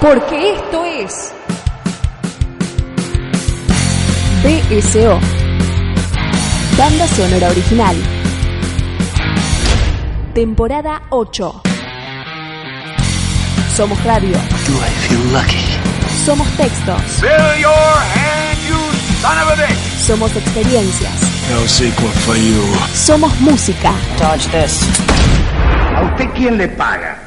Porque esto es BSO, Banda Sonora Original, temporada 8. Somos radio, Do I feel lucky? somos textos, Fill your hand, you son of a bitch! somos experiencias, No sequel for you. somos música. Dodge this. ¿A usted quién le paga?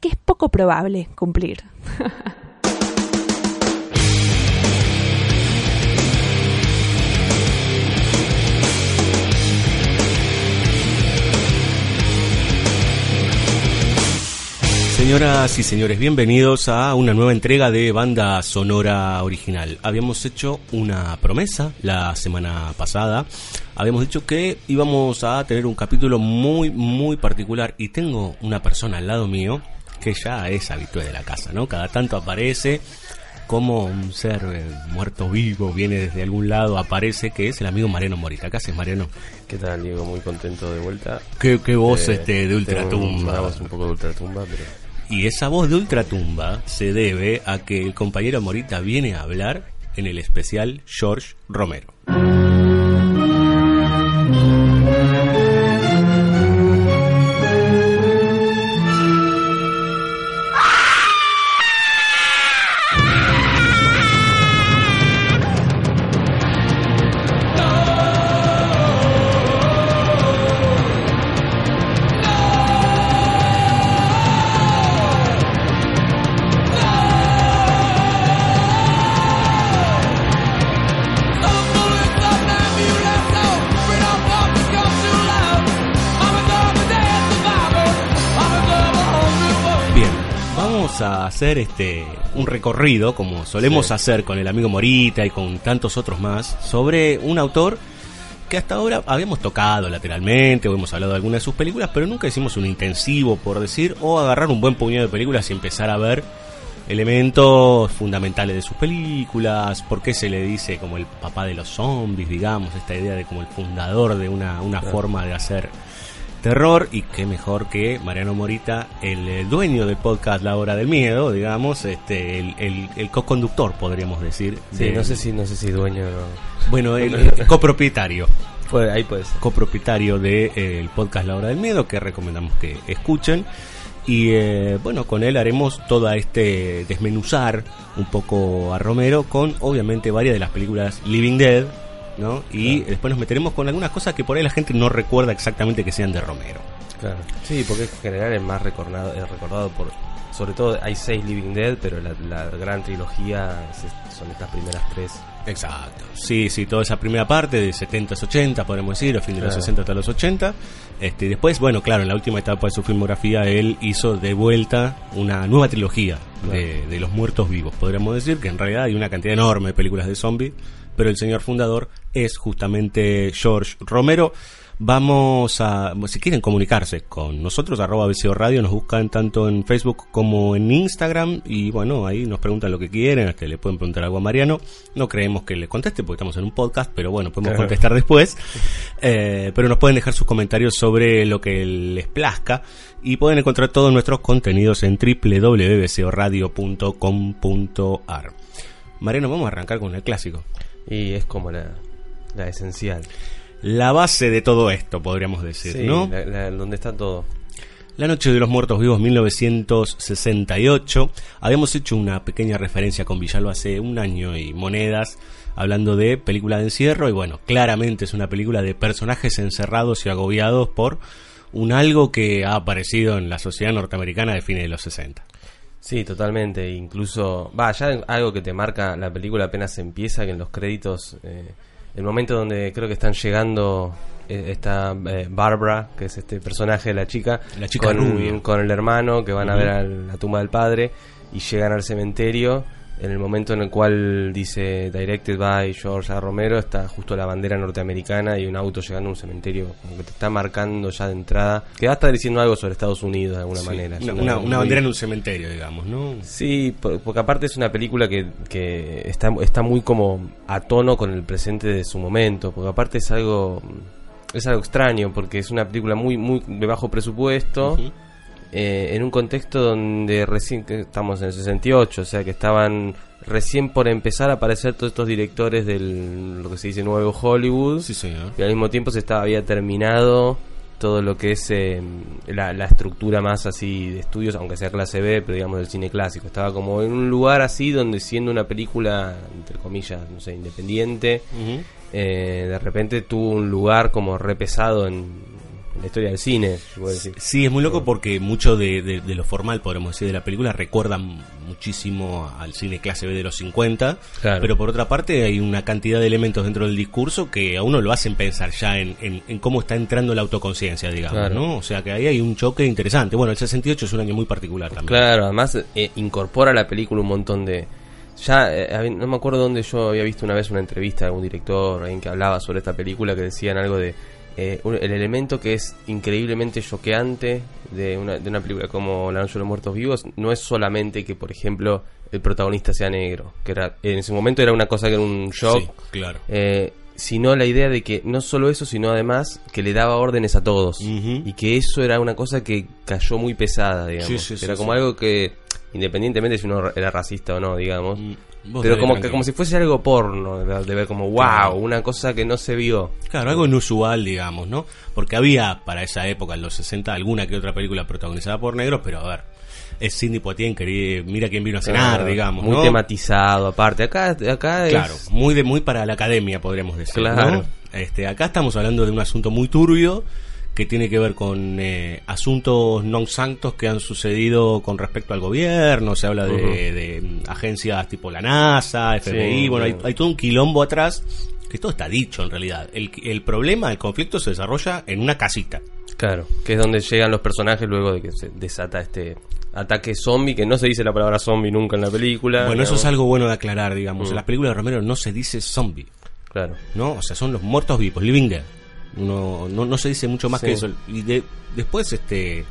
que es poco probable cumplir. Señoras y señores, bienvenidos a una nueva entrega de Banda Sonora Original. Habíamos hecho una promesa la semana pasada. Habíamos dicho que íbamos a tener un capítulo muy, muy particular. Y tengo una persona al lado mío que ya es habitué de la casa, ¿no? Cada tanto aparece como un ser eh, muerto vivo, viene desde algún lado, aparece, que es el amigo Mariano Morita. ¿Qué haces, Mariano? ¿Qué tal, Diego? Muy contento de vuelta. Qué, qué voz Eh, este de ultratumba. Voz un poco de ultratumba, pero Y esa voz de ultratumba se debe a que el compañero Morita viene a hablar en el especial George Romero. Hacer este un recorrido, como solemos Sí. hacer con el amigo Morita y con tantos otros más, sobre un autor que hasta ahora habíamos tocado lateralmente o hemos hablado de algunas de sus películas, pero nunca hicimos un intensivo, por decir, o agarrar un buen puñado de películas y empezar a ver elementos fundamentales de sus películas, por qué se le dice como el papá de los zombies, digamos, esta idea de como el fundador de una, una forma de hacer terror y qué mejor que Mariano Morita, el dueño del podcast La Hora del Miedo, digamos, este, el, el, el co-conductor, podríamos decir. sí, de- no sé si no sé si dueño o Bueno, el, el copropietario, Fue, ahí puede ser. copropietario del de, eh, el podcast La Hora del Miedo, que recomendamos que escuchen. Y eh, bueno, con él haremos toda este desmenuzar un poco a Romero con obviamente varias de las películas Living Dead, ¿no? Y después nos meteremos con algunas cosas que por ahí la gente no recuerda exactamente que sean de Romero. Claro. Sí, porque en general es más recordado, es recordado por. Sobre todo hay seis Living Dead, pero la, la gran trilogía es- son estas primeras tres. Exacto. Sí, sí, toda esa primera parte de 70s, 80, podemos decir, a fin de los Claro. 60 hasta los 80. Este, y después, bueno, claro, en la última etapa de su filmografía, él hizo de vuelta una nueva trilogía de, de los muertos vivos. Podríamos decir que en realidad hay una cantidad enorme de películas de zombies, pero el señor fundador es justamente George Romero. Vamos a, si quieren comunicarse con nosotros, arroba BCO Radio, nos buscan tanto en Facebook como en Instagram y bueno, ahí nos preguntan lo que quieren, hasta le pueden preguntar algo a Mariano. No creemos que le conteste porque estamos en un podcast, pero bueno, podemos Claro. contestar después. Eh, pero nos pueden dejar sus comentarios sobre lo que les plazca y pueden encontrar todos nuestros contenidos en www.bcoradio.com.ar. Mariano, vamos a arrancar con el clásico. Y es como la, la esencial. La base de todo esto, podríamos decir, Sí, ¿no? la- la- donde está todo. La Noche de los Muertos Vivos 1968. Habíamos hecho una pequeña referencia con Villalba hace un año y monedas hablando de película de encierro y bueno, claramente es una película de personajes encerrados y agobiados por un algo que ha aparecido en la sociedad norteamericana de fines de los 60. Sí, totalmente. Incluso, va, ya algo que te marca la película apenas empieza, que en los créditos, eh, el momento donde creo que están llegando eh, está eh, Barbara, que es este personaje de la chica, La chica con, el hermano que van a ver a la tumba del padre y llegan al cementerio. En el momento en el cual dice Directed by George A. Romero, está justo la bandera norteamericana y un auto llegando a un cementerio, como que te está marcando ya de entrada, que va a estar diciendo algo sobre Estados Unidos de alguna Sí, manera. una, una- bandera en un cementerio, digamos, ¿no? Sí, por- porque aparte es una película que, que está, está muy como a tono con el presente de su momento, porque aparte es algo es algo extraño, porque es una película muy muy de bajo presupuesto, Ujú. Eh, en un contexto donde recién estamos en el 68, o sea que estaban recién por empezar a aparecer todos estos directores del lo que se dice nuevo Hollywood, Sí, señor. y al mismo tiempo se estaba había terminado todo lo que es eh, la, la estructura más así de estudios, aunque sea clase B, pero digamos del cine clásico. Estaba como en un lugar así donde siendo una película, entre comillas, no sé, independiente, eh, de repente tuvo un lugar como re pesado en, en la historia del cine, decir. Sí, es muy loco porque mucho de, de- de lo formal, podemos decir, de la película recuerda muchísimo al cine clase B de los 50, Claro. pero por otra parte hay una cantidad de elementos dentro del discurso que a uno lo hacen pensar ya en, en- en cómo está entrando la autoconciencia, digamos, Claro. ¿no? O sea que ahí hay un choque interesante. Bueno, el 68 es un año muy particular también. Claro, además eh, incorpora a la película un montón de... Ya, eh, no me acuerdo dónde yo había visto una vez una entrevista de algún director, alguien que hablaba sobre esta película, que decían algo de... eh, un- el elemento que es increíblemente choqueante de una, de una película como La Noche de los Muertos Vivos no es solamente que, por ejemplo, el protagonista sea negro, que era en ese momento era una cosa que era un shock, Sí, claro. eh, sino la idea de que no solo eso, sino además que le daba órdenes a todos. Y que eso era una cosa que cayó muy pesada, digamos. Sí, sí, era como algo que, independientemente si uno era racista o no, digamos. Mm, Pero como, que, como si fuese algo porno, de, de ver como, wow, Claro. una cosa que no se vio. Claro, algo inusual, digamos, ¿no? Porque había para esa época, en los 60, alguna que otra película protagonizada por negros, pero a ver, es Cindy Poitier, que mira quién vino a cenar, Claro, digamos, Muy ¿no? tematizado, aparte. Acá, acá Claro, es... muy de muy para la academia, podríamos decir. Claro. ¿no? Este, acá estamos hablando de un asunto muy turbio que tiene que ver con eh, asuntos non santos que han sucedido con respecto al gobierno. Se habla de, de, mm, agencias tipo la NASA, FBI. Sí, bueno, hay, todo un quilombo atrás que todo está dicho en realidad. El, el problema, el conflicto se desarrolla en una casita. Claro, que es donde llegan los personajes luego de que se desata este ataque zombie, que no se dice la palabra zombie nunca en la película. Bueno, eso es algo bueno de aclarar, digamos. Mm. En las películas de Romero no se dice zombie. Claro. ¿no? O sea, son los muertos vivos, living dead. No, no, no se dice mucho más Sí. que eso. Y de- después este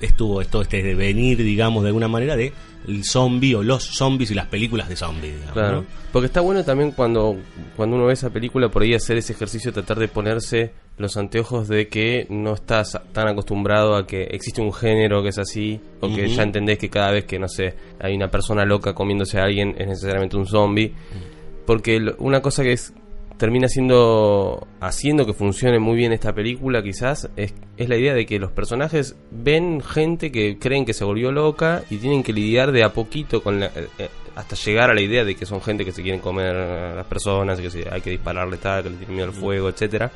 estuvo esto este devenir, digamos, de alguna manera de el zombie o los zombies y las películas de zombies, digamos, Claro. ¿no? Porque está bueno también cuando, cuando uno ve esa película por ahí hacer ese ejercicio, tratar de ponerse los anteojos de que no estás tan acostumbrado a que existe un género que es así, o que ya entendés que cada vez que, no sé, hay una persona loca comiéndose a alguien es necesariamente un zombie. Porque una cosa que es termina siendo haciendo que funcione muy bien esta película quizás es, es la idea de que los personajes ven gente que creen que se volvió loca y tienen que lidiar de a poquito con la, eh, eh, hasta llegar a la idea de que son gente que se quieren comer a las personas que se- hay que dispararle tal que le tienen miedo al fuego etcétera.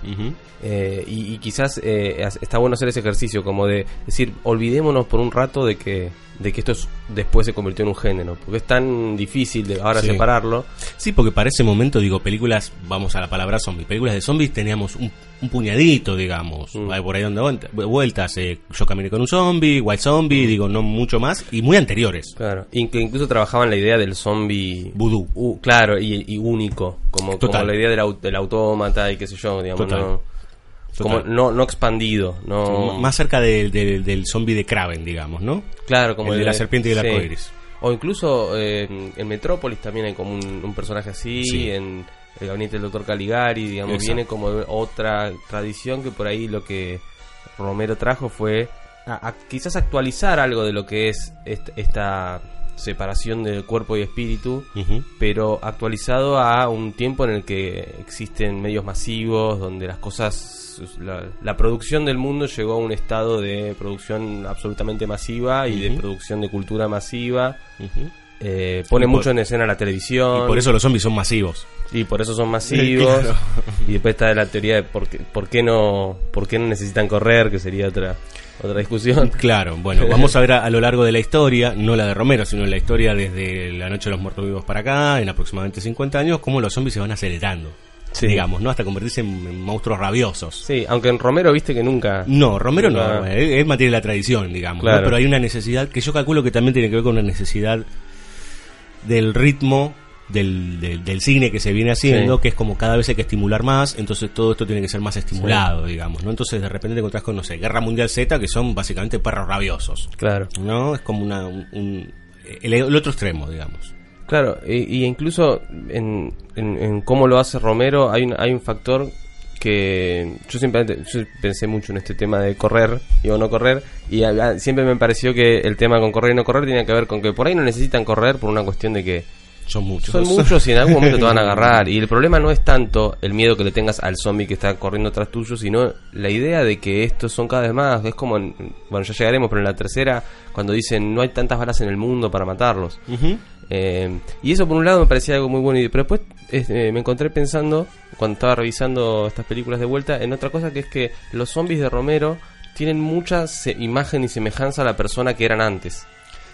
Eh, y, y quizás eh, está bueno hacer ese ejercicio como de decir olvidémonos por un rato de que de que esto es- después se convirtió en un género porque es tan difícil de ahora Sí. separarlo Sí, porque para ese momento, digo, películas, vamos a la palabra zombie, películas de zombies teníamos un, un puñadito, digamos, Mm. Por ahí vuelta- vueltas, eh, yo caminé con un zombie, White Zombie, digo, no mucho más, y muy anteriores. Claro, incluso trabajaban la idea del zombie Vudú. claro, y, y único, como, Total. como la idea del, del autómata y qué sé yo, digamos, Total. no, como no, no expandido, no M- Más cerca del- del- del zombie de Kraven, digamos, ¿no? claro, como el de la serpiente y el sí. arco iris. O incluso eh, en Metrópolis también hay como un, un personaje así, Sí. en el gabinete del doctor Caligari, digamos, Exacto. viene como de otra tradición que por ahí lo que Romero trajo fue a- a quizás actualizar algo de lo que es est- esta separación del cuerpo y espíritu, pero actualizado a un tiempo en el que existen medios masivos, donde las cosas, la, la producción del mundo llegó a un estado de producción absolutamente masiva y de producción de cultura masiva. Eh, pone por- mucho en escena la televisión. Y por eso los zombies son masivos. Y por eso son masivos. Claro. Y después está la teoría de por qué, por qué no por qué no necesitan correr, que sería otra otra discusión. Claro, bueno, vamos a ver a, a lo largo de la historia, no la de Romero, sino la historia desde la Noche de los Muertos Vivos para acá, en aproximadamente 50 años, cómo los zombies se van acelerando. Sí. Digamos, ¿no? Hasta convertirse en, en monstruos rabiosos. Sí, aunque en Romero viste que nunca. No, Romero no, él, él mantiene la tradición, digamos, ¿no? Claro. pero hay una necesidad que yo calculo que también tiene que ver con una necesidad del ritmo del, del, del cine que se viene haciendo, Sí. que es como cada vez hay que estimular más, entonces todo esto tiene que ser más estimulado, digamos, ¿no? Entonces de repente te encontrás con, no sé, Guerra Mundial Z, que son básicamente perros rabiosos, Claro. ¿no? Es como una, un, un- el, el otro extremo, digamos. Claro, y, y incluso en, en, en cómo lo hace Romero hay un, hay un factor que yo siempre yo pensé mucho en este tema de correr y o no correr y a- siempre me pareció que el tema con correr y no correr tenía que ver con que por ahí no necesitan correr por una cuestión de que Son muchos. son muchos y en algún momento te van a agarrar. Y el problema no es tanto el miedo que le tengas al zombie que está corriendo tras tuyo sino la idea de que estos son cada vez más. Es como en- bueno ya llegaremos pero en la tercera cuando dicen no hay tantas balas en el mundo para matarlos eh, y eso por un lado me parecía algo muy bueno, y, pero después este, me encontré pensando, cuando estaba revisando estas películas de vuelta, en otra cosa que es que los zombies de Romero tienen mucha imagen y semejanza a la persona que eran antes.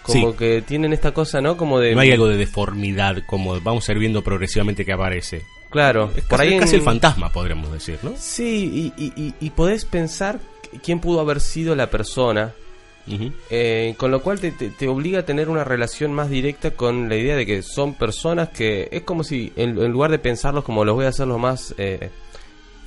Como Sí. que tienen esta cosa, ¿no? Como de... No hay algo de deformidad, como vamos a ir viendo progresivamente que aparece. Claro, Es por casi, ahí... es casi en- el fantasma, podríamos decir, ¿no? Sí, y, y, y- y podés pensar quién pudo haber sido la persona. Eh, con lo cual te, te- te obliga a tener una relación más directa con la idea de que son personas que es como si en, en lugar de pensarlos como los voy a hacer los más eh,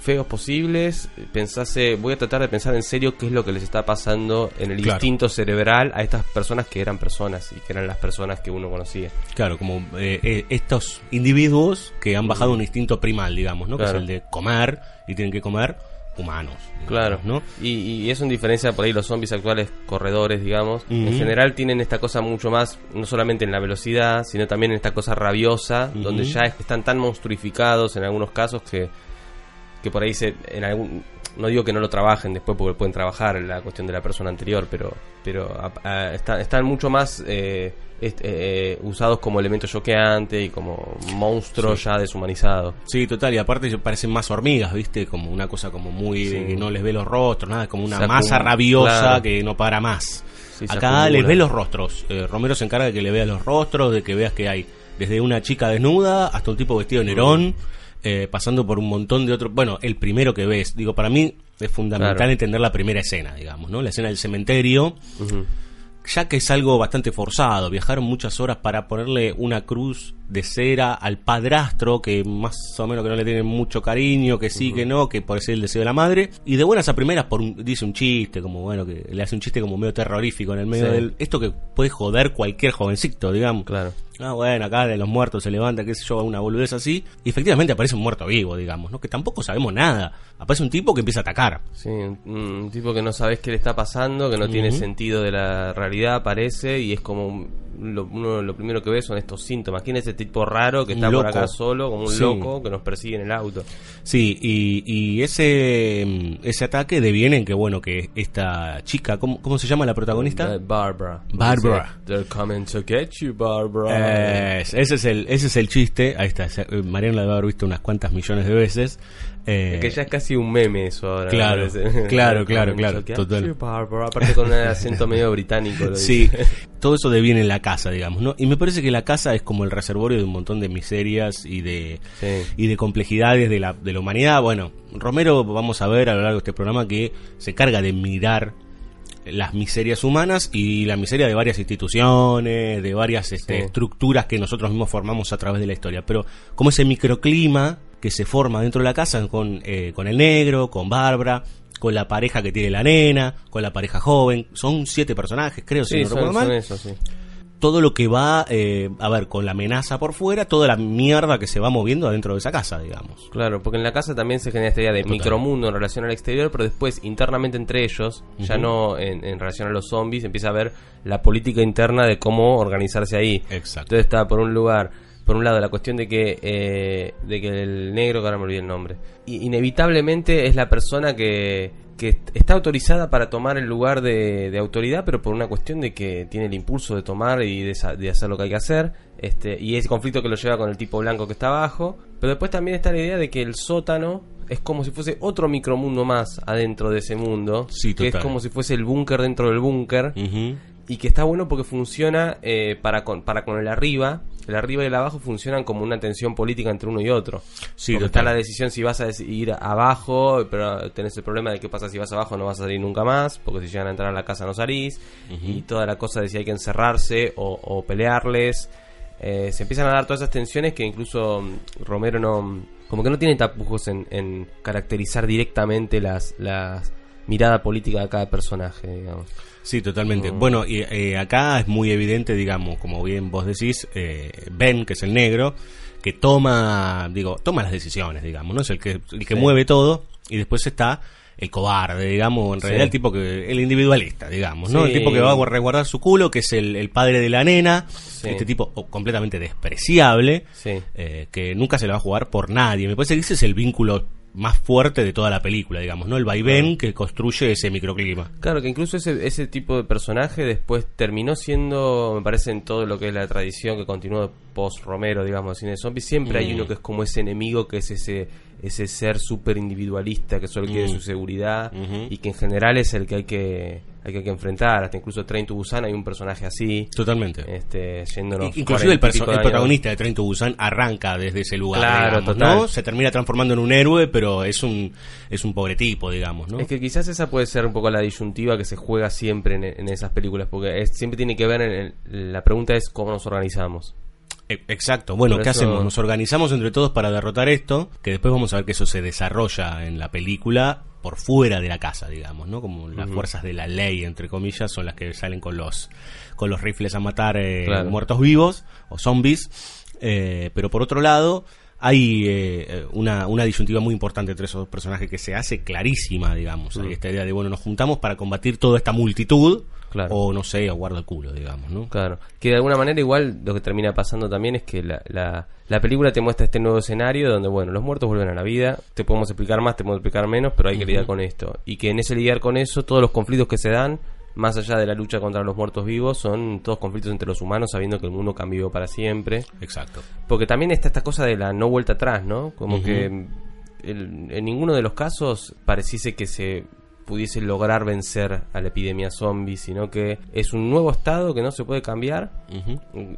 feos posibles, pensase, voy a tratar de pensar en serio qué es lo que les está pasando en el Claro. instinto cerebral a estas personas que eran personas y que eran las personas que uno conocía. Claro, como eh, eh, estos individuos que han bajado un instinto primal, digamos, ¿no? Claro. Que es el de comer y tienen que comer humanos. Claro, ¿no? Y, y eso en diferencia por ahí los zombies actuales corredores, digamos, en general tienen esta cosa mucho más, no solamente en la velocidad, sino también en esta cosa rabiosa, donde ya es- están tan monstruificados en algunos casos que, que por ahí se, en algún, no digo que no lo trabajen después porque pueden trabajar en la cuestión de la persona anterior, pero, pero a- a- está- están mucho más eh, est- eh, eh, usados como elemento choqueante y como monstruos ya deshumanizados. Sí, total, y aparte parecen más hormigas, ¿viste? Como una cosa como muy de que no les ve los rostros, nada, como una masa rabiosa claro. que no para más. Sí, Acá les ve los rostros. Eh, Romero se encarga de que le veas los rostros, de que veas que hay desde una chica desnuda hasta un tipo vestido de Nerón, eh, pasando por un montón de otros. Bueno, el primero que ves, digo, para mí es fundamental Claro. entender la primera escena, digamos, ¿no? La escena del cementerio. Ya que es algo bastante forzado, viajaron muchas horas para ponerle una cruz de cera al padrastro, que más o menos que no le tienen mucho cariño, que sí, que no, que por ser el deseo de la madre, y de buenas a primeras por un- dice un chiste, como bueno, que le hace un chiste como medio terrorífico en el medio Sí. del... Esto que puede joder cualquier jovencito, digamos. Claro. Ah, bueno, acá de los muertos se levanta, qué sé yo, una boludez así. Y efectivamente aparece un muerto vivo, digamos, ¿no? Que tampoco sabemos nada. Aparece un tipo que empieza a atacar. Sí, un, tipo que no sabes qué le está pasando, que no tiene sentido de la realidad, aparece y es como lo, uno lo primero que ve son estos síntomas. ¿Quién es ese tipo raro que Un está por acá solo, como un Sí. loco que nos persigue en el auto? Sí, y, y ese, mm, ese ataque deviene en que, bueno, que esta chica, ¿cómo, cómo se llama la protagonista? Eh, Barbara. Barbara. They're coming to get you, Barbara. Eh, ese es el ese es el chiste ahí está eh, Mariano la debe haber visto unas cuantas millones de veces eh, que ya es casi un meme eso ahora. Claro, claro, claro, claro, total. Barbara. Aparte con un acento medio británico. lo sí dice. todo eso deviene en la casa digamos no y me parece que la casa es como el reservorio de un montón de miserias y de Sí. y de complejidades de la, de la humanidad bueno Romero vamos a ver a lo largo de este programa que se carga de mirar las miserias humanas y la miseria de varias instituciones, de varias este, Sí. estructuras que nosotros mismos formamos a través de la historia. Pero como ese microclima que se forma dentro de la casa con, eh, con el negro, con Bárbara, con la pareja que tiene la nena, con la pareja joven, son siete personajes, creo, si no son, recuerdo mal. son eso, sí. todo lo que va, eh, a ver, con la amenaza por fuera, toda la mierda que se va moviendo adentro de esa casa, digamos. Claro, porque en la casa también se genera esta idea de Total. micromundo en relación al exterior, pero después internamente entre ellos, ya no en, en relación a los zombies, empieza a ver la política interna de cómo organizarse ahí. Exacto. Entonces está por un lugar, por un lado la cuestión de que eh, de que el negro, que ahora me olvidé el nombre, inevitablemente es la persona que, que está autorizada para tomar el lugar de, de autoridad, pero por una cuestión de que tiene el impulso de tomar y de, hacer lo que hay que hacer, este, y ese conflicto que lo lleva con el tipo blanco que está abajo, pero después también está la idea de que el sótano es como si fuese otro micromundo más adentro de ese mundo, Sí, que es como si fuese el búnker dentro del búnker. Y que está bueno porque funciona eh, para, con, para con el arriba. El arriba y el abajo funcionan como una tensión política entre uno y otro. Sí, porque está la decisión si vas a ir abajo, pero tenés el problema de qué pasa si vas abajo, no vas a salir nunca más, porque si llegan a entrar a la casa no salís. Y toda la cosa de si hay que encerrarse o, o pelearles. Eh, se empiezan a dar todas esas tensiones que incluso mm, Romero no. Como que no tiene tapujos en, en caracterizar directamente las, las mirada política de cada personaje, digamos. Sí, totalmente. Mm. Bueno, y eh, acá es muy evidente, digamos, como bien vos decís, eh, Ben, que es el negro, que toma, digo, toma las decisiones, digamos, ¿no? Es el que, el que Sí. mueve todo, y después está el cobarde, digamos, en Sí. realidad el tipo que, el individualista, digamos, ¿no? Sí. El tipo que va a resguardar su culo, que es el, el padre de la nena, Sí. este tipo oh, completamente despreciable, eh, que nunca se le va a jugar por nadie. Me parece que ese es el vínculo más fuerte de toda la película, digamos, ¿no? El vaivén que construye ese microclima. Claro, que incluso ese, ese tipo de personaje después terminó siendo, me parece, en todo lo que es la tradición que continuó post Romero, digamos, cine de zombies, siempre hay Mm. uno que es como ese enemigo, que es ese ese ser súper individualista que solo quiere Mm. su seguridad y que en general es el que hay que hay que, hay que enfrentar. Hasta incluso Train to Busan hay un personaje así. Totalmente. Este, yéndonos Inclusive el, 40 y perso- el protagonista de Train to Busan arranca desde ese lugar, Claro, digamos, total. ¿no? Se termina transformando en un héroe, pero es un es un pobre tipo, digamos, ¿no? Es que quizás esa puede ser un poco la disyuntiva que se juega siempre en, en esas películas, porque es- siempre tiene que ver en, el- la pregunta es cómo nos organizamos. E- Exacto. Bueno, Por ¿qué eso- hacemos? Nos organizamos entre todos para derrotar esto, que después vamos a ver que eso se desarrolla en la película por fuera de la casa, digamos, ¿no? Como las fuerzas de la ley, entre comillas, son las que salen con los con los rifles a matar eh, Claro. muertos vivos o zombies. Eh, pero por otro lado, hay eh, una, una disyuntiva muy importante entre esos dos personajes que se hace clarísima, digamos. Hay esta idea de, bueno, nos juntamos para combatir toda esta multitud, Claro. o no sé, o guarda el culo, digamos, ¿no? Claro, que de alguna manera igual lo que termina pasando también es que la, la, la película te muestra este nuevo escenario donde, bueno, los muertos vuelven a la vida, te podemos explicar más, te podemos explicar menos, pero hay que lidiar con esto. Y que en ese lidiar con eso, todos los conflictos que se dan, más allá de la lucha contra los muertos vivos, son todos conflictos entre los humanos, sabiendo que el mundo cambió para siempre. Exacto. Porque también está esta cosa de la no vuelta atrás, ¿no? Como que el- en ninguno de los casos pareciese que se pudiese lograr vencer a la epidemia zombie, sino que es un nuevo estado que no se puede cambiar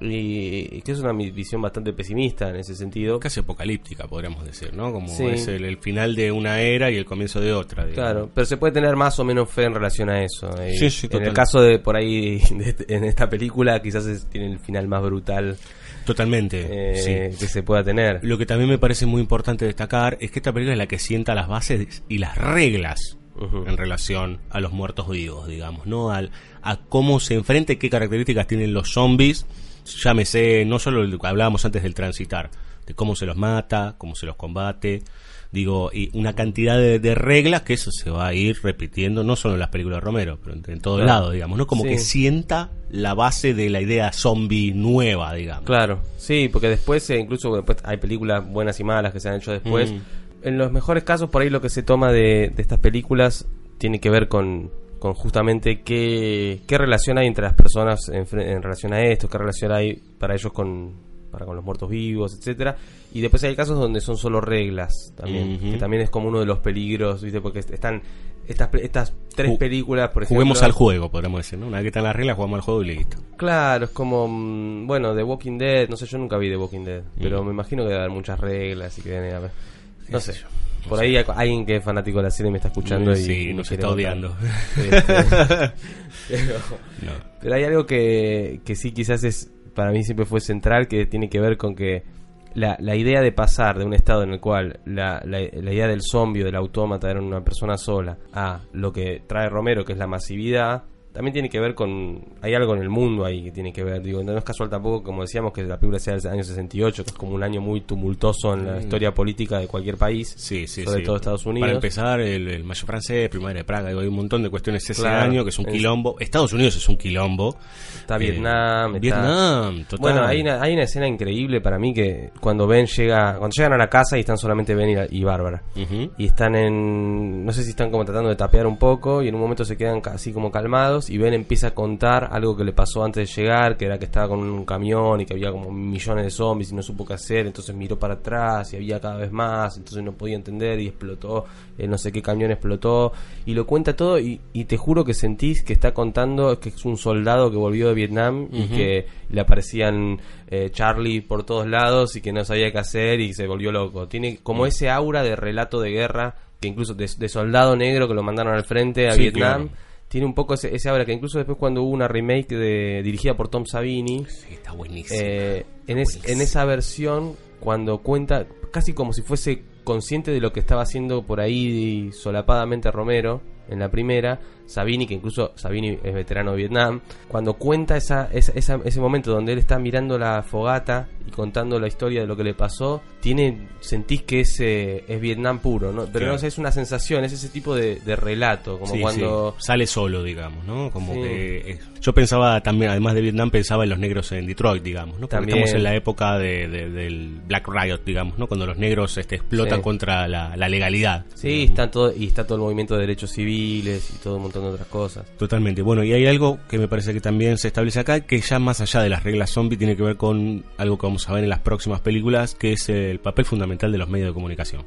y, y que es una visión bastante pesimista en ese sentido. casi apocalíptica, podríamos decir, ¿no? Como Sí. es el, el final de una era y el comienzo de otra. digamos. Claro, pero se puede tener más o menos fe en relación a eso. Sí, sí, en el caso de por ahí, de- en esta película, quizás es- tiene el final más brutal Totalmente. eh, sí. que se pueda tener. Lo que también me parece muy importante destacar es que esta película es la que sienta las bases y las reglas En relación a los muertos vivos, digamos, ¿no? Al, a cómo se enfrenta y qué características tienen los zombies, llámese, no solo lo que hablábamos antes del transitar, de cómo se los mata, cómo se los combate, digo, y una cantidad de, de reglas que eso se va a ir repitiendo, no solo en las películas de Romero, pero en, en todo Claro. lado, digamos, ¿no? Como Sí. que sienta la base de la idea zombie nueva, digamos. Claro, sí, porque después, eh, incluso después hay películas buenas y malas que se han hecho después. Mm. En los mejores casos, por ahí lo que se toma de, de estas películas tiene que ver con, con justamente qué, qué relación hay entre las personas en, en relación a esto, qué relación hay para ellos con para con los muertos vivos, etcétera Y después hay casos donde son solo reglas también, que también es como uno de los peligros, ¿viste? Porque están estas, estas tres Ju- películas, por ejemplo. Juguemos al juego, podríamos decir, ¿no? Una vez que están las reglas, jugamos al juego y listo. Claro, es como, mm, bueno, The Walking Dead, no sé, yo nunca vi The Walking Dead, pero me imagino que debe haber muchas reglas y que deben haber... No sé, por ahí hay alguien que es fanático de la serie me está escuchando y... Sí, y nos está odiando. Este, pero, No. pero hay algo que, que sí quizás es, para mí siempre fue central, que tiene que ver con que la, la idea de pasar de un estado en el cual la, la, la idea del zombie o del autómata era una persona sola a lo que trae Romero, que es la masividad, también tiene que ver con hay algo en el mundo ahí que tiene que ver digo no es casual tampoco como decíamos que la película sea del año 68 que es como un año muy tumultuoso en la historia política de cualquier país Mm. Sí, sí, sobre sí. todo Estados Unidos Para empezar, el, el Mayo francés, Primavera de Praga, digo, hay un montón de cuestiones ese Claro, año que es un es- quilombo. Estados Unidos es un quilombo. está Eh, Vietnam está- Vietnam, total. Bueno, hay una, hay una escena increíble para mí que cuando Ben llega, cuando llegan a la casa y están solamente Ben y, la- y Bárbara. Y están en, no sé si están como tratando de tapear un poco y en un momento se quedan así como calmados y Ben empieza a contar algo que le pasó antes de llegar, que era que estaba con un camión y que había como millones de zombies y no supo qué hacer, entonces miró para atrás y había cada vez más, entonces no podía entender y explotó, eh, no sé qué camión explotó y lo cuenta todo y, y te juro que sentís que está contando que es un soldado que volvió de Vietnam y que le aparecían eh, Charlie por todos lados y que no sabía qué hacer y se volvió loco. Tiene como ese aura de relato de guerra, que incluso de, de soldado negro que lo mandaron al frente a Sí, Vietnam. claro. Tiene un poco ese, ese aura que incluso después cuando hubo una remake de, dirigida por Tom Savini, Sí, está buenísimo. eh, en, es- en esa versión, cuando cuenta, casi como si fuese consciente de lo que estaba haciendo por ahí solapadamente Romero en la primera, Sabini, que incluso Sabini es veterano de Vietnam, cuando cuenta esa, esa- esa- ese momento donde él está mirando la fogata y contando la historia de lo que le pasó, tiene sentís que es, eh, es Vietnam puro, ¿no? pero no sé, es una sensación, es ese tipo de, de relato, como Sí, cuando... sí. sale solo, digamos, ¿no? Como Sí. que yo pensaba también, además de Vietnam, pensaba en los negros en Detroit, digamos, ¿no? Porque También. estamos en la época de, de- del Black Riot, digamos, ¿no? Cuando los negros este, explotan contra la, la legalidad. Sí, está todo, y está todo el movimiento de derechos civiles y todo un montón de otras cosas. Totalmente. Bueno, y hay algo que me parece que también se establece acá, que ya más allá de las reglas zombie tiene que ver con algo que vamos a ver en las próximas películas, que es el papel fundamental de los medios de comunicación.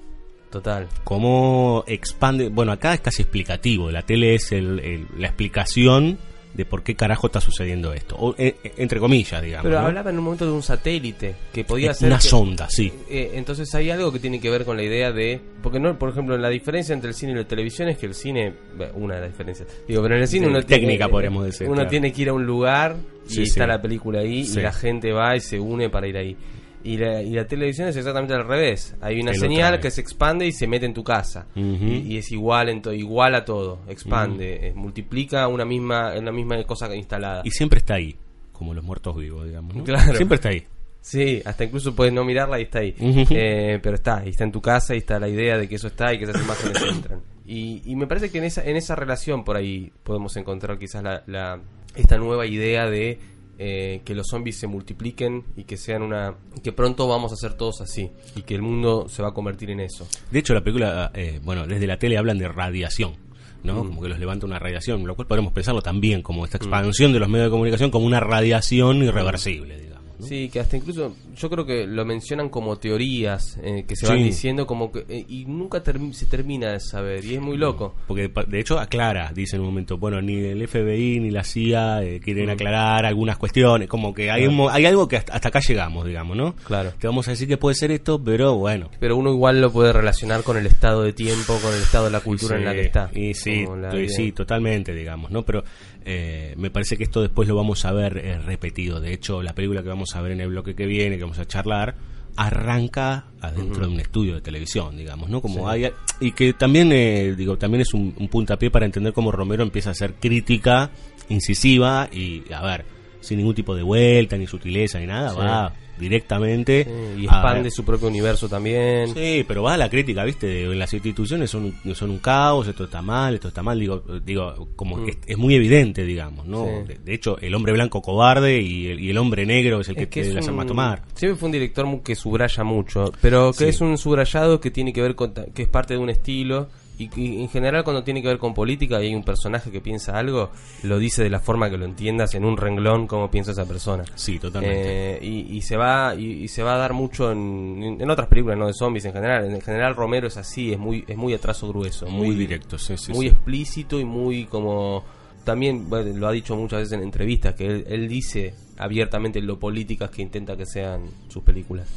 Total. Cómo expande, bueno, acá es casi explicativo, la tele es el- el- la explicación de por qué carajo está sucediendo esto, o, eh, eh, entre comillas, digamos. Pero ¿no? hablaba en un momento de un satélite que podía ser una que- sonda, sí. Eh, entonces hay algo que tiene que ver con la idea de porque no por ejemplo la diferencia entre el cine y la televisión es que el cine bueno, una de las diferencias digo pero en el cine Sí, uno técnica, tiene, podríamos decir, uno claro. tiene que ir a un lugar y Sí, está sí. la película ahí y la gente va y se une para ir ahí y la, y la televisión es exactamente al revés hay una El señal que se expande y se mete en tu casa y, y es igual en to- igual a todo expande eh, multiplica una misma una misma cosa instalada Y siempre está ahí, como los muertos vivos, digamos. ¿no? Claro. Siempre está ahí. Sí, hasta incluso puedes no mirarla y está ahí. Eh, pero está, y está en tu casa y está la idea de que eso está y que esas imágenes entran. Y, y me parece que en esa, en esa relación por ahí podemos encontrar quizás la, la- esta nueva idea de eh, que los zombies se multipliquen y que sean una... que pronto vamos a ser todos así y que el mundo se va a convertir en eso. De hecho, la película, eh, bueno, desde la tele hablan de radiación, ¿no? Mm. Como que los levanta una radiación, lo cual podemos pensarlo también como esta expansión de los medios de comunicación como una radiación irreversible, digamos. ¿No? Sí, que hasta incluso yo creo que lo mencionan como teorías eh, que se van diciendo como que... eh, y nunca termi- se termina de saber y es muy loco. Porque de hecho aclara, dice en un momento, bueno, ni el FBI ni la CIA eh, quieren Mm. aclarar algunas cuestiones, como que hay, un mo- hay algo que hasta, hasta acá llegamos, digamos, ¿no? Claro. Te vamos a decir que puede ser esto, pero bueno. Pero uno igual lo puede relacionar con el estado de tiempo, con el estado de la cultura Sí, en la que está. Y sí, la y sí, totalmente, digamos, ¿no? Pero eh, me parece que esto después lo vamos a ver eh, repetido. De hecho, la película que vamos a ver en el bloque que viene, que vamos a charlar, arranca adentro de un estudio de televisión, digamos, ¿no? Como hay y que también eh, digo también es un, un puntapié para entender cómo Romero empieza a hacer crítica incisiva y a ver sin ningún tipo de vuelta ni sutileza ni nada Sí. va directamente Sí, y expande su propio universo también. Sí, pero va a la crítica, ¿viste? Las instituciones son, un- son un caos, esto está mal, esto está mal, digo, digo como Mm. es, es muy evidente, digamos, ¿no? Sí. De, de hecho, el hombre blanco cobarde y el, y el hombre negro es el que, Es que te es las arma tomar. Siempre fue un director que subraya mucho, pero que Sí. es un subrayado que tiene que ver con, que es parte de un estilo y, y en general cuando tiene que ver con política y hay un personaje que piensa algo, lo dice de la forma que lo entiendas en un renglón como piensa esa persona. Sí, totalmente. Eh, y, y se va y, y se va a dar mucho en, en otras películas no de zombies en general en general Romero es así es muy es muy a trazo grueso muy, directo, sí, sí, muy sí. explícito y muy como también bueno, lo ha dicho muchas veces en entrevistas que él, él dice abiertamente lo políticas que intenta que sean sus películas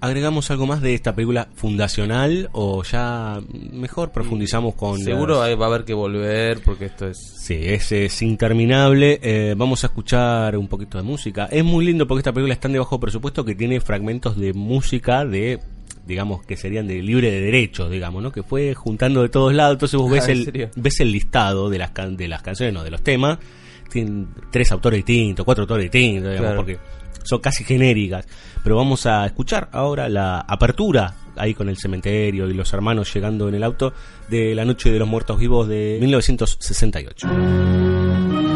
¿Agregamos algo más de esta película fundacional o ya mejor profundizamos con... seguro las- va a haber que volver porque esto es Sí, es, es interminable. Eh, vamos a escuchar un poquito de música. Es muy lindo porque esta película es tan de bajo presupuesto que tiene fragmentos de música de digamos que serían de libre de derechos, digamos, ¿no? Que fue juntando de todos lados, entonces vos Ah, ves ¿en el ves el listado de las can- de las canciones, no, de los temas, tienen tres autores distintos, cuatro autores distintos, digamos, Claro. porque son casi genéricas, pero vamos a escuchar ahora la apertura ahí con el cementerio y los hermanos llegando en el auto de la noche de los muertos vivos de 1968.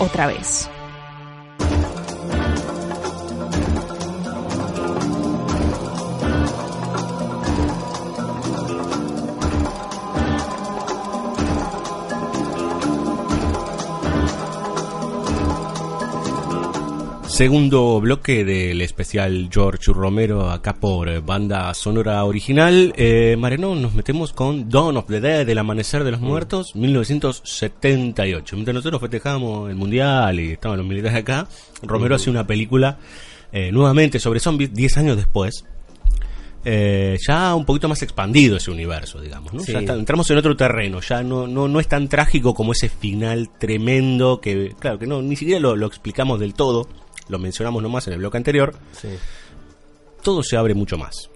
Otra vez. Segundo bloque del especial George Romero acá por banda sonora original. Eh, Marenón, nos metemos con Dawn of the Dead, El Amanecer de los Muertos, 1978. Mientras nosotros festejamos el Mundial y estaban los militares acá, Romero hace una película eh, nuevamente sobre zombies 10 años después. Eh, ya un poquito más expandido ese universo, digamos. ¿no? Sí. Ya está- entramos en otro terreno, ya no, no, no es tan trágico como ese final tremendo que, claro, que no, ni siquiera lo, lo explicamos del todo, lo mencionamos nomás en el bloque anterior. Sí. Todo se abre mucho más.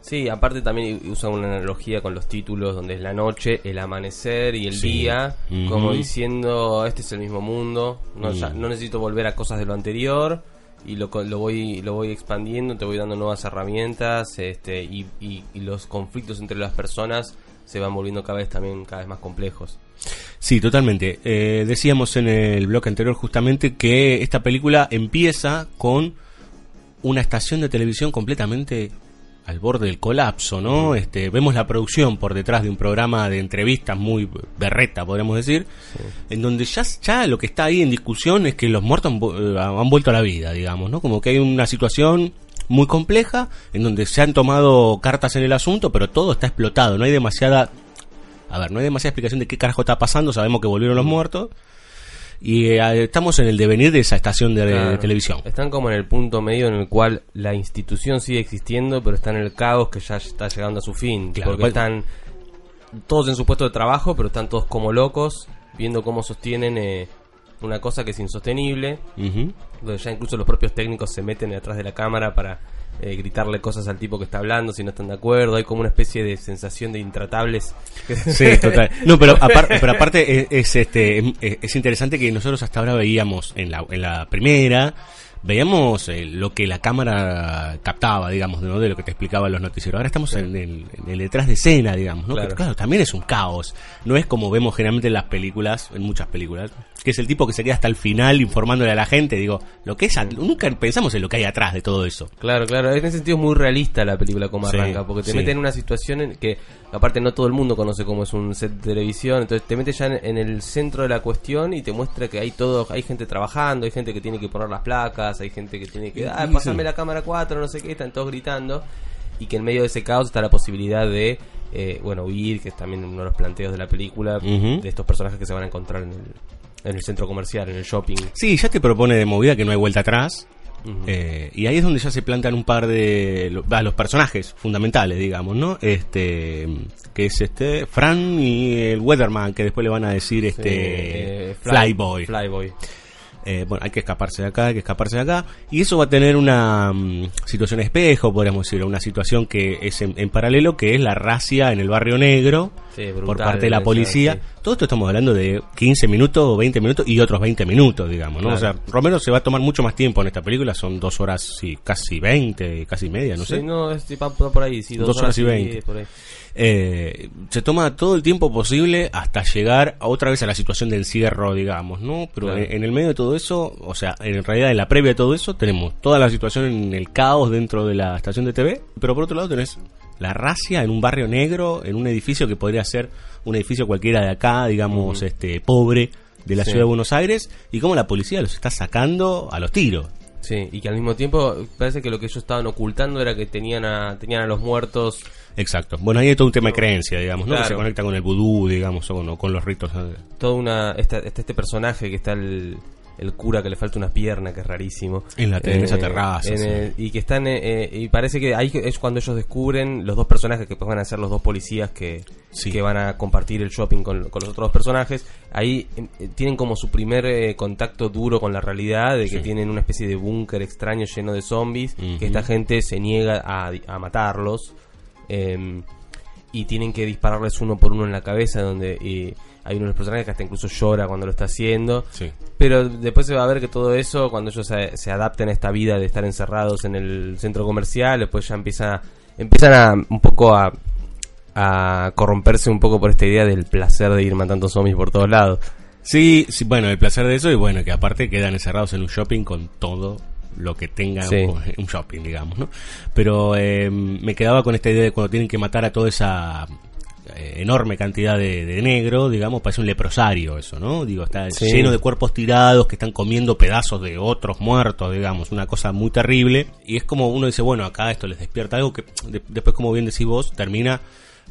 Sí, aparte también usa una analogía con los títulos donde es la noche, el amanecer y el Sí. día, como diciendo este es el mismo mundo, no, ya- Mm. no necesito volver a cosas de lo anterior y lo, lo voy lo voy expandiendo, te voy dando nuevas herramientas este y, y- y los conflictos entre las personas se van volviendo cada vez también cada vez más complejos. Sí, totalmente. Eh, decíamos en el bloque anterior justamente que esta película empieza con una estación de televisión completamente al borde del colapso, ¿no? Este, vemos la producción por detrás de un programa de entrevistas muy berreta, podríamos decir, en donde ya, ya lo que está ahí en discusión es que los muertos han, eh, han vuelto a la vida, digamos, ¿no? Como que hay una situación muy compleja en donde se han tomado cartas en el asunto, pero todo está explotado, no hay demasiada a ver, no hay demasiada explicación de qué carajo está pasando, sabemos que volvieron los muertos. y eh, estamos en el devenir de esa estación de, televisión. Están como en el punto medio en el cual la institución sigue existiendo, pero está en el caos que ya está llegando a su fin. Claro, porque pues- están todos en su puesto de trabajo, pero están todos como locos, viendo cómo sostienen eh, una cosa que es insostenible. Donde ya incluso los propios técnicos se meten detrás de la cámara para eh, gritarle cosas al tipo que está hablando si no están de acuerdo. Hay como una especie de sensación de intratables. Sí, total. No, pero, pero aparte es, es, este es, es interesante que nosotros hasta ahora veíamos en la, en la primera veíamos eh, lo que la cámara captaba, digamos, ¿no? de lo que te explicaba los noticieros. Ahora estamos en, el, en el detrás de escena, digamos, ¿no? Claro. Que, claro, también es un caos. No es como vemos generalmente en las películas, en muchas películas, que es el tipo que se queda hasta el final informándole a la gente. Digo, lo que es, nunca pensamos en lo que hay atrás de todo eso. Claro, claro. En ese sentido es muy realista la película como Sí, arranca, porque te sí. mete en una situación en que, aparte, no todo el mundo conoce cómo es un set de televisión, entonces te mete ya en, en el centro de la cuestión y te muestra que hay todo, hay gente trabajando, hay gente que tiene que poner las placas, hay gente que tiene que, ah, Sí, pasame sí. la cámara 4, no sé qué, están todos gritando, y que en medio de ese caos está la posibilidad de, eh, bueno, huir, que es también uno de los planteos de la película, de estos personajes que se van a encontrar en el, en el centro comercial, en el shopping. Sí, ya te propone de movida que no hay vuelta atrás. Eh, y ahí es donde ya se plantan un par de lo- ah, los personajes fundamentales, digamos, ¿no? Este que es este Fran y el Weatherman que después le van a decir este Eh, Flyboy. Flyboy. Eh, bueno, hay que escaparse de acá, hay que escaparse de acá. Y eso va a tener una mm, situación espejo, podríamos decir, una situación que es en, en paralelo, que es la racia en el barrio negro Sí, brutal, por parte de la policía. sí. Todo esto estamos hablando de 15 minutos o 20 minutos y otros 20 minutos, digamos, ¿no? Claro. O sea, Romero se va a tomar mucho más tiempo en esta película, son dos horas y casi 20, casi media, no Sí, sé. no, es, por ahí, sí, dos, Dos horas y veinte. diez, por ahí. Eh, se toma todo el tiempo posible hasta llegar a otra vez a la situación de encierro, digamos, ¿no? Pero Claro. en, en el medio de todo eso, o sea, en realidad en la previa de todo eso, tenemos toda la situación en el caos dentro de la estación de TV, pero por otro lado tenés la racia en un barrio negro, en un edificio que podría ser un edificio cualquiera de acá, digamos, este pobre de la Sí. ciudad de Buenos Aires, y cómo la policía los está sacando a los tiros. Sí, y que al mismo tiempo parece que lo que ellos estaban ocultando era que tenían a, tenían a los muertos. Exacto. Bueno, ahí hay todo un tema de creencia, digamos, ¿no? Que se conecta con el vudú, digamos, o con, o con los ritos. ¿no? Toda una. Está este personaje que está el, el cura que le falta una pierna, que es rarísimo. En la- en esa terraza, en sí. el- y que están. eh, eh, y parece que ahí es cuando ellos descubren los dos personajes que van a ser los dos policías que, Sí. que van a compartir el shopping con, con los otros dos personajes. Ahí eh, tienen como su primer eh, contacto duro con la realidad de que Sí. tienen una especie de búnker extraño lleno de zombies. Que esta gente se niega a, a matarlos. em, y tienen que dispararles uno por uno en la cabeza donde y hay uno de los personajes que hasta incluso llora cuando lo está haciendo Sí. pero después se va a ver que todo eso cuando ellos se, se adapten a esta vida de estar encerrados en el centro comercial después ya empieza empiezan a un poco a a corromperse un poco por esta idea del placer de ir matando zombies por todos lados Sí, sí, bueno, el placer de eso y bueno, que aparte quedan encerrados en un shopping con todo lo que tenga Sí. un, un shopping, digamos, ¿no? Pero eh, me quedaba con esta idea de cuando tienen que matar a toda esa enorme cantidad de, de negro, digamos, parece un leprosario eso, ¿no? Digo, está Sí. lleno de cuerpos tirados que están comiendo pedazos de otros muertos, digamos, una cosa muy terrible. Y es como uno dice, bueno, acá esto les despierta algo que de- después, como bien decís vos, termina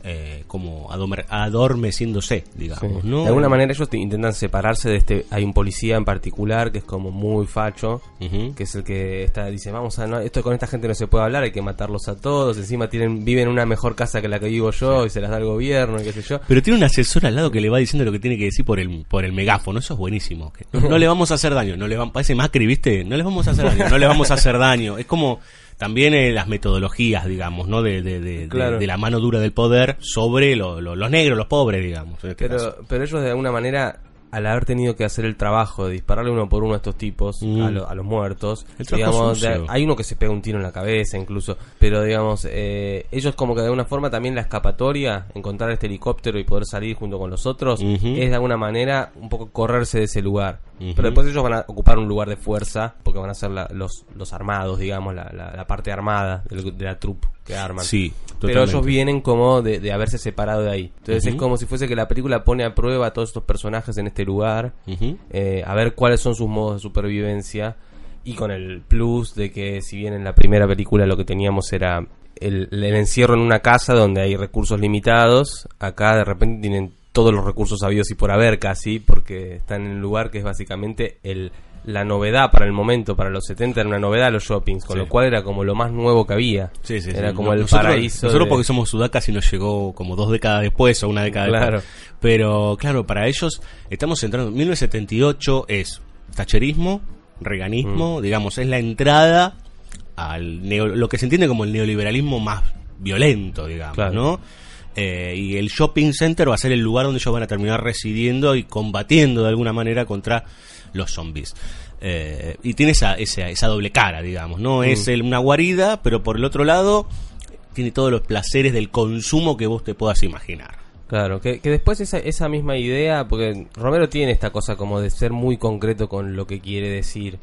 eh, como adorme- adormeciéndose, digamos, ¿no? de alguna manera ellos te- intentan separarse de este hay un policía en particular que es como muy facho Ujú. que es el que está dice vamos a no, esto con esta gente no se puede hablar hay que matarlos a todos encima tienen viven en una mejor casa que la que vivo yo y se las da el gobierno y qué sé yo Pero tiene un asesor al lado que le va diciendo lo que tiene que decir por el, por el megáfono. Eso es buenísimo. Que no, no le vamos a hacer daño. No le van, parece Macri, ¿viste? No les vamos a hacer daño. No le vamos a hacer daño. Es como también eh, las metodologías, digamos, ¿no? De, de, de, de- Claro. de la mano dura del poder sobre lo- lo- los negros, los pobres, digamos. En este caso. Pero, pero ellos de alguna manera, al haber tenido que hacer el trabajo de dispararle uno por uno a estos tipos, Mm. a, lo- a los muertos, digamos, de- hay uno que se pega un tiro en la cabeza incluso, pero digamos, eh, ellos como que de alguna forma también la escapatoria, encontrar este helicóptero y poder salir junto con los otros, es de alguna manera un poco correrse de ese lugar. Pero después ellos van a ocupar un lugar de fuerza, porque van a ser la- los, los armados, digamos, la, la- la parte armada del- de la troupe que arman. Sí, Pero ellos vienen como de, de haberse separado de ahí. Entonces es como si fuese que la película pone a prueba a todos estos personajes en este lugar, Ujú. eh, a ver cuáles son sus modos de supervivencia y con el plus de que si bien en la primera película lo que teníamos era el, el encierro en una casa donde hay recursos limitados, acá de repente tienen todos los recursos habidos y por haber casi, porque están en un lugar que es básicamente el la novedad para el momento, para los 70 era una novedad los shoppings, con Sí. lo cual era como lo más nuevo que había. Sí, sí, era sí. como el nosotros, paraíso. Nosotros de- porque somos sudacas y nos llegó como dos décadas después o una década Claro. después. Pero claro, para ellos estamos entrando. 1978 es tacherismo, Mm. reganismo, digamos, es la entrada al neo- lo que se entiende como el neoliberalismo más violento, digamos, Claro. ¿no? Eh, y el shopping center va a ser el lugar donde ellos van a terminar residiendo y combatiendo de alguna manera contra los zombies. Eh, y tiene esa, esa, esa doble cara, digamos, ¿no? Es el- una guarida, pero por el otro lado tiene todos los placeres del consumo que vos te puedas imaginar. Claro, que, que después esa, esa misma idea, porque Romero tiene esta cosa como de ser muy concreto con lo que quiere decir.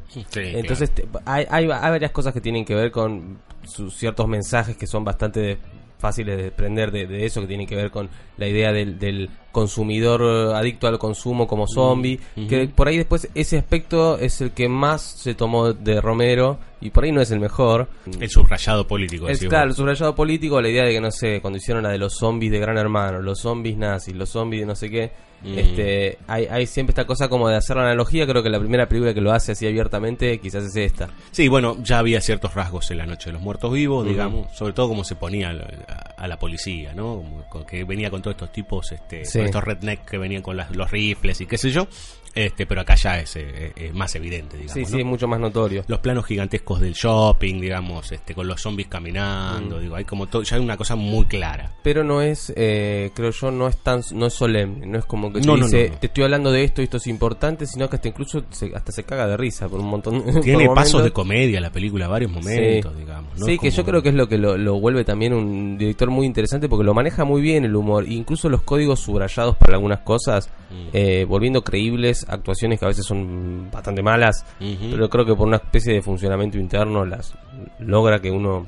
Entonces te- hay, hay, hay varias cosas que tienen que ver con sus ciertos mensajes que son bastante de- fáciles de desprender de, de eso, que tienen que ver con la idea del, del consumidor eh, adicto al consumo como zombie, que por ahí después ese aspecto es el que más se tomó de Romero y por ahí no es el mejor. el subrayado político. Es claro, el subrayado político, la idea de que, no sé, cuando hicieron la de los zombies de Gran Hermano, los zombies nazis, los zombies de no sé qué, Mm. este, hay, hay siempre esta cosa como de hacer la analogía, creo que la primera película que lo hace así abiertamente quizás es esta. Sí, bueno, ya había ciertos rasgos en la noche de los muertos vivos, digamos, sobre todo como se ponía a, a la policía, ¿no? Como que venía con todos estos tipos, este, Sí. con estos redneck que venían con las- los rifles y qué sé yo, este, pero acá ya es, eh, es más evidente, digamos. Sí, sí, ¿no? es mucho más notorio. los planos gigantescos del shopping, digamos, este, con los zombies Mm. caminando, digo, hay como todo, ya hay una cosa muy clara. Pero no es, eh, creo yo, no es tan, no es solemne, no es como que te No, dice, no, no. te estoy hablando de esto y esto es importante, sino que hasta incluso se, hasta se caga de risa por un montón Tiene pasos de comedia la película, varios momentos, Sí. digamos. Sí, que yo creo que es lo que lo, lo vuelve también un director muy interesante porque lo maneja muy bien el humor, incluso los códigos subrayados para algunas cosas, Mm. eh, volviendo creíbles actuaciones que a veces son bastante malas, pero creo que por una especie de funcionamiento interno las logra que uno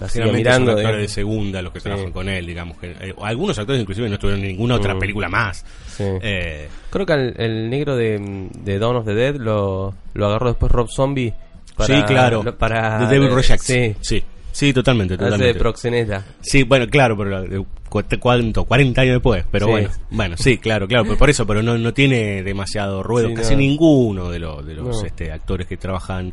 las siga mirando. son actores digamos. de segunda los que Sí. trabajan con él, digamos. Que, eh, algunos actores inclusive no estuvieron en ninguna otra Mm. película más. Sí. Eh, Creo que el, el negro de, de Dawn of the Dead lo, lo agarró después Rob Zombie. Para, sí, claro. lo- Para, The Devil Rejects. Sí, sí. Sí, totalmente, totalmente. de proxeneta. Sí, bueno, claro, pero eh, ¿cuánto? 40 años después, pero Sí. bueno, bueno, sí, claro, claro, pero por eso, pero no, no tiene demasiado ruedo, Sí, casi no. ninguno de los, de los No. este, actores que trabajan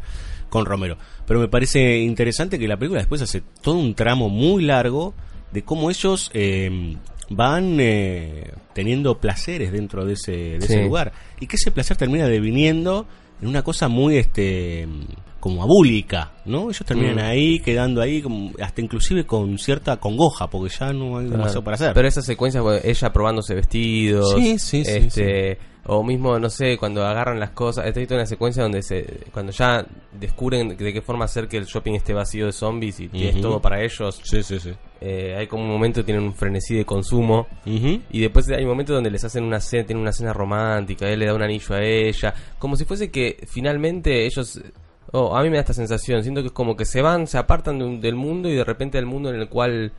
con Romero. Pero me parece interesante que la película después hace todo un tramo muy largo de cómo ellos eh, van eh, teniendo placeres dentro de ese, de ese lugar y que ese placer termina deviniendo en una cosa muy este como abúlica, ¿no? Ellos terminan Mm. ahí, quedando ahí, como, hasta inclusive con cierta congoja, porque ya no hay demasiado para hacer. Pero esa secuencia, pues, ella probándose vestidos. Sí, sí, sí, este, O mismo, no sé, cuando agarran las cosas. Esta es una secuencia donde se cuando ya descubren de qué forma hacer que el shopping esté vacío de zombies y Ujú. todo para ellos. Sí, sí, sí. eh, hay como un momento tienen un frenesí de consumo. Y después hay momentos donde les hacen una cena, tienen una cena romántica, él le da un anillo a ella, como si fuese que finalmente ellos, oh, a mí me da esta sensación, siento que es como que se van, se apartan de un- del mundo y de repente el mundo en el cual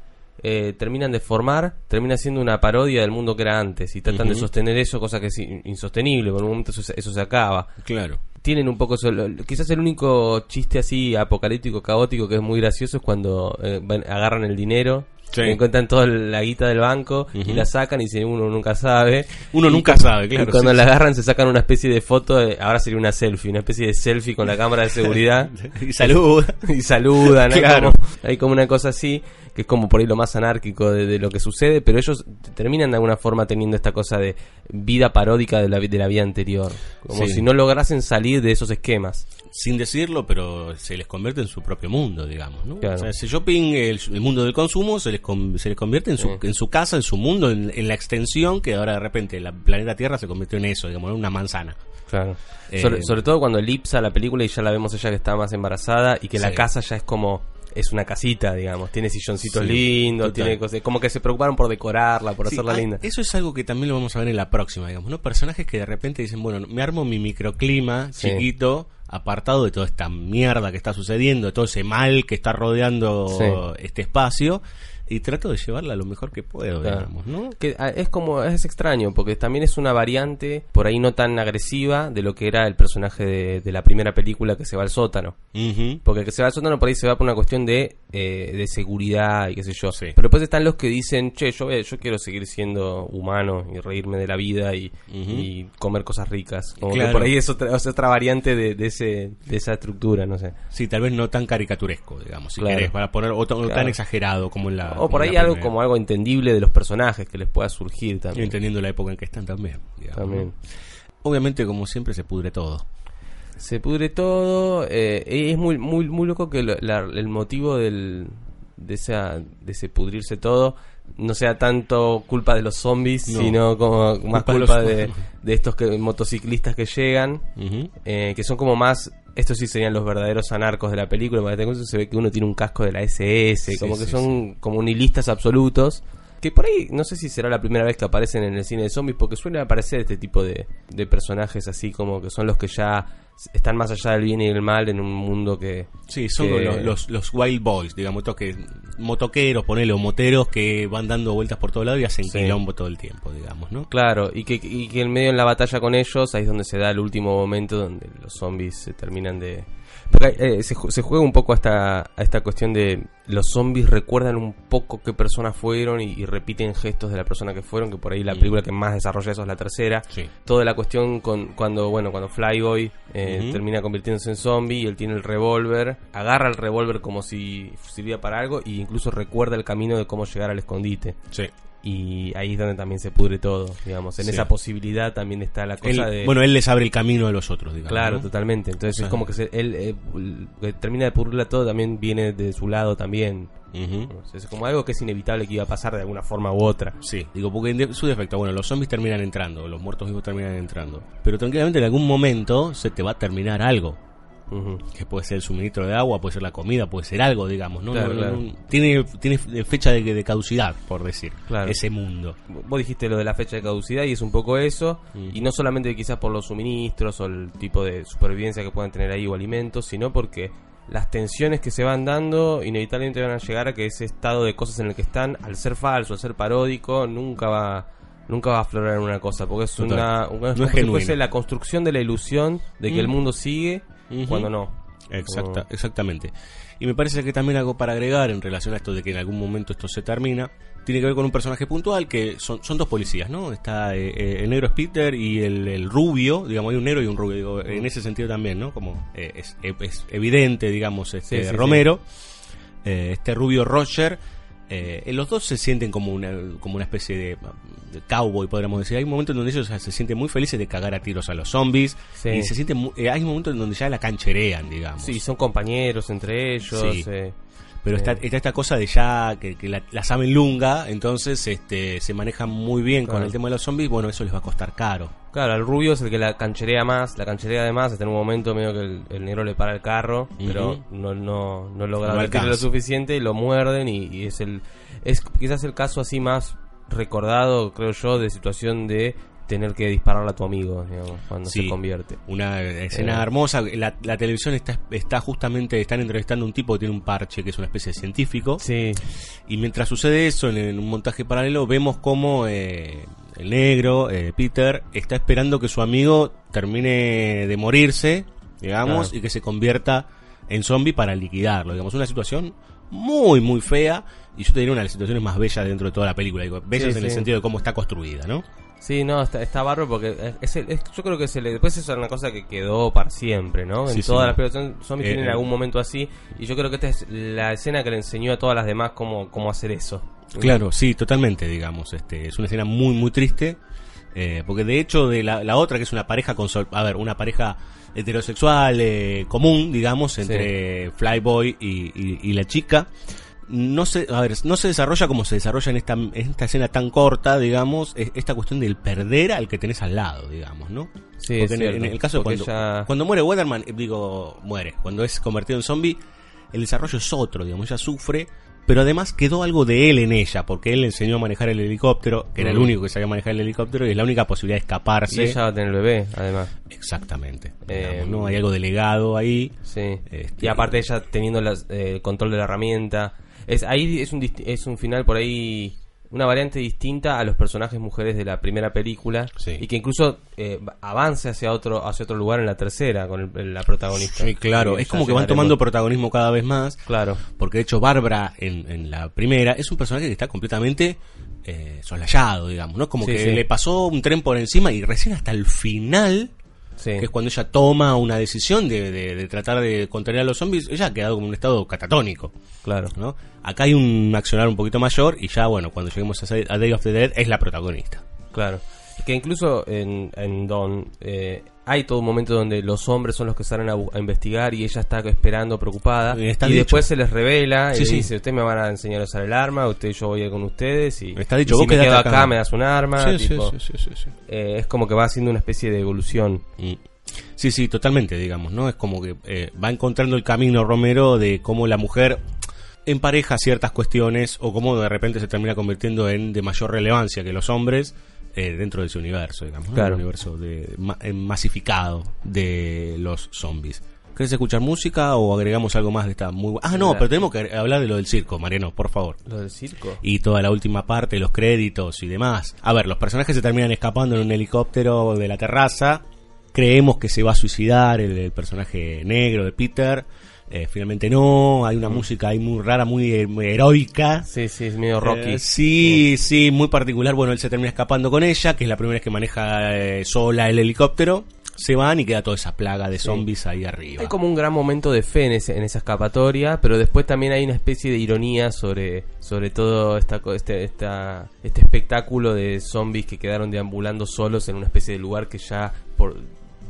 eh, terminan de formar, termina siendo una parodia del mundo que era antes y tratan de sostener eso, cosa que es in- insostenible, por un momento eso, se- eso se acaba. Claro. Tienen un poco, eso, quizás el único chiste así apocalíptico, caótico que es muy gracioso es cuando eh, agarran el dinero Sí. encuentran toda la guita del banco y la sacan y dicen uno nunca sabe. Uno nunca sabe, claro, Y cuando sí, la agarran se sacan una especie de foto, de- ahora sería una selfie, una especie de selfie con la cámara de seguridad. Y salud. y saludan, hay, Claro. como, hay como una cosa así, que es como por ahí lo más anárquico de, de lo que sucede, pero ellos terminan de alguna forma teniendo esta cosa de vida paródica de la, vi- de la vida anterior, como Sí. si no lograsen salir de esos esquemas. Sin decirlo, pero se les convierte en su propio mundo, digamos, ¿no? Claro. O sea, ese shopping, el, el mundo del consumo, se les, con- se les convierte en su, Sí. en su casa, en su mundo, en, en la extensión que ahora de repente la planeta Tierra se convirtió en eso, digamos, en una manzana. Claro. Eh, sobre, sobre todo cuando elipsa la película y ya la vemos ella que está más embarazada y que la casa ya es como es una casita, digamos, tiene silloncitos Sí, lindos, total. tiene cosas, como que se preocuparon por decorarla, por Sí, hacerla ah, linda. Eso es algo que también lo vamos a ver en la próxima, digamos, ¿no? Personajes que de repente dicen, bueno, me armo mi microclima Sí. chiquito, apartado de toda esta mierda que está sucediendo, de todo ese mal que está rodeando este espacio, y trato de llevarla lo mejor que puedo, Claro. digamos, ¿no? Que ah, es como, es extraño, porque también es una variante por ahí no tan agresiva de lo que era el personaje de, de la primera película que se va al sótano. Porque el que se va al sótano por ahí se va por una cuestión de, eh, de seguridad y qué sé yo. Sí. Pero después están los que dicen, che, yo, eh, yo quiero seguir siendo humano y reírme de la vida y, y comer cosas ricas. Como Claro. que por ahí es otra, es otra variante de, de, ese, de esa estructura, no sé. Sí, tal vez no tan caricaturesco, digamos, si Claro. querés, para poner o, tan- o tan exagerado como en la O por ahí algo primera. como algo entendible de los personajes que les pueda surgir Y también. entendiendo la época en que están también, digamos, También. Obviamente, como siempre, se pudre todo. Se pudre todo. eh, es muy, muy, muy loco que lo- la- el motivo del, de, esa, de ese pudrirse todo no sea tanto culpa de los zombies, No. sino como más Culpa de culpa los- de, de estos que, motociclistas que llegan, eh, que son como más. Estos sí serían los verdaderos anarcos de la película. Porque se ve que uno tiene un casco de la SS, Sí, como que sí, son como nihilistas absolutos. Que por ahí, no sé si será la primera vez que aparecen en el cine de zombies, porque suele aparecer este tipo de, de personajes así como que son los que ya están más allá del bien y del mal en un mundo que... Sí, son que- los, los, los wild boys, digamos, estos que motoqueros, ponele, o moteros que van dando vueltas por todo lado y hacen Sí. quilombo todo el tiempo, digamos, ¿no? Claro, y que, y que en medio en la batalla con ellos, ahí es donde se da el último momento donde los zombies se terminan de... Eh, se, se juega un poco a esta, a esta cuestión de los zombies recuerdan un poco qué personas fueron y, y repiten gestos de la persona que fueron, que por ahí la película que más desarrolla eso es la tercera. Sí. Toda la cuestión con cuando, bueno, cuando Flyboy eh, termina convirtiéndose en zombie y él tiene el revólver, agarra el revólver como si sirviera para algo e incluso recuerda el camino de cómo llegar al escondite. Sí. Y ahí es donde también se pudre todo, digamos. En Sí. esa posibilidad también está la cosa Él- de... Bueno, él les abre el camino a los otros, digamos. Claro, ¿no? totalmente. Entonces O sea- es como que se- él eh, que termina de pudrirla todo, también viene de su lado también. Sea, es como algo que es inevitable que iba a pasar de alguna forma u otra. Sí, digo, porque en su defecto, bueno, los zombies terminan entrando, los muertos vivos terminan entrando. Pero tranquilamente en algún momento se te va a terminar algo. Que puede ser el suministro de agua, puede ser la comida, puede ser algo, digamos, ¿no? Claro, No- claro. no- tiene, tiene fecha de, de caducidad, por decir, Claro. ese mundo. Vos dijiste lo de la fecha de caducidad y es un poco eso. Y no solamente quizás por los suministros o el tipo de supervivencia que puedan tener ahí o alimentos, sino porque las tensiones que se van dando inevitablemente van a llegar a que ese estado de cosas en el que están, al ser falso, al ser paródico, nunca va nunca va a aflorar en una cosa, porque es Total. una, una- No es como si genuino. fuese la construcción de la ilusión de que Mm. el mundo sigue Cuando no. Exacta, Exactamente. Y me parece que también algo para agregar en relación a esto de que en algún momento esto se termina, tiene que ver con un personaje puntual que son, son dos policías, ¿no? Está eh, eh, el negro es Peter y el, el rubio, digamos, hay un negro y un rubio, digo, en ese sentido también, ¿no? Como eh, es, es evidente, digamos, este Sí, sí, Romero, eh, este rubio Roger. Eh, los dos se sienten como una, como una especie de, de cowboy, podríamos decir. Hay un momento en donde ellos se sienten muy felices de cagar a tiros a los zombies. Sí. Y se sienten eh, hay un momento en donde ya la cancherean, digamos. Sí, son compañeros entre ellos. Sí. eh. Pero está, Eh. está esta cosa de ya que, que la, la saben lunga, entonces este, se manejan muy bien con el tema de los zombies. Bueno, eso les va a costar caro. Claro, el rubio es el que la cancherea más, la cancherea además, hasta en un momento medio que el, el negro le para el carro, pero no, no, no logra No lo suficiente y lo muerden y, y es el es quizás el caso así más recordado, creo yo, de situación de tener que dispararle a tu amigo, digamos, cuando Sí. se convierte. Una escena Eh. hermosa. La, la televisión está, está justamente, están entrevistando a un tipo que tiene un parche, que es una especie de científico. Sí, Y mientras sucede eso, en, en un montaje paralelo, vemos cómo eh, el negro, eh, Peter, está esperando que su amigo termine de morirse, digamos, Claro. y que se convierta en zombie para liquidarlo. Digamos, una situación muy, muy fea. Y yo te diría una de las situaciones más bellas dentro de toda la película. Digo, bellas Sí, en el sentido de cómo está construida, ¿no? Sí, no, está, está bárbaro porque es, es el- es- yo creo que se le, después eso es una cosa que quedó para siempre, ¿no? En Sí, sí. todas las películas zombies Eh, tienen eh. algún momento así y yo creo que esta es la escena que le enseñó a todas las demás cómo, cómo hacer eso. Claro, sí, totalmente, digamos. Este, es una escena muy, muy triste. eh, porque de hecho, de la, la otra, que es una pareja con a ver, una pareja heterosexual eh, común, digamos, entre Flyboy y, y- y la chica. No se, a ver, no se desarrolla como se desarrolla en esta, en esta escena tan corta, digamos, es- esta cuestión del perder al que tenés al lado, digamos, ¿no? Sí, Porque es en, en el caso de cuando, ella- cuando muere Weatherman, eh, digo, muere. Cuando es convertido en zombie, el desarrollo es otro, digamos, ella sufre, pero además quedó algo de él en ella, porque él le enseñó a manejar el helicóptero, que era el único que sabía manejar el helicóptero, y es la única posibilidad de Y escaparse. ella va a tener el bebé, además. Exactamente. Eh, digamos, ¿no? Hay algo delegado ahí. Sí. Este- Y aparte ella teniendo las- eh, el control de la herramienta. Es, ahí es un, es un final por ahí, una variante distinta a los personajes mujeres de la primera película Sí. y que incluso eh, avanza hacia otro hacia otro lugar en la tercera con el- la protagonista. Sí, claro. Es como que van tomando protagonismo cada vez más. Claro. Porque de hecho Bárbara en, en la primera es un personaje que está completamente eh, soslayado, digamos, ¿no? Como Sí, que le pasó un tren por encima y recién hasta el final, Sí. que es cuando ella toma una decisión de, de- de tratar de contener a los zombies, ella ha quedado como un estado catatónico, Claro. ¿no? Acá hay un accionar un poquito mayor y ya, bueno, cuando lleguemos a, a Day of the Dead es la protagonista. Claro. Que incluso en, en Don eh, hay todo un momento donde los hombres son los que salen a, investigar y ella está esperando preocupada. Está y dicho. después se les revela Sí, y sí. dice, ustedes me van a enseñar a usar el arma, usted yo voy a ir con ustedes y, Está dicho, y vos si me quedate quedo acá. acá me das un arma. Sí, tipo, eh, es como que va haciendo una especie de evolución. Sí, sí, totalmente, digamos, ¿no? Es como que eh, va encontrando el camino Romero de cómo la mujer empareja ciertas cuestiones o cómo de repente se termina convirtiendo en de mayor relevancia que los hombres eh, dentro de ese universo, digamos, ¿no? Claro. El universo de, ma- eh, masificado de los zombies. ¿Querés escuchar música o agregamos algo más de esta muy Ah, no, pero tenemos que hablar de lo del circo, Mariano, por favor. Lo del circo. Y toda la última parte, los créditos y demás. A ver, los personajes se terminan escapando en un helicóptero de la terraza. Creemos que se va a suicidar el, el personaje negro de Peter. Eh, finalmente no. Hay una música ahí muy rara, muy, eh, muy heroica. Sí, sí, es medio Rocky. Eh, sí, sí, muy particular. Bueno, él se termina escapando con ella, que es la primera vez que maneja eh, sola el helicóptero. Se van y queda toda esa plaga de zombies ahí arriba. Hay como un gran momento de fe en, ese- en esa escapatoria, pero después también hay una especie de ironía sobre, sobre todo esta, este, esta, este espectáculo de zombies que quedaron deambulando solos en una especie de lugar que ya, por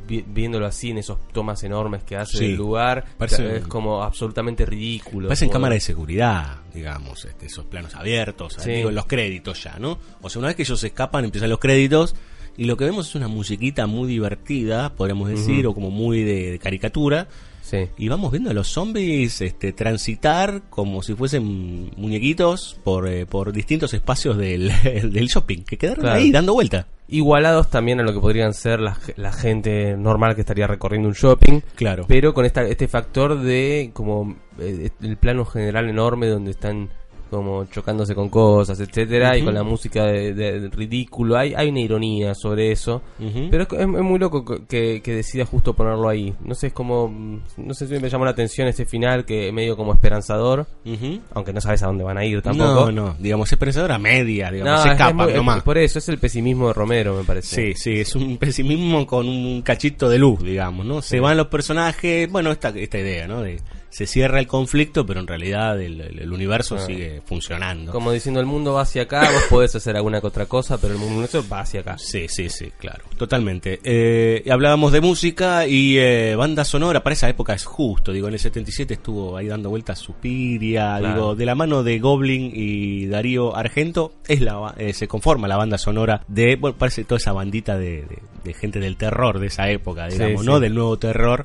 vi- viéndolo así, en esos tomas enormes que hace Sí. del lugar, Parece- es como absolutamente ridículo. Parecen Como- cámara de seguridad, digamos, este, esos planos abiertos, Sí. digo, los créditos ya, ¿no? O sea, una vez que ellos escapan, empiezan los créditos y lo que vemos es una musiquita muy divertida, podríamos decir, o como muy de, de caricatura. Sí. Y vamos viendo a los zombies este, transitar como si fuesen muñequitos por, eh, por distintos espacios del, del shopping, que quedaron Claro. ahí dando vuelta. Igualados también a lo que podrían ser la, la gente normal que estaría recorriendo un shopping. Claro. pero con esta, este factor de como eh, el plano general enorme donde están como chocándose con cosas, etcétera, y con la música de, de- ridículo, hay, hay una ironía sobre eso, Ujú. pero es, muy loco co- que, que decida justo ponerlo ahí, no sé, es como, mm, no sé si me llamó la atención este final que es medio como esperanzador, Ujú. aunque no sabes a dónde van a ir tampoco. No, no, digamos, es pensadora media, digamos, No, se es- es escapan muy- es- nomás. por eso es el pesimismo de Romero, me parece. Sí, sí, es un pesimismo con un cachito de luz, digamos, ¿no? Se Sí. van los personajes, bueno, esta, esta idea, ¿no? De, se cierra el conflicto, pero en realidad el, el- universo Ah. sigue funcionando. Como diciendo el mundo va hacia acá, vos podés hacer alguna que otra cosa, pero el mundo va hacia acá. Sí, sí, sí, claro, totalmente. Eh, hablábamos de música y eh, banda sonora, para esa época es justo, digo, en el 77 estuvo ahí dando vueltas Suspiria, Claro. digo, de la mano de Goblin y Darío Argento, es la, eh, se conforma la banda sonora de, bueno, parece toda esa bandita de, de- de gente del terror de esa época, Sí, digamos, sí. ¿no? Del nuevo terror.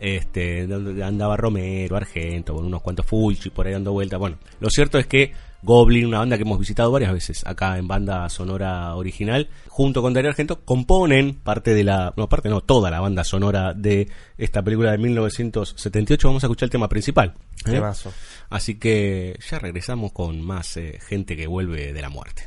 Este, andaba Romero, Argento, con unos cuantos Fulci por ahí dando vueltas. Bueno, lo cierto es que Goblin, una banda que hemos visitado varias veces acá en banda sonora original, junto con Darío Argento, componen parte de la, no, parte no, toda la banda sonora de esta película de 1978. Vamos a escuchar el tema principal. ¿eh? Así que ya regresamos con más eh, gente que vuelve de la muerte.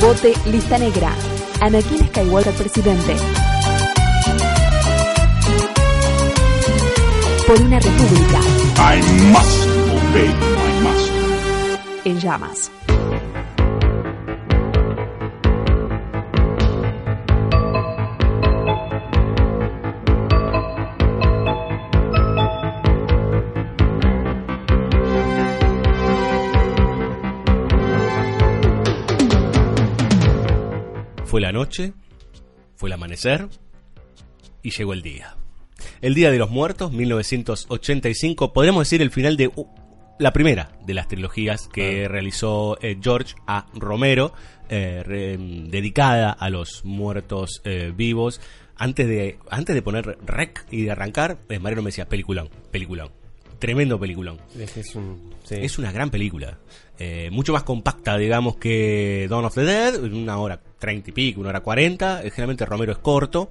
Vote lista negra. Anakin Skywalker presidente. Por una república I must obey my master. en llamas. Fue la noche, fue el amanecer y llegó el día. El Día de los Muertos, 1985, podríamos decir el final de uh, la primera de las trilogías que realizó eh, George A. Romero, eh, re- dedicada a los muertos eh, vivos. Antes de, antes de poner rec y de arrancar, Mariano me decía, peliculón, peliculón. Tremendo peliculón. Es, es un. sí. Es una gran película. Mucho más compacta, digamos, que Dawn of the Dead. Una hora treinta y pico, una hora cuarenta. Eh, Generalmente Romero es corto.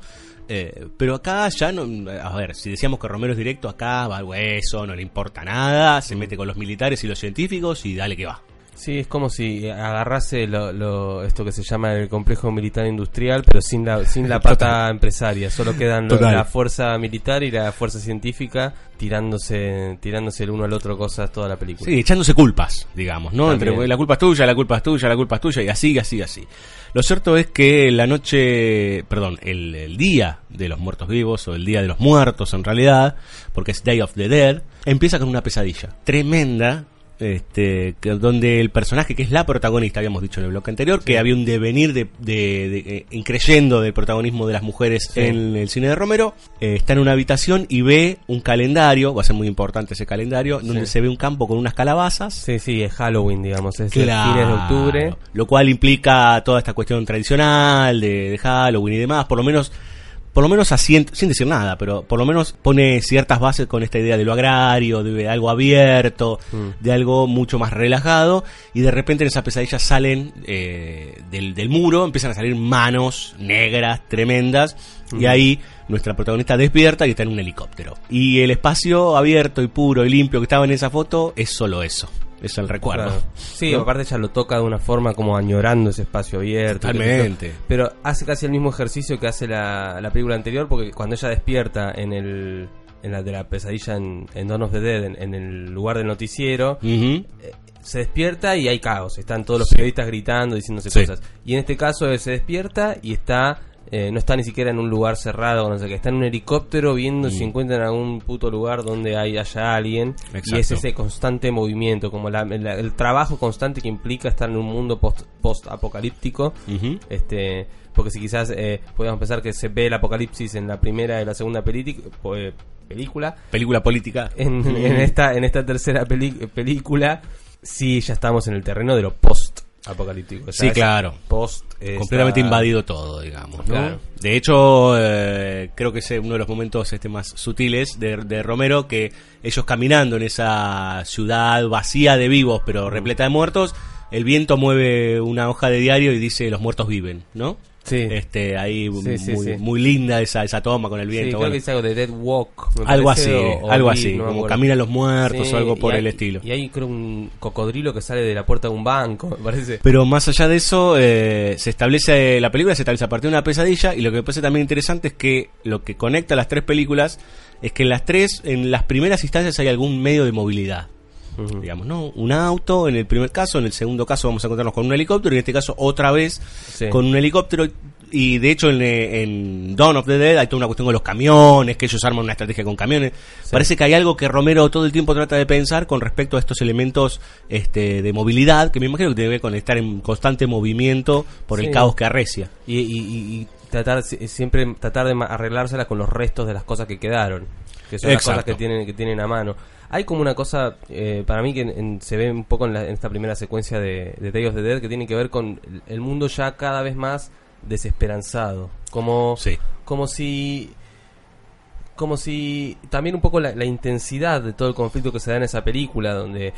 Eh, pero acá ya no. A ver, si decíamos que Romero es directo, acá va al hueso, no le importa nada. Se mete con los militares y los científicos y dale que va. Sí, es como si agarrase lo, lo- esto que se llama el complejo militar industrial, pero sin la, sin la pata empresaria. Solo quedan Total. la fuerza militar y la fuerza científica tirándose, tirándose el uno al otro cosas toda la película. Sí, echándose culpas, digamos, ¿no? También. Entre la culpa es tuya, la culpa es tuya, la culpa es tuya, y así, así, así. Lo cierto es que la noche, perdón, el, el día de los muertos vivos, o el día de los muertos en realidad, porque es Day of the Dead, empieza con una pesadilla tremenda. Este, que- donde el personaje que es la protagonista, habíamos dicho en el bloque anterior, que había un devenir de, de, de- eh, del protagonismo de las mujeres Sí. en el cine de Romero, eh, está en una habitación y ve un calendario, va a ser muy importante ese calendario, donde se ve un campo con unas calabazas. Sí, sí, es Halloween, digamos, es Claro. el fines de octubre. Lo cual implica toda esta cuestión tradicional de, de Halloween y demás, por lo menos por lo menos sin decir nada, pero por lo menos pone ciertas bases con esta idea de lo agrario, de algo abierto, Mm. de algo mucho más relajado, y de repente en esa pesadilla salen eh, del, del muro, empiezan a salir manos negras, tremendas, y ahí nuestra protagonista despierta y está en un helicóptero. Y el espacio abierto y puro y limpio que estaba en esa foto es solo eso, es el recuerdo. Claro. Sí, ¿No? aparte ella lo toca de una forma como añorando ese espacio abierto. Totalmente. Pero hace casi el mismo ejercicio que hace la, la película anterior, porque cuando ella despierta en el en la de la pesadilla en, en Dawn of the Dead, en, en el lugar del noticiero, eh, se despierta y hay caos. Están todos los Sí. periodistas gritando, diciéndose Sí. cosas. Y en este caso él se despierta y está... eh, no está ni siquiera en un lugar cerrado, no sé qué, está en un helicóptero viendo si encuentra en algún puto lugar donde hay, haya alguien. Y es ese constante movimiento, como la- el, el trabajo constante que implica estar en un mundo post, apocalíptico Ujú. este porque si quizás eh, podemos pensar que se ve el apocalipsis en la primera y la segunda eh, película película política. en, Mm. en esta en esta tercera película sí ya estamos en el terreno de lo post apocalíptico Sí, claro. post eh, completamente invadido todo, digamos. ¿no? Claro. De hecho, eh, creo que es uno de los momentos este más sutiles de, de Romero, que ellos caminando en esa ciudad vacía de vivos, pero repleta de muertos, el viento mueve una hoja de diario y dice los muertos viven, ¿no? Sí. Este, ahí Sí, sí, muy, muy linda esa, esa toma con el viento. creo bueno. que es algo de Dead Walk algo así, o- algo así, no como caminan los muertos o algo por hay- el estilo. y hay creo un cocodrilo que sale de la puerta de un banco me parece Pero más allá de eso, eh, se establece, la película se establece a partir de una pesadilla y lo que me parece también interesante es que lo que conecta las tres películas es que en las tres, en las primeras instancias hay algún medio de movilidad. Digamos, ¿no? Un auto en el primer caso, en el segundo caso vamos a encontrarnos con un helicóptero y en este caso otra vez Sí. con un helicóptero y de hecho en, en Dawn of the Dead hay toda una cuestión con los camiones, que ellos arman una estrategia con camiones. Parece que hay algo que Romero todo el tiempo trata de pensar con respecto a estos elementos este, de movilidad, que me imagino que tiene que ver con estar en constante movimiento por el caos que arrecia. y, y- tratar si- siempre tratar de arreglárselas con los restos de las cosas que quedaron que son las cosas que tienen que tienen a mano Hay como una cosa, eh, para mí, que en- en- se ve un poco en, la- en esta primera secuencia de, de Day of the Dead, que tiene que ver con el- el mundo ya cada vez más desesperanzado. Como, Sí. como si como si también un poco la, la intensidad de todo el conflicto que se da en esa película donde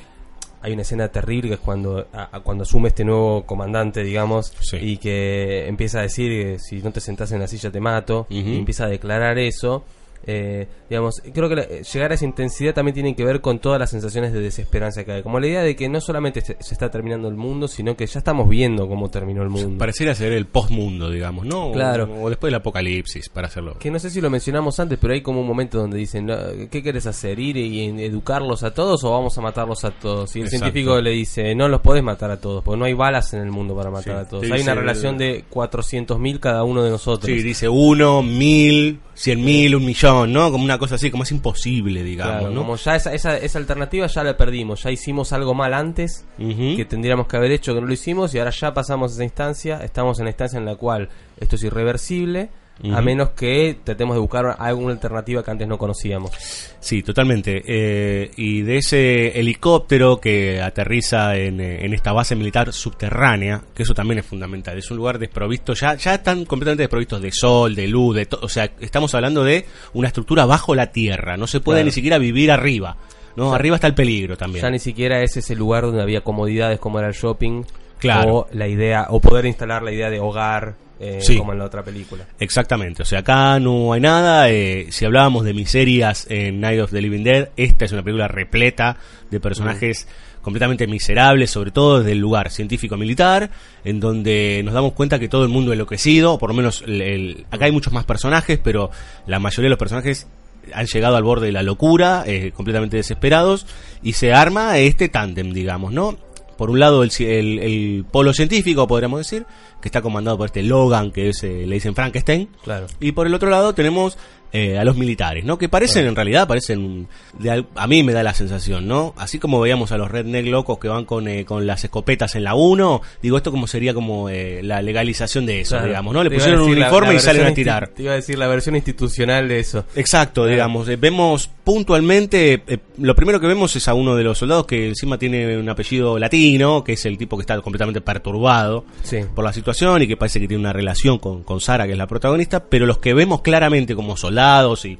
hay una escena terrible que es cuando a- a- cuando asume este nuevo comandante digamos Sí. y que empieza a decir que si no te sentás en la silla te mato y empieza a declarar eso eh, digamos creo que la- eh, llegar a esa intensidad también tiene que ver con todas las sensaciones de desesperanza que hay como la idea de que no solamente se, se está terminando el mundo sino que ya estamos viendo cómo terminó el mundo Pareciera ser el postmundo, digamos, ¿no? Claro. O, o después del apocalipsis, para hacerlo. Que no sé si lo mencionamos antes, pero hay como un momento donde dicen, "No, ¿qué quieres hacer? ¿Ir y educarlos a todos o vamos a matarlos a todos? Y el Exacto. científico le dice, no los podés matar a todos, porque no hay balas en el mundo para matar Sí. a todos. Hay una relación de 400.000 cada uno de nosotros. Sí, dice uno, mil, cien mil, un millón, ¿no? Como una cosa así, como es imposible, digamos, Claro, ¿no? como ya esa, esa, esa alternativa ya la perdimos, ya hicimos algo mal antes que tendríamos que haber hecho que no lo hicimos y ahora ya pasamos esa instancia, estamos en la instancia en la cual esto es irreversible, a menos que tratemos de buscar alguna alternativa que antes no conocíamos. Sí, totalmente. Eh, y de ese helicóptero que aterriza en, eh, en esta base militar subterránea, que eso también es fundamental. Es un lugar desprovisto, ya, ya están completamente desprovistos de sol, de luz, de todo. O sea, estamos hablando de una estructura bajo la tierra. No se puede Claro. ni siquiera vivir arriba. ¿no? Arriba está el peligro también. Ya ni siquiera es ese lugar donde había comodidades como era el shopping. Claro. O la idea, o poder instalar la idea de hogar, eh, Sí. como en la otra película. Exactamente, o sea, acá no hay nada. eh, si hablábamos de miserias en Night of the Living Dead, esta es una película repleta de personajes completamente miserables, sobre todo desde el lugar científico-militar, en donde nos damos cuenta que todo el mundo enloquecido, o por lo menos el- el- acá hay muchos más personajes, pero la mayoría de los personajes han llegado al borde de la locura, eh, completamente desesperados, y se arma este tándem, digamos, ¿no? Por un lado, el, el- el polo científico, podríamos decir, que está comandado por este Logan, que es, eh, le dicen Frankenstein. Claro. Y por el otro lado tenemos eh, a los militares, ¿no? Que parecen, en realidad, parecen, de a mí me da la sensación, ¿no? Así como veíamos a los redneck locos que van con, eh, con las escopetas en la 1, digo, esto como sería como eh, la legalización de eso, Claro. digamos, ¿no? Le pusieron un la- uniforme la y salen a tirar. Te iba a decir la versión institucional de eso. Exacto, digamos, eh, vemos puntualmente, eh, lo primero que vemos es a uno de los soldados que encima tiene un apellido latino, que es el tipo que está completamente perturbado Sí. por la situación y que parece que tiene una relación con, con Sara, que es la protagonista, pero los que vemos claramente como soldados y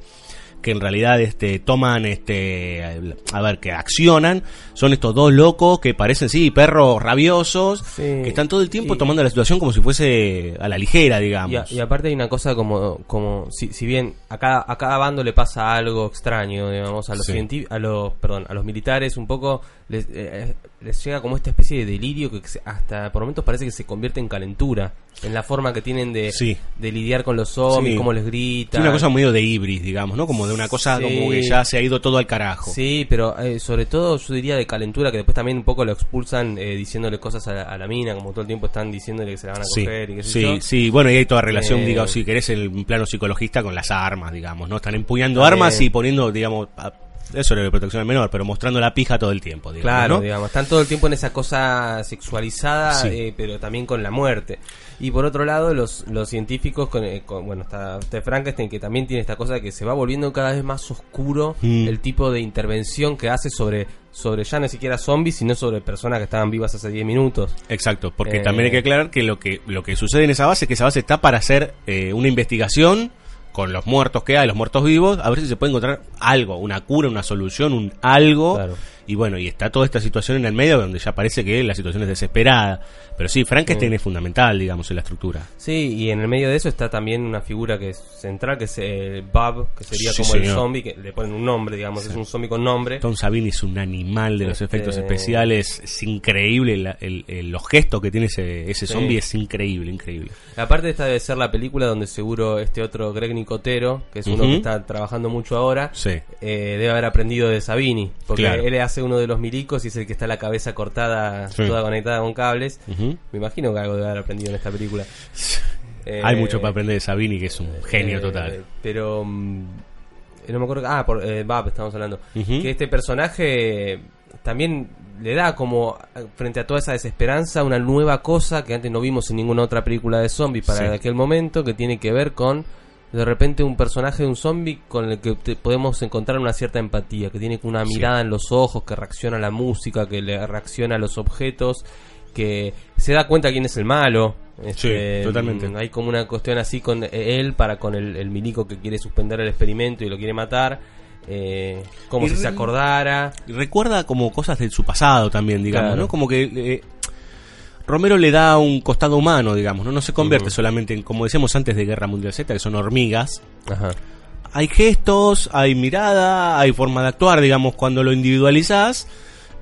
que en realidad este toman este a ver que accionan son estos dos locos que parecen sí perros rabiosos Sí. que están todo el tiempo Y- tomando la situación como si fuese a la ligera digamos Y, a- y aparte hay una cosa como, como si, si bien a cada, a cada bando le pasa algo extraño, digamos, a los Sí. a los, perdón, a los militares un poco les, eh, les llega como esta especie de delirio que hasta por momentos parece que se convierte en calentura, en la forma que tienen de, Sí. de lidiar con los zombies, Sí. cómo les gritan. Tiene una cosa medio de ibris, digamos, ¿no? Como de una cosa como que ya se ha ido todo al carajo. Sí, pero eh, sobre todo yo diría de calentura, que después también un poco lo expulsan eh, diciéndole cosas a la, a la mina, como todo el tiempo están diciéndole que se la van a coger y qué sé sí, yo. sí, bueno, y hay toda relación, Eh, digamos, si querés, el plano psicologista con las armas, digamos, ¿no? Están empuñando Eh, armas y poniendo, digamos, a- eso era de protección al menor, pero mostrando la pija todo el tiempo, digamos, Claro, ¿no? digamos, están todo el tiempo en esa cosa sexualizada, Sí. eh, pero también con la muerte. Y por otro lado, los, los científicos, con, eh, con- bueno, está Frankenstein, que también tiene esta cosa de que se va volviendo cada vez más oscuro Mm. el tipo de intervención que hace sobre, sobre ya ni siquiera zombies, sino sobre personas que estaban vivas hace 10 minutos. Exacto, porque Eh, también hay que aclarar que lo que lo que sucede en esa base es que esa base está para hacer eh, una investigación con los muertos que hay, los muertos vivos, a ver si se puede encontrar algo, una cura, una solución, un algo. Y bueno, y está toda esta situación en el medio donde ya parece que la situación es desesperada. Pero sí, Frankenstein es fundamental, digamos, en la estructura. Sí, y en el medio de eso está también una figura que es central, que es eh, Bob, que sería Sí, como el zombie, que le ponen un nombre, digamos, es un zombie con nombre. Tom Savini es un animal de los Este- efectos especiales, es increíble, la- el- el- los gestos que tiene ese, ese Sí. zombie es increíble, increíble. Aparte esta debe ser la película donde seguro este otro Greg Nicotero, que es uno Ujú. que está trabajando mucho ahora, Sí. eh, debe haber aprendido de Sabini, porque Claro. él hace uno de los milicos y es el que está la cabeza cortada, Sí. toda conectada con cables. Me imagino que algo debe haber aprendido en esta película. Eh, Hay mucho para aprender de Savini, que es un genio eh, total. Pero mm, no me acuerdo. Ah, por eh, Bab estamos hablando. Que este personaje también le da como eh, frente a toda esa desesperanza una nueva cosa que antes no vimos en ninguna otra película de zombies para Sí. aquel momento que tiene que ver con de repente un personaje de un zombie con el que te- podemos encontrar una cierta empatía, que tiene una mirada en los ojos, que reacciona a la música, que le reacciona a los objetos, que se da cuenta quién es el malo. Este, Sí, totalmente. mm, Hay como una cuestión así con él para con el, el milico que quiere suspender el experimento y lo quiere matar. Eh, como Y si se acordara. Recuerda como cosas de su pasado también, digamos, Claro. ¿no? Como que eh, Romero le da un costado humano, digamos, ¿no? No se convierte solamente en, como decíamos antes de Guerra Mundial Z, que son hormigas. Ajá. Hay gestos, hay mirada, hay forma de actuar, digamos, cuando lo individualizás.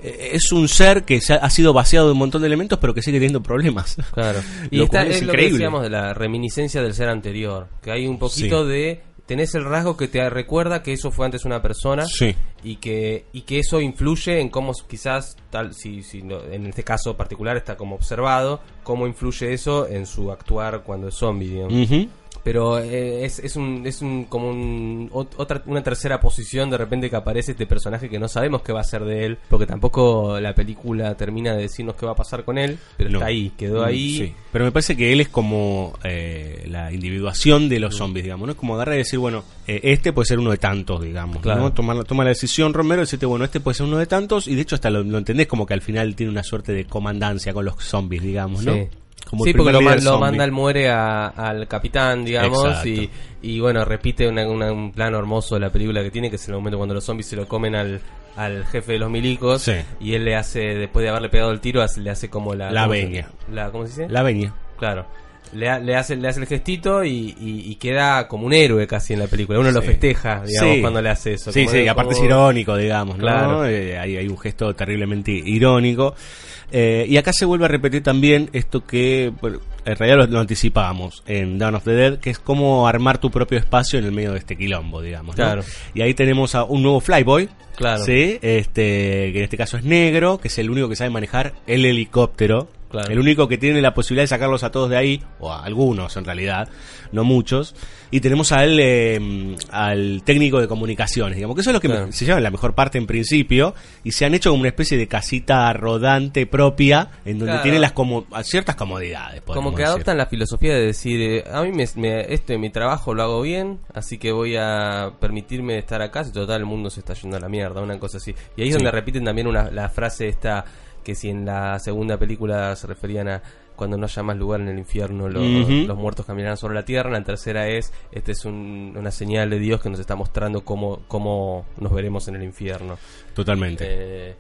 eh, Es un ser que se ha, sido vaciado de un montón de elementos, pero que sigue teniendo problemas. Claro. Y cual es es lo que decíamos de la reminiscencia del ser anterior. Que hay un poquito Sí. de. Tenés el rasgo que te recuerda que eso fue antes una persona. Sí. Y que, y que eso influye en cómo quizás, tal si, si no- en este caso particular está como observado, cómo influye eso en su actuar cuando es zombie, digamos. Pero eh, es, es un es un como un, ot- otra una tercera posición de repente que aparece este personaje que no sabemos qué va a ser de él, porque tampoco la película termina de decirnos qué va a pasar con él, pero No. está ahí, quedó Mm, ahí. sí. Pero me parece que él es como eh, la individuación de los zombies, digamos, ¿no? Es como agarrar y decir, bueno, eh, este puede ser uno de tantos, digamos, Claro. ¿no? Tomar, toma la decisión Romero y decirte, bueno, este puede ser uno de tantos, y de hecho hasta lo, lo entendés como que al final tiene una suerte de comandancia con los zombies, digamos, ¿no? Sí. Como Sí, porque lo, manda el muere a- al capitán, digamos, y, y bueno, repite una- una- un plano hermoso de la película que tiene, que es el momento cuando los zombies se lo comen al, al jefe de los milicos, Sí. y él le hace, después de haberle pegado el tiro, hace- le hace como la... La ¿cómo se- veña. La, ¿Cómo se dice? La veña. Claro. Le, le hace, le hace el gestito y, y- y queda como un héroe casi en la película. Uno lo festeja, digamos, Sí. cuando le hace eso. Sí, sí, de- aparte es como- irónico, digamos, ¿no? Claro. Eh, hay, hay un gesto terriblemente irónico. Eh, y acá se vuelve a repetir también esto que bueno, en realidad lo, lo anticipábamos en Dawn of the Dead, que es cómo armar tu propio espacio en el medio de este quilombo, digamos. ¿no? Claro. Y ahí tenemos a un nuevo Flyboy, Claro. ¿sí? este, que en este caso es negro, que es el único que sabe manejar el helicóptero. Claro. El único que tiene la posibilidad de sacarlos a todos de ahí, o a algunos en realidad, no muchos. Y tenemos al, eh, al técnico de comunicaciones, digamos, que eso es lo que Claro. se llama la mejor parte en principio, y se han hecho como una especie de casita rodante propia, en donde Claro. tiene las como, ciertas comodidades. Como que decir. adoptan la filosofía de decir, eh, a mí me, me- esto en mi trabajo lo hago bien, así que voy a permitirme estar acá, si total el mundo se está yendo a la mierda, una cosa así. Y ahí es Sí. donde repiten también una, la frase esta, que si en la segunda película se referían a cuando no haya más lugar en el infierno, los, muertos caminarán sobre la tierra. La tercera es, este es un- una señal de Dios que nos está mostrando cómo, cómo nos veremos en el infierno. Totalmente. Eh,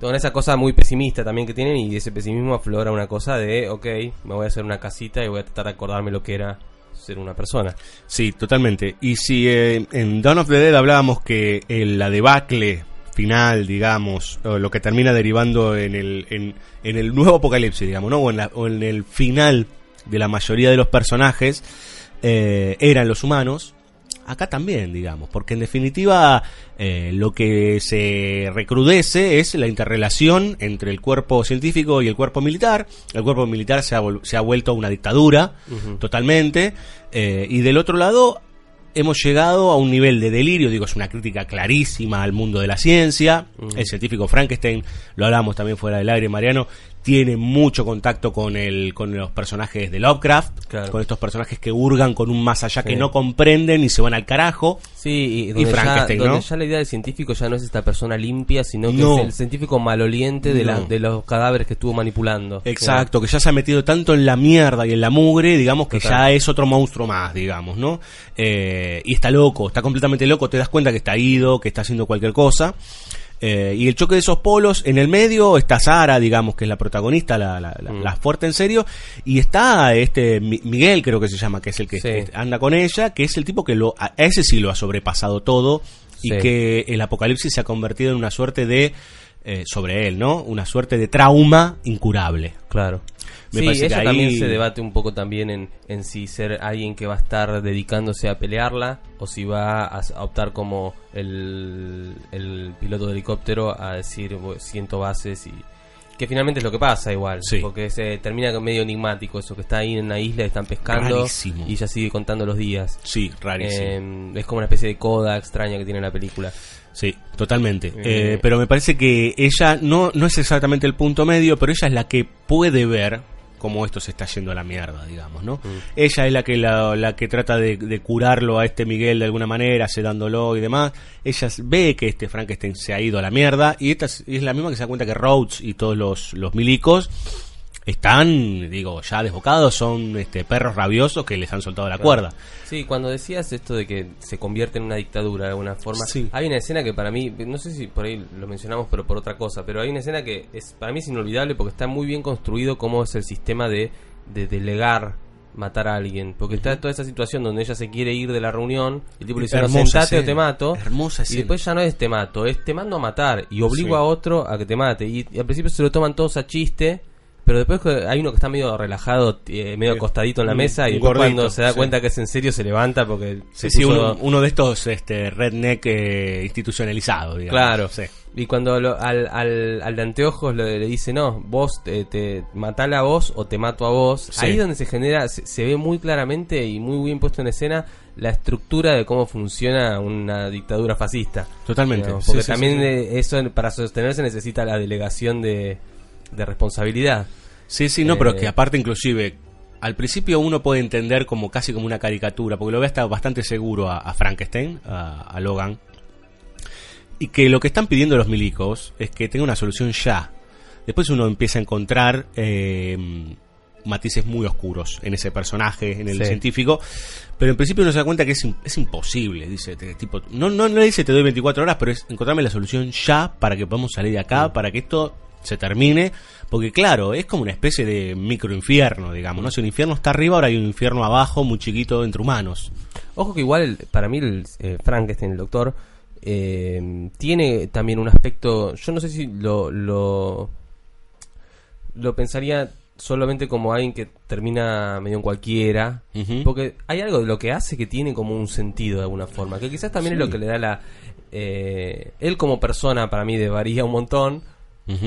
con esa cosa muy pesimista también que tienen y ese pesimismo aflora una cosa de, ok, me voy a hacer una casita y voy a tratar de acordarme lo que era ser una persona. Sí, totalmente. Y si eh, en Dawn of the Dead hablábamos que el- la debacle final, digamos, o lo que termina derivando en el, en, en el nuevo apocalipsis, digamos, ¿no? O en, la- o en el final de la mayoría de los personajes eh, eran los humanos. Acá también, digamos, porque en definitiva eh, lo que se recrudece es la interrelación entre el cuerpo científico y el cuerpo militar. El cuerpo militar se ha, se ha vuelto una dictadura totalmente. eh, y del otro lado hemos llegado a un nivel de delirio, digo, es una crítica clarísima al mundo de la ciencia. El científico Frankenstein, lo hablamos también fuera del aire, Mariano, tiene mucho contacto con el con los personajes de Lovecraft, Claro. con estos personajes que hurgan con un más allá Sí. que no comprenden y se van al carajo. Sí, y, donde, ya, Frankenstein, donde ¿no? ya la idea del científico ya no es esta persona limpia, sino que No. es el científico maloliente de, la- No. de los cadáveres que estuvo manipulando. Exacto, que ya se ha metido tanto en la mierda y en la mugre, digamos que Total. ya es otro monstruo más, digamos, ¿no? Eh, y está loco, está completamente loco, te das cuenta que está ido, que está haciendo cualquier cosa. Eh, y el choque de esos polos, en el medio está Sara, digamos, que es la protagonista, la, la, la- Mm. la fuerte en serio, y está este Mi- Miguel, creo que se llama, que es el que Sí. este, anda con ella, que es el tipo que lo, a ese sí lo ha sobrepasado todo, y que el apocalipsis se ha convertido en una suerte de, eh, sobre él, ¿no? Una suerte de trauma incurable. Claro. Me sí, que ahí- también se debate un poco también en, en si ser alguien que va a estar dedicándose a pelearla o si va a, a optar como el, el piloto de helicóptero a decir "Voy- siento bases y que finalmente es lo que pasa igual Sí. porque se termina medio enigmático eso que está ahí en la isla están pescando Rarísimo. y ella sigue contando los días Sí, rarísimo. Eh, es como una especie de coda extraña que tiene la película Sí, totalmente. Eh, pero me parece que ella no, no es exactamente el punto medio, pero ella es la que puede ver cómo esto se está yendo a la mierda, digamos, ¿no? Ella es la que la, la que trata de, de curarlo a este Miguel de alguna manera, sedándolo y demás. Ella ve que este Frankenstein se ha ido a la mierda y esta es, es la misma que se da cuenta que Rhodes y todos los, los milicos están, digo, ya desbocados, son este, perros rabiosos que les han soltado la cuerda. Sí, cuando decías esto de que se convierte en una dictadura de alguna forma, Sí. hay una escena que para mí, no sé si por ahí lo mencionamos, pero por otra cosa, pero hay una escena que es para mí es inolvidable porque está muy bien construido cómo es el sistema de, de delegar matar a alguien, porque está toda esa situación donde ella se quiere ir de la reunión, y el tipo le dice, "No, sentate o te mato, Hermosa y después ya no es te mato, es te mando a matar, y obligo Sí. a otro a que te mate, y, y al principio se lo toman todos a chiste, pero después hay uno que está medio relajado, eh, medio acostadito en la mesa, y un después gordito, cuando se da sí. cuenta que es en serio se levanta porque Sí, sí, puso- uno, uno de estos este, redneck eh, institucionalizados, digamos. Claro. Sí. Y cuando lo- al, al, al de anteojos le, le dice, no, vos te, te matala a vos o te mato a vos, Sí. ahí es donde se genera, se, se ve muy claramente y muy bien puesto en escena la estructura de cómo funciona una dictadura fascista. Totalmente. Porque sí, también sí, eso para sostenerse necesita la delegación de, de responsabilidad. Sí, sí, no, Eh, pero que aparte inclusive al principio uno puede entender como casi como una caricatura, porque lo ve hasta bastante seguro a, a Frankenstein, a, a Logan, y que lo que están pidiendo los milicos es que tenga una solución ya. Después uno empieza a encontrar eh, matices muy oscuros en ese personaje, en el Sí. científico, pero en principio uno se da cuenta que es, es imposible, dice, te- tipo, no, no, no le dice te doy 24 horas, pero es encontrarme la solución ya para que podamos salir de acá, para que esto se termine, porque claro, es como una especie de microinfierno, digamos, ¿no? Si un infierno está arriba, ahora hay un infierno abajo, muy chiquito, entre humanos. Ojo que igual, el- para mí, el, eh, Frankenstein, el doctor, eh, tiene también un aspecto, yo no sé si lo, lo, lo pensaría solamente como alguien que termina medio en cualquiera, porque hay algo de lo que hace que tiene como un sentido de alguna forma, que quizás también es lo que le da la... eh, él como persona para mí varía un montón,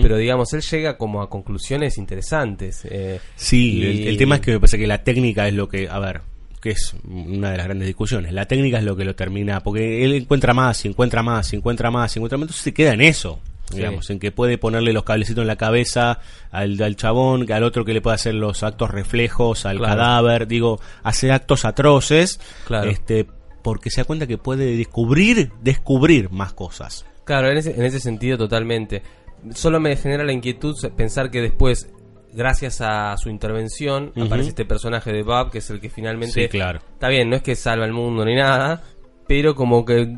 Pero digamos, él llega como a conclusiones interesantes. eh, Sí, y- el, el tema es que me parece que la técnica es lo que, a ver, que es una de las grandes discusiones. La técnica es lo que lo termina, porque él encuentra más, y encuentra más, y encuentra más, y encuentra más, entonces se queda en eso. Sí. Digamos, en que puede ponerle los cablecitos en la cabeza al, al chabón, al otro que le puede hacer los actos reflejos, al Claro. cadáver, digo, hacer actos atroces, Claro. este, porque se da cuenta que puede descubrir, descubrir más cosas. Claro, en ese, en ese sentido totalmente. Solo me genera la inquietud pensar que después, gracias a su intervención, aparece este personaje de Bob, que es el que finalmente... Sí, claro. Está bien, no es que salva el mundo ni nada, pero como que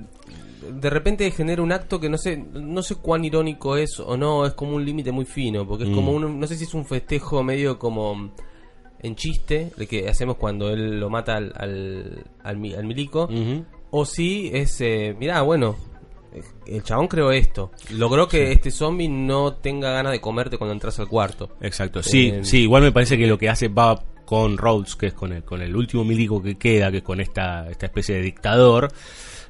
de repente genera un acto que no sé no sé cuán irónico es o no, es como un límite muy fino, porque es Mm. como un, no sé si es un festejo medio como en chiste, de que hacemos cuando él lo mata al, al, al mi- al milico, o si es, eh, mirá, bueno, el chabón creó esto. Logró que este zombie no tenga ganas de comerte cuando entras al cuarto. Exacto. Sí, Eh, sí, igual me parece que lo que hace Bob con Rhodes, que es con el, con el último milico que queda, que es con esta, esta especie de dictador,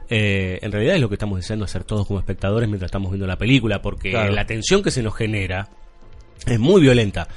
eh, en realidad es lo que estamos deseando hacer todos como espectadores mientras estamos viendo la película, porque Claro. la tensión que se nos genera es muy violenta.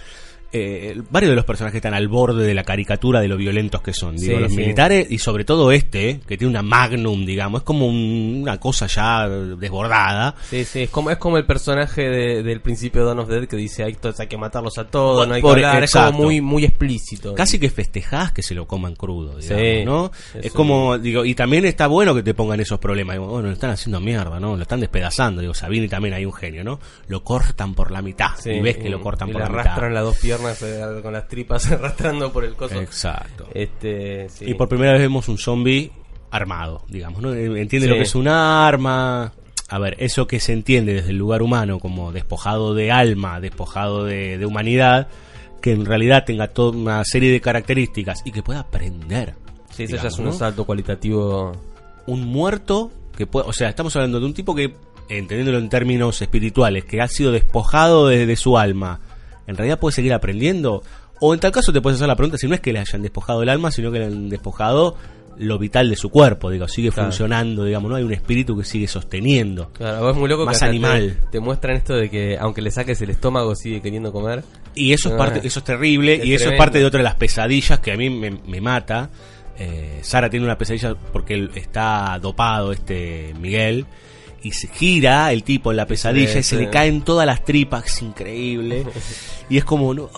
Eh, varios de los personajes están al borde de la caricatura de lo violentos que son. Digo, Sí, los sí. militares y sobre todo este, que tiene una magnum, digamos, es como un- una cosa ya desbordada. Sí, sí, es como, es como el personaje de- del principio de Dawn of Dead que dice hay, que matarlos a todos, no hay que Por- hablar", es exacto. como muy, muy explícito. Casi que festejás que se lo coman crudo, digamos, Sí, ¿no? Es como, digo, y también está bueno que te pongan esos problemas. Digo, bueno, lo están haciendo mierda, ¿no? Lo están despedazando. Digo, Sabini también hay un genio, ¿no? Lo cortan por la mitad. Y ves que lo cortan y por la arrastran mitad. las dos piernas eh, con las tripas arrastrando por el coso. Exacto. Este, sí. Y por primera vez vemos un zombie armado, digamos, ¿no? Eh, Entiende Sí. lo que es un arma. A ver, eso que se entiende desde el lugar humano como despojado de alma, despojado de, de humanidad, que en realidad tenga toda una serie de características y que pueda aprender. Sí, eso ya es un ¿no? salto cualitativo. un muerto que puede, o sea, estamos hablando de un tipo que, entendiéndolo en términos espirituales, que ha sido despojado de, de su alma, en realidad puede seguir aprendiendo. O en tal caso te puedes hacer la pregunta si no es que le hayan despojado el alma, sino que le han despojado lo vital de su cuerpo, digo, sigue Claro. funcionando, digamos, ¿no? Hay un espíritu que sigue sosteniendo. Claro, es muy loco Más que animal. Te, te muestran esto de que aunque le saques el estómago sigue queriendo comer. Y eso es Ah. parte, eso es terrible, Es y eso es parte de otra de las pesadillas que a mí me, me mata. Eh, Sara tiene una pesadilla porque él está dopado, este Miguel, y se gira el tipo en la pesadilla Sí, y se sí. le caen todas las tripas, es increíble. y es como, no,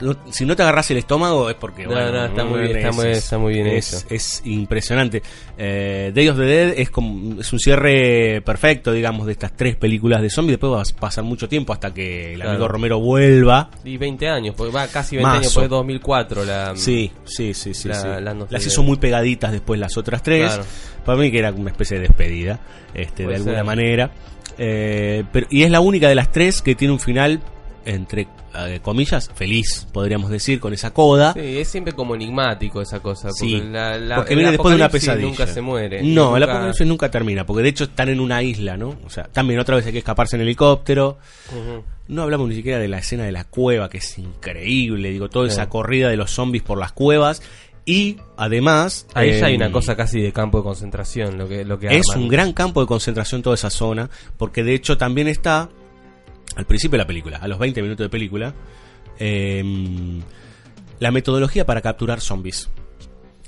no- si no te agarras el estómago es porque... No, bueno, no, está muy bien, es- está muy- es- está muy bien es, hecho. es impresionante. Eh, Day of the Dead es, como, es un cierre perfecto, digamos, de estas tres películas de zombies. Después va a pasar mucho tiempo hasta que el Claro. amigo Romero vuelva. Y 20 años, porque va casi 20 Mazo. años, porque es 2004 la... Sí, sí, sí, sí. La- sí. las dos las hizo muy pegaditas después las otras tres. Claro. Para mí que era una especie de despedida, este, de alguna ser. manera. Eh, pero, y es la única de las tres que tiene un final, entre eh, comillas, feliz, podríamos decir, con esa coda. Sí, es siempre como enigmático esa cosa. Porque, Sí, la, la- porque el viene después de una pesadilla. Nunca se muere. No, el Nunca- apocalipsis nunca termina, porque de hecho están en una isla, ¿no? O sea, también otra vez hay que escaparse en helicóptero. No hablamos ni siquiera de la escena de la cueva, que es increíble, digo, toda esa corrida de los zombies por las cuevas. Y además... Ahí ya hay em, una cosa casi de campo de concentración, lo que, lo que Es arman. un gran campo de concentración toda esa zona, porque de hecho también está, al principio de la película, a los 20 minutos de película, em, la metodología para capturar zombies.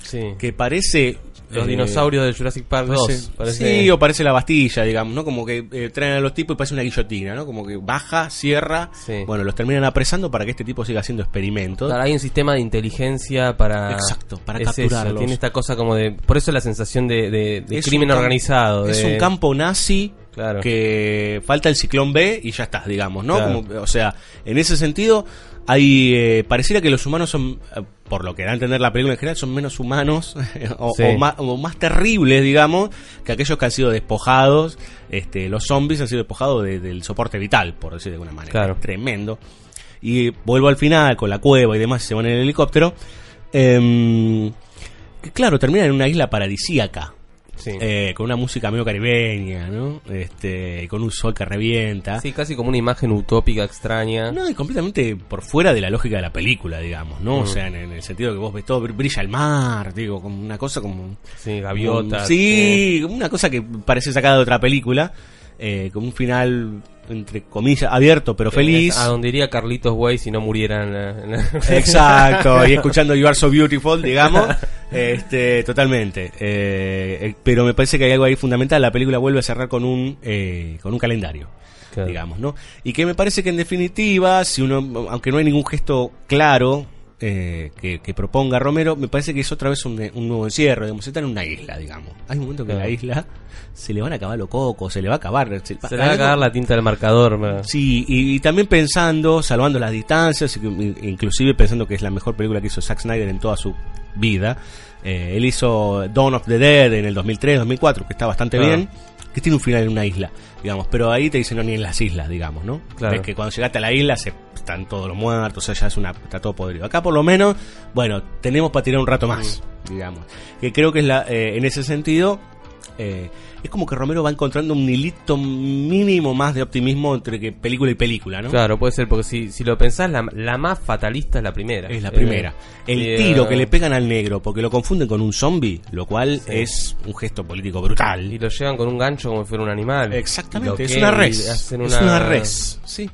Sí. Que parece... Los eh, dinosaurios de Jurassic Park 2. parece- parece- Sí, o parece la Bastilla, digamos, ¿no? Como que eh, traen a los tipos y parece una guillotina, ¿no? Como que baja, cierra, Sí. bueno, los terminan apresando para que este tipo siga haciendo experimentos. Claro, hay un sistema de inteligencia para. Exacto, para es eso, capturarlos. Tiene esta cosa como de. Por eso la sensación de, de- de Es crimen organizado. Es un campo nazi Claro. que falta el ciclón B y ya está, digamos, ¿no? Claro. Como- o sea, en ese sentido, hay eh, pareciera que los humanos son, eh, por lo que da a entender la película en general, son menos humanos o, Sí. o más, o más terribles, digamos, que aquellos que han sido despojados. Este, los zombies han sido despojados de- del soporte vital, por decir de alguna manera. Claro. Tremendo. Y vuelvo al final con la cueva y demás, se van en el helicóptero. Que claro, terminan en una isla paradisíaca. Sí. Eh, con una música medio caribeña, ¿no? Este, con un sol que revienta. Sí, casi como una imagen utópica extraña. No, y completamente por fuera de la lógica de la película, digamos, ¿no? O sea, en, en el sentido que vos ves todo, brilla el mar, digo, como una cosa como... Sí, gaviotas. Sí, una cosa que parece sacada de otra película, eh, con un final, entre comillas, abierto pero feliz. Es a donde iría Carlitos Way si no murieran. Exacto, y escuchando You Are So Beautiful, digamos, este, totalmente. Eh, eh, pero me parece que hay algo ahí fundamental. La película vuelve a cerrar con un, eh, con un calendario, Claro. digamos, ¿no? Y que me parece que en definitiva, si uno, aunque no hay ningún gesto claro eh, que, que proponga Romero, me parece que es otra vez un, un nuevo encierro, digamos, está en una isla, digamos. Hay un momento que Claro. la isla se le van a acabar los cocos, se le va a acabar. Se, Se le va a cagar la tinta del marcador. Sí, y, y también pensando, salvando las distancias, inclusive pensando que es la mejor película que hizo Zack Snyder en toda su vida. Eh, él hizo Dawn of the Dead en el 2003, 2004, que está bastante Claro. bien, que tiene un final en una isla, digamos, pero ahí te dicen no ni en las islas, digamos, ¿no? Claro. Ves que cuando llegaste a la isla se, están todos los muertos, o sea, ya es una, está todo podrido. Acá por lo menos, bueno, tenemos para tirar un rato más, digamos. Que creo que es la, eh, en ese sentido, eh, es como que Romero va encontrando un hilito mínimo más de optimismo entre que película y película, ¿no? Claro, puede ser, porque si, si lo pensás, la, la más fatalista es la primera. Es la Eh, primera. El y, tiro eh, que le pegan al negro porque lo confunden con un zombie, lo cual Sí. es un gesto político brutal. Y lo llevan con un gancho como si fuera un animal. Exactamente, es una res. hacen Es una res. Sí.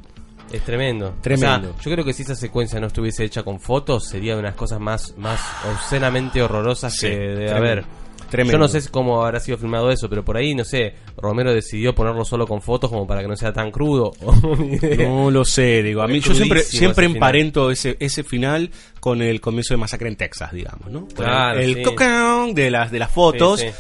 Es tremendo. Tremendo. O sea, yo creo que si esa secuencia no estuviese hecha con fotos, sería de unas cosas más, más obscenamente horrorosas Sí, que debe tremendo. haber. Tremendo. Yo no sé cómo habrá sido filmado eso, pero por ahí, no sé, Romero decidió ponerlo solo con fotos como para que no sea tan crudo. No lo sé, digo. A Es mí yo siempre, siempre ese final. emparento ese, ese final con el comienzo de Masacre en Texas, digamos, ¿no? Claro, el sí. de las, de las fotos. Sí, sí.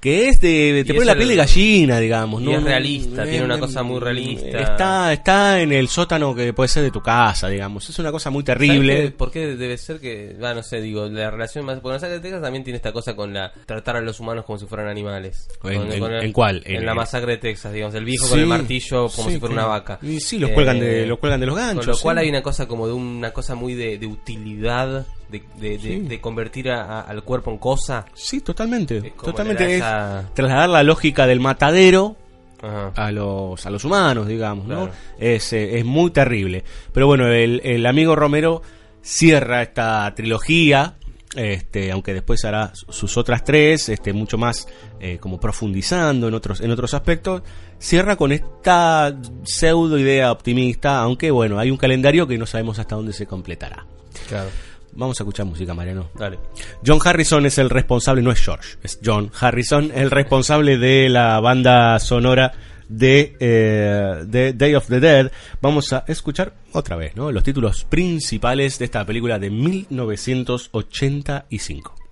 Que es de. Te Y pone la el- piel de gallina, digamos, y ¿no? es realista, eh, tiene una cosa muy realista. Está, está en el sótano que puede ser de tu casa, digamos. Es una cosa muy ¿Sabes terrible. qué? ¿Por qué debe ser que.? Ah, no sé, digo, la relación más. Porque Masacre de Texas también tiene esta cosa con la. tratar a los humanos como si fueran animales. ¿En- Con- en- con el- en cuál? En, En- la Masacre de Texas, digamos. El viejo Sí, con el martillo como sí, si fuera una vaca. y sí, los cuelgan de- los cuelgan de los ganchos, Con lo cual sí. hay una cosa como de una cosa muy de, de utilidad. De, de, de- Sí. de convertir a- a- al cuerpo en cosa. Sí, totalmente. Es Totalmente. Es esa- trasladar la lógica del matadero Ajá. a los, a los humanos, digamos, ¿no? Es, eh, es muy terrible. Pero bueno, el, el amigo Romero cierra esta trilogía, este, aunque después hará su- sus otras tres, este, mucho más eh, como profundizando en otros, en otros aspectos, cierra con esta pseudo idea optimista, aunque bueno, hay un calendario que no sabemos hasta dónde se completará. Claro. Vamos a escuchar música, Mariano. Dale. John Harrison es el responsable, no es George, es John Harrison, el responsable de la banda sonora de, eh, de Day of the Dead. Vamos a escuchar otra vez ¿no? los títulos principales de esta película de 1985.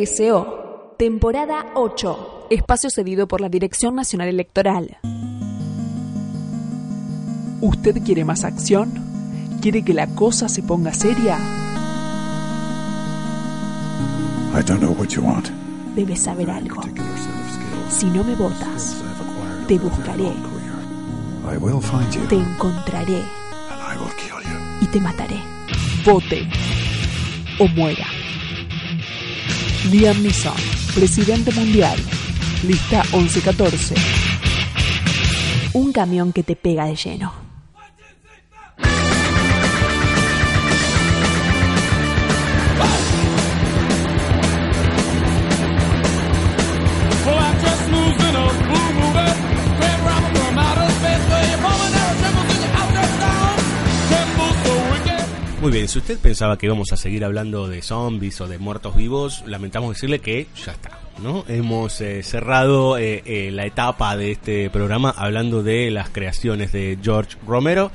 BSO, temporada 8, espacio cedido por la Dirección Nacional Electoral. ¿Usted quiere más acción? ¿Quiere que la cosa se ponga seria? I don't know what you want. Debes saber algo. Si no me votas, te buscaré, I will find you te encontraré and I will kill you. y te mataré. Vote o muera. Liam Neeson, presidente mundial. Lista 1114. Un camión que te pega de lleno. Muy bien, si usted pensaba que íbamos a seguir hablando de zombies o de muertos vivos, lamentamos decirle que ya está, ¿no? Hemos eh, cerrado eh, eh, la etapa de este programa hablando de las creaciones de George Romero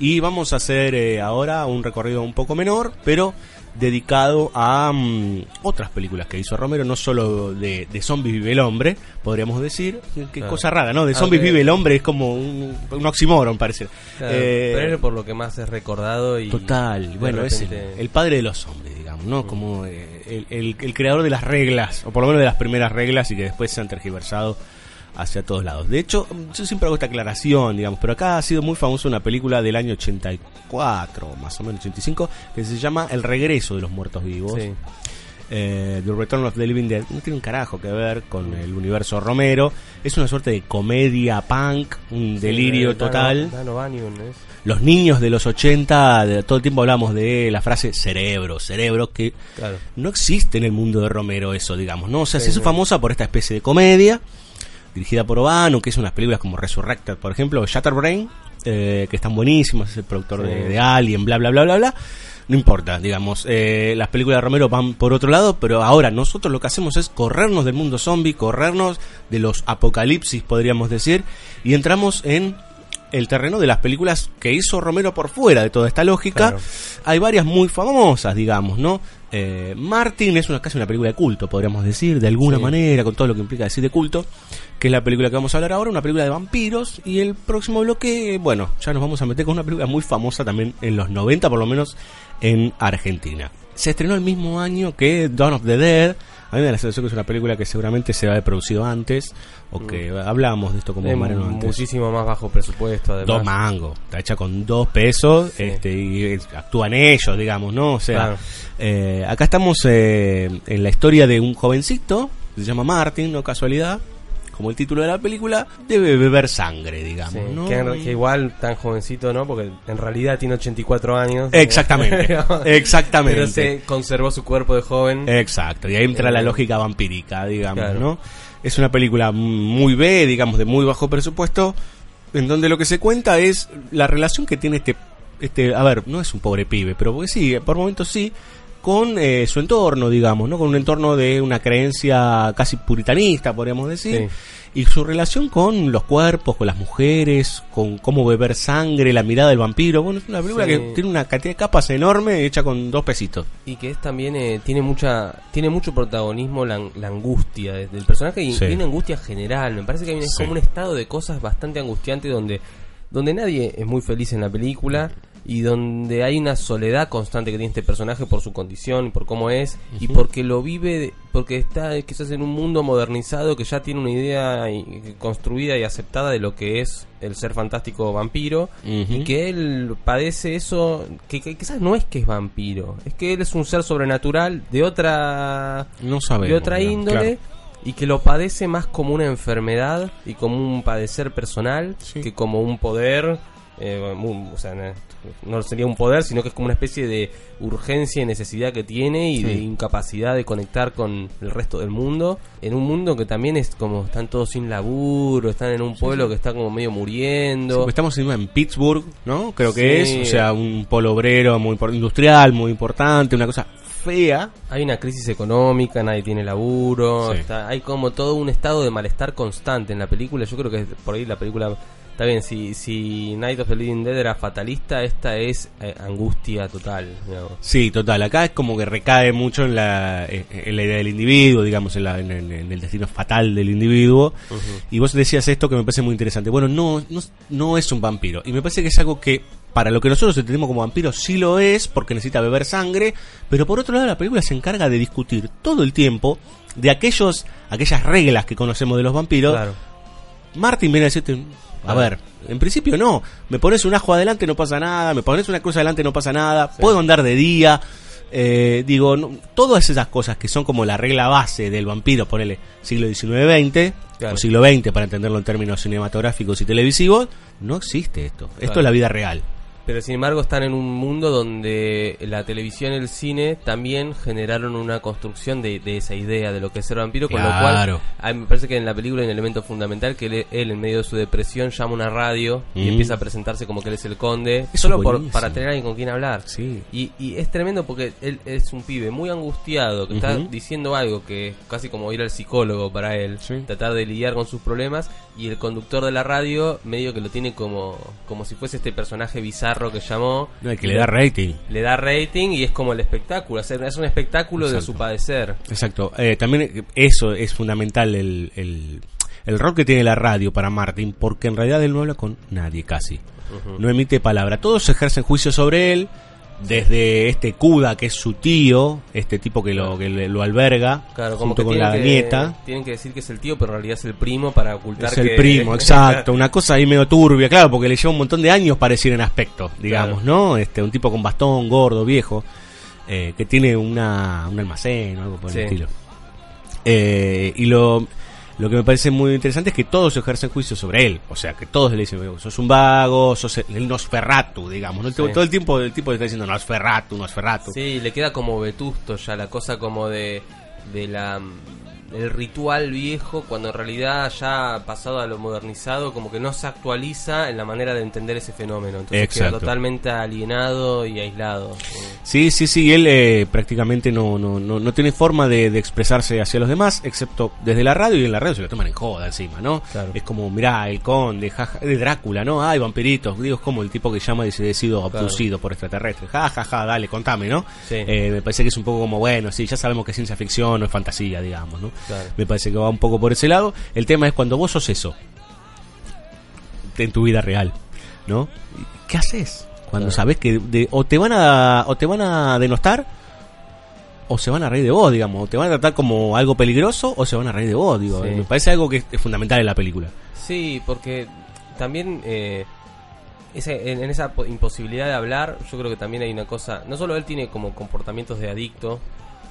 y vamos a hacer eh, ahora un recorrido un poco menor, pero dedicado a mm, otras películas que hizo Romero, no solo de, de Zombies vive el hombre, podríamos decir. Qué Claro. cosa rara, ¿no? De Ah, Zombies vive el hombre es como un, un oxímoron, parece. Claro, Eh, pero es por lo que más es recordado y Total, bueno, es el, el padre de los hombres, digamos, ¿no? Como eh, el, el- el creador de las reglas, o por lo menos de las primeras reglas y que después se han tergiversado hacia todos lados. De hecho, yo siempre hago esta aclaración, digamos, pero acá ha sido muy famosa una película del año 84, más o menos 85, que se llama El regreso de los muertos vivos. Sí. Eh, The Return of the Living Dead no tiene un carajo que ver con el universo Romero. Es una suerte de comedia punk, un delirio Sí, Dano- total es. los niños de los 80, de- todo el tiempo hablamos de la frase cerebro, cerebro, que Claro. no existe en el mundo de Romero eso, digamos, ¿no? O sea, Sí, se hizo no. famosa por esta especie de comedia, dirigida por Obano, que es unas películas como Resurrected, por ejemplo, Shatterbrain, eh, que están buenísimas, es el productor Sí. de, de Alien, bla, bla, bla, bla, bla. No importa, digamos, eh, las películas de Romero van por otro lado, pero ahora nosotros lo que hacemos es corrernos del mundo zombie, corrernos de los apocalipsis, podríamos decir, y entramos en el terreno de las películas que hizo Romero por fuera de toda esta lógica. Claro. Hay varias muy famosas, digamos, ¿no? Eh, Martin es una casi una película de culto, podríamos decir, de alguna Sí. manera, con todo lo que implica decir de culto, que es la película que vamos a hablar ahora, una película de vampiros, y el próximo bloque, bueno, ya nos vamos a meter con una película muy famosa también en los 90, por lo menos en Argentina. Se estrenó el mismo año que Dawn of the Dead. A mí me da la sensación que es una película que seguramente se va a haber producido antes, o que hablábamos de esto como Es Mariano antes. muchísimo más bajo presupuesto además. Dos mangos, está hecha con dos pesos Sí. este, y actúan ellos, digamos, ¿no? O sea, Claro. eh, acá estamos eh, en la historia de un jovencito, se llama Martin, no casualidad, como el título de la película, debe beber sangre, digamos, Sí, ¿no? que, igual tan jovencito, ¿no? Porque en realidad tiene 84 años. Exactamente, exactamente. Pero se conservó su cuerpo de joven. Exacto, y ahí entra la Eh, lógica vampírica, digamos, claro. ¿no? Es una película muy B, digamos, de muy bajo presupuesto, en donde lo que se cuenta es la relación que tiene este, este a ver, no es un pobre pibe, pero porque sí, por momentos sí, con eh, su entorno, digamos, ¿no? Con un entorno de una creencia casi puritanista, podríamos decir. Y su relación con los cuerpos, con las mujeres, con cómo beber sangre, la mirada del vampiro. Bueno, es una película Sí. que tiene una cantidad de capas enorme hecha con dos pesitos. Y que es también eh, tiene mucha tiene mucho protagonismo la, la angustia de- del personaje y Sí. tiene angustia general. Me parece que hay es como un estado de cosas bastante angustiante donde donde nadie es muy feliz en la película y donde hay una soledad constante que tiene este personaje por su condición y por cómo es y porque lo vive porque está quizás en un mundo modernizado que ya tiene una idea construida y aceptada de lo que es el ser fantástico vampiro y que él padece eso que, que quizás no es que es vampiro es que él es un ser sobrenatural de otra No sabemos. de otra índole claro. y que lo padece más como una enfermedad y como un padecer personal que como un poder eh, o sea no, sería un poder sino que es como una especie de urgencia y necesidad que tiene y Sí. de incapacidad de conectar con el resto del mundo en un mundo que también es como están todos sin laburo están en un pueblo que está como medio muriendo porque estamos en, Pittsburgh, ¿no? Creo que es, o sea, un polo obrero muy industrial, muy importante, una cosa fea. Hay una crisis económica, nadie tiene laburo, Sí. está- hay como todo un estado de malestar constante en la película. Yo creo que por ahí la película Está bien, si, si Night of the Living Dead era fatalista, esta es eh, angustia total. digamos. Sí, total. Acá es como que recae mucho en la, en en la idea del individuo, digamos, en, la- en el, en el destino fatal del individuo. Y vos decías esto que me parece muy interesante. Bueno, no, no, no es un vampiro. Y me parece que es algo que, para lo que nosotros entendemos como vampiro, sí lo es, porque necesita beber sangre. Pero por otro lado, la película se encarga de discutir todo el tiempo de aquellos, aquellas reglas que conocemos de los vampiros. Claro. Martin viene a decirte, a ver, en principio no, me pones un ajo adelante no pasa nada, me pones una cruz adelante no pasa nada, puedo andar de día, eh, digo, no- todas esas cosas que son como la regla base del vampiro, ponele siglo XIX-XX, Claro. o siglo XX para entenderlo en términos cinematográficos y televisivos, no existe esto, esto es la vida real. Pero sin embargo están en un mundo donde la televisión y el cine también generaron una construcción de, de esa idea de lo que es ser vampiro, con Claro. lo cual a mí me parece que en la película hay un elemento fundamental que él, él, en medio de su depresión llama a una radio y Mm. empieza a presentarse como que él es el conde, solo por, para tener alguien con quien hablar. Sí. Y, y es tremendo porque él es un pibe muy angustiado, que está diciendo algo que es casi como ir al psicólogo para él, Sí. tratar de lidiar con sus problemas, y el conductor de la radio medio que lo tiene como, como si fuese este personaje bizarro que llamó. No, que le da rating. Le da rating y es como el espectáculo, es un espectáculo de su padecer. Exacto. Eh, también eh, eso es fundamental, el, el, el rol que tiene la radio para Martin, porque en realidad él no habla con nadie casi. No emite palabra. Todos ejercen juicio sobre él, desde este Kuda, que es su tío, este tipo que lo, que le- lo alberga, Claro, como junto que con tienen la que, nieta. Tienen que decir que es el tío, pero en realidad es el primo para ocultar Es el que- primo, exacto. Una cosa ahí medio turbia, claro, porque le lleva un montón de años parecer en aspecto, digamos. ¿no? Este, un tipo con bastón, gordo, viejo, eh, que tiene una, un almacén o algo por Sí. el estilo. Eh, y lo, lo que me parece muy interesante es que todos ejercen juicio sobre él. O sea, que todos le dicen, sos un vago, sos el Nosferatu, digamos. ¿no? Sí. Todo el tiempo el tipo le está diciendo Nosferatu, Nosferatu. Sí, le queda como vetusto ya la cosa como de, de la el ritual viejo cuando en realidad ya ha pasado a lo modernizado como que no se actualiza en la manera de entender ese fenómeno entonces Exacto. queda totalmente alienado y aislado Sí, sí, sí, él eh, prácticamente no, no, no, no tiene forma de, de expresarse hacia los demás, excepto desde la radio, y en la radio se lo toman en joda encima, ¿no? Claro. Es como, mirá, el conde, jaja, de Drácula, ¿no? Ay, vampiritos, digo, es como el tipo que llama y dice, he sido Claro. abducido por extraterrestres, ja, ja, ja, dale, contame, ¿no? Sí. Eh, me parece que es un poco como, bueno, sí, ya sabemos que es ciencia ficción, no es fantasía, digamos, ¿no? Claro. Me parece que va un poco por ese lado. El tema es cuando vos sos eso, en tu vida real, ¿no? ¿Qué haces? Cuando Claro. sabes que de- o te van a o te van a denostar o se van a reír de vos, digamos, o te van a tratar como algo peligroso o se van a reír de vos, digo. Sí. Me parece algo que es fundamental en la película. Sí, porque también eh, ese- en, en esa po- imposibilidad de hablar, yo creo que también hay una cosa. No solo él tiene como comportamientos de adicto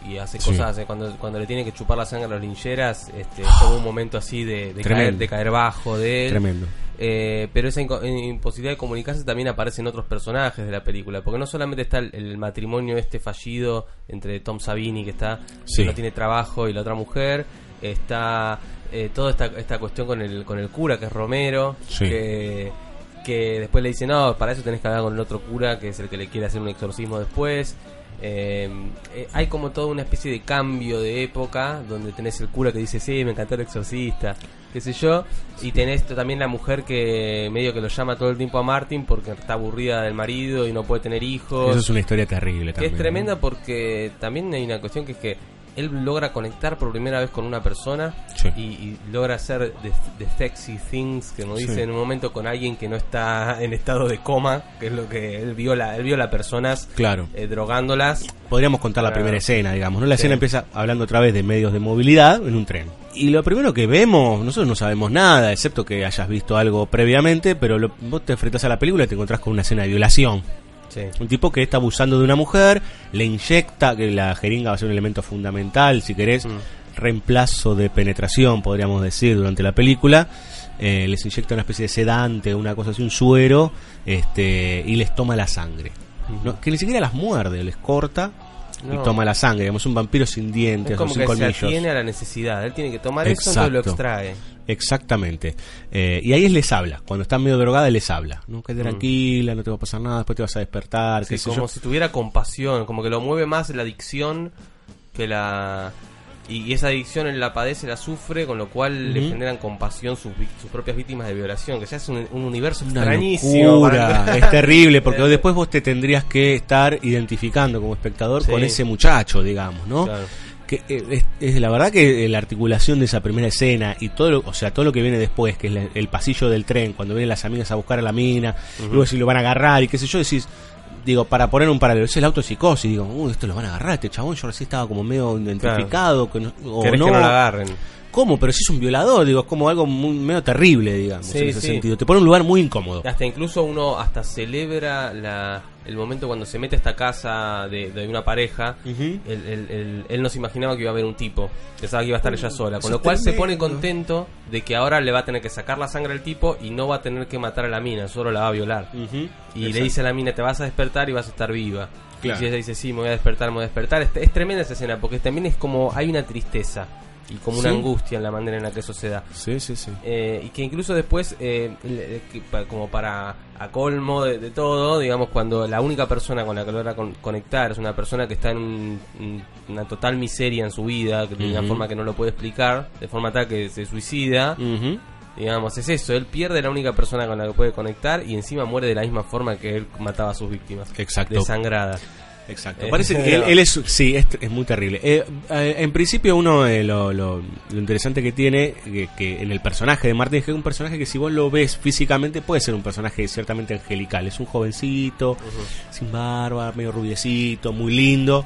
y hace Sí. cosas, cuando, cuando le tiene que chupar la sangre a las lincheras, este, es como un momento así de, caer, de caer bajo de él. Tremendo. Eh, pero esa eh, imposibilidad de comunicarse también aparece en otros personajes de la película, porque no solamente está el, el matrimonio este fallido entre Tom Savini, que está Sí. que no tiene trabajo, y la otra mujer, está eh, toda esta, esta cuestión con el, con el cura, que es Romero, Sí. que, que después le dice, no, para eso tenés que hablar con el otro cura, que es el que le quiere hacer un exorcismo después. Eh, eh, hay como toda una especie de cambio de época donde tenés el cura que dice sí me encantó el exorcista qué sé yo y tenés también la mujer que medio que lo llama todo el tiempo a Martin porque está aburrida del marido y no puede tener hijos Eso es una historia terrible que es ¿no? tremenda porque también hay una cuestión que es que él logra conectar por primera vez con una persona Sí. y, y logra hacer the, the sexy things, que nos Sí. dice en un momento con alguien que no está en estado de coma, que es lo que él viola, él viola personas Claro. eh, drogándolas. Podríamos contar la primera escena, digamos, ¿no? La Sí. escena empieza hablando otra vez de medios de movilidad en un tren. Y lo primero que vemos, nosotros no sabemos nada, excepto que hayas visto algo previamente, pero lo- vos te enfrentas a la película y te encontrás con una escena de violación. Sí. Un tipo que está abusando de una mujer, le inyecta, que la jeringa va a ser un elemento fundamental, si querés, Mm. reemplazo de penetración, podríamos decir, durante la película. Eh, les inyecta una especie de sedante, una cosa así, un suero, este, y les toma la sangre. No, que ni siquiera las muerde, les corta y toma la sangre. Digamos, un vampiro sin dientes, Es o como sin que se colmillos. atiene a la necesidad. Él tiene que tomar eso, entonces lo Exacto. extrae. Exactamente. Eh, y ahí él les habla. Cuando está medio drogada, él les habla. No, Mm. quédate tranquila, no te va a pasar nada, después te vas a despertar. Sí, qué sé como yo. si tuviera compasión, como que lo mueve más la adicción que la Y esa adicción él la padece, la sufre, con lo cual le generan compasión sus, sus propias víctimas de violación, que ya es un, un universo Una extrañísimo. es terrible porque después vos te tendrías que estar identificando como espectador Sí. con ese muchacho, digamos, ¿no? Claro. Que eh, es, es la verdad que eh, la articulación de esa primera escena y todo lo, o sea, todo lo que viene después, que es la- el pasillo del tren, cuando vienen las amigas a buscar a la mina, Ujú. luego si lo van a agarrar y qué sé yo, decís, digo, para poner un paralelo, es el autopsicosis, digo, uy, esto lo van a agarrar, este chabón, yo recién estaba como medio identificado, que no, o Querés no, que no la agarren. ¿Cómo? Pero si es un violador, digo, es como algo muy, medio terrible, digamos, Sí, en ese sí. sentido. Te pone en un lugar muy incómodo. Hasta incluso uno hasta celebra la, el momento cuando se mete a esta casa de, de una pareja. Ujú. él, él- él- él no se imaginaba que iba a haber un tipo. Pensaba que iba a estar ella sola. Con Eso lo cual se pone contento de que ahora le va a tener que sacar la sangre al tipo y no va a tener que matar a la mina, solo la va a violar. Y le dice a la mina, te vas a despertar y vas a estar viva. Claro. Y ella dice, sí, me voy a despertar, me voy a despertar. Es, es tremenda esa escena, porque también es como, hay una tristeza y como una Sí. angustia en la manera en la que eso se da. Sí, sí, sí. Eh, y que incluso después, eh, como para a colmo de, de todo, digamos, cuando la única persona con la que logra con- conectar es una persona que está en un- un- una total miseria en su vida, que de una forma que no lo puede explicar, de forma tal que se suicida, Ujú. Digamos, es eso, él pierde la única persona con la que puede conectar y encima muere de la misma forma que él mataba a sus víctimas, Exacto. desangrada. Exacto. Eh, Parece que él, él es, sí, es, es muy terrible. Eh, eh, en principio uno eh, lo, lo- lo interesante que tiene que, que en el personaje de Martin es un personaje que si vos lo ves físicamente puede ser un personaje ciertamente angelical. Es un jovencito, sin barba, medio rubiecito, muy lindo.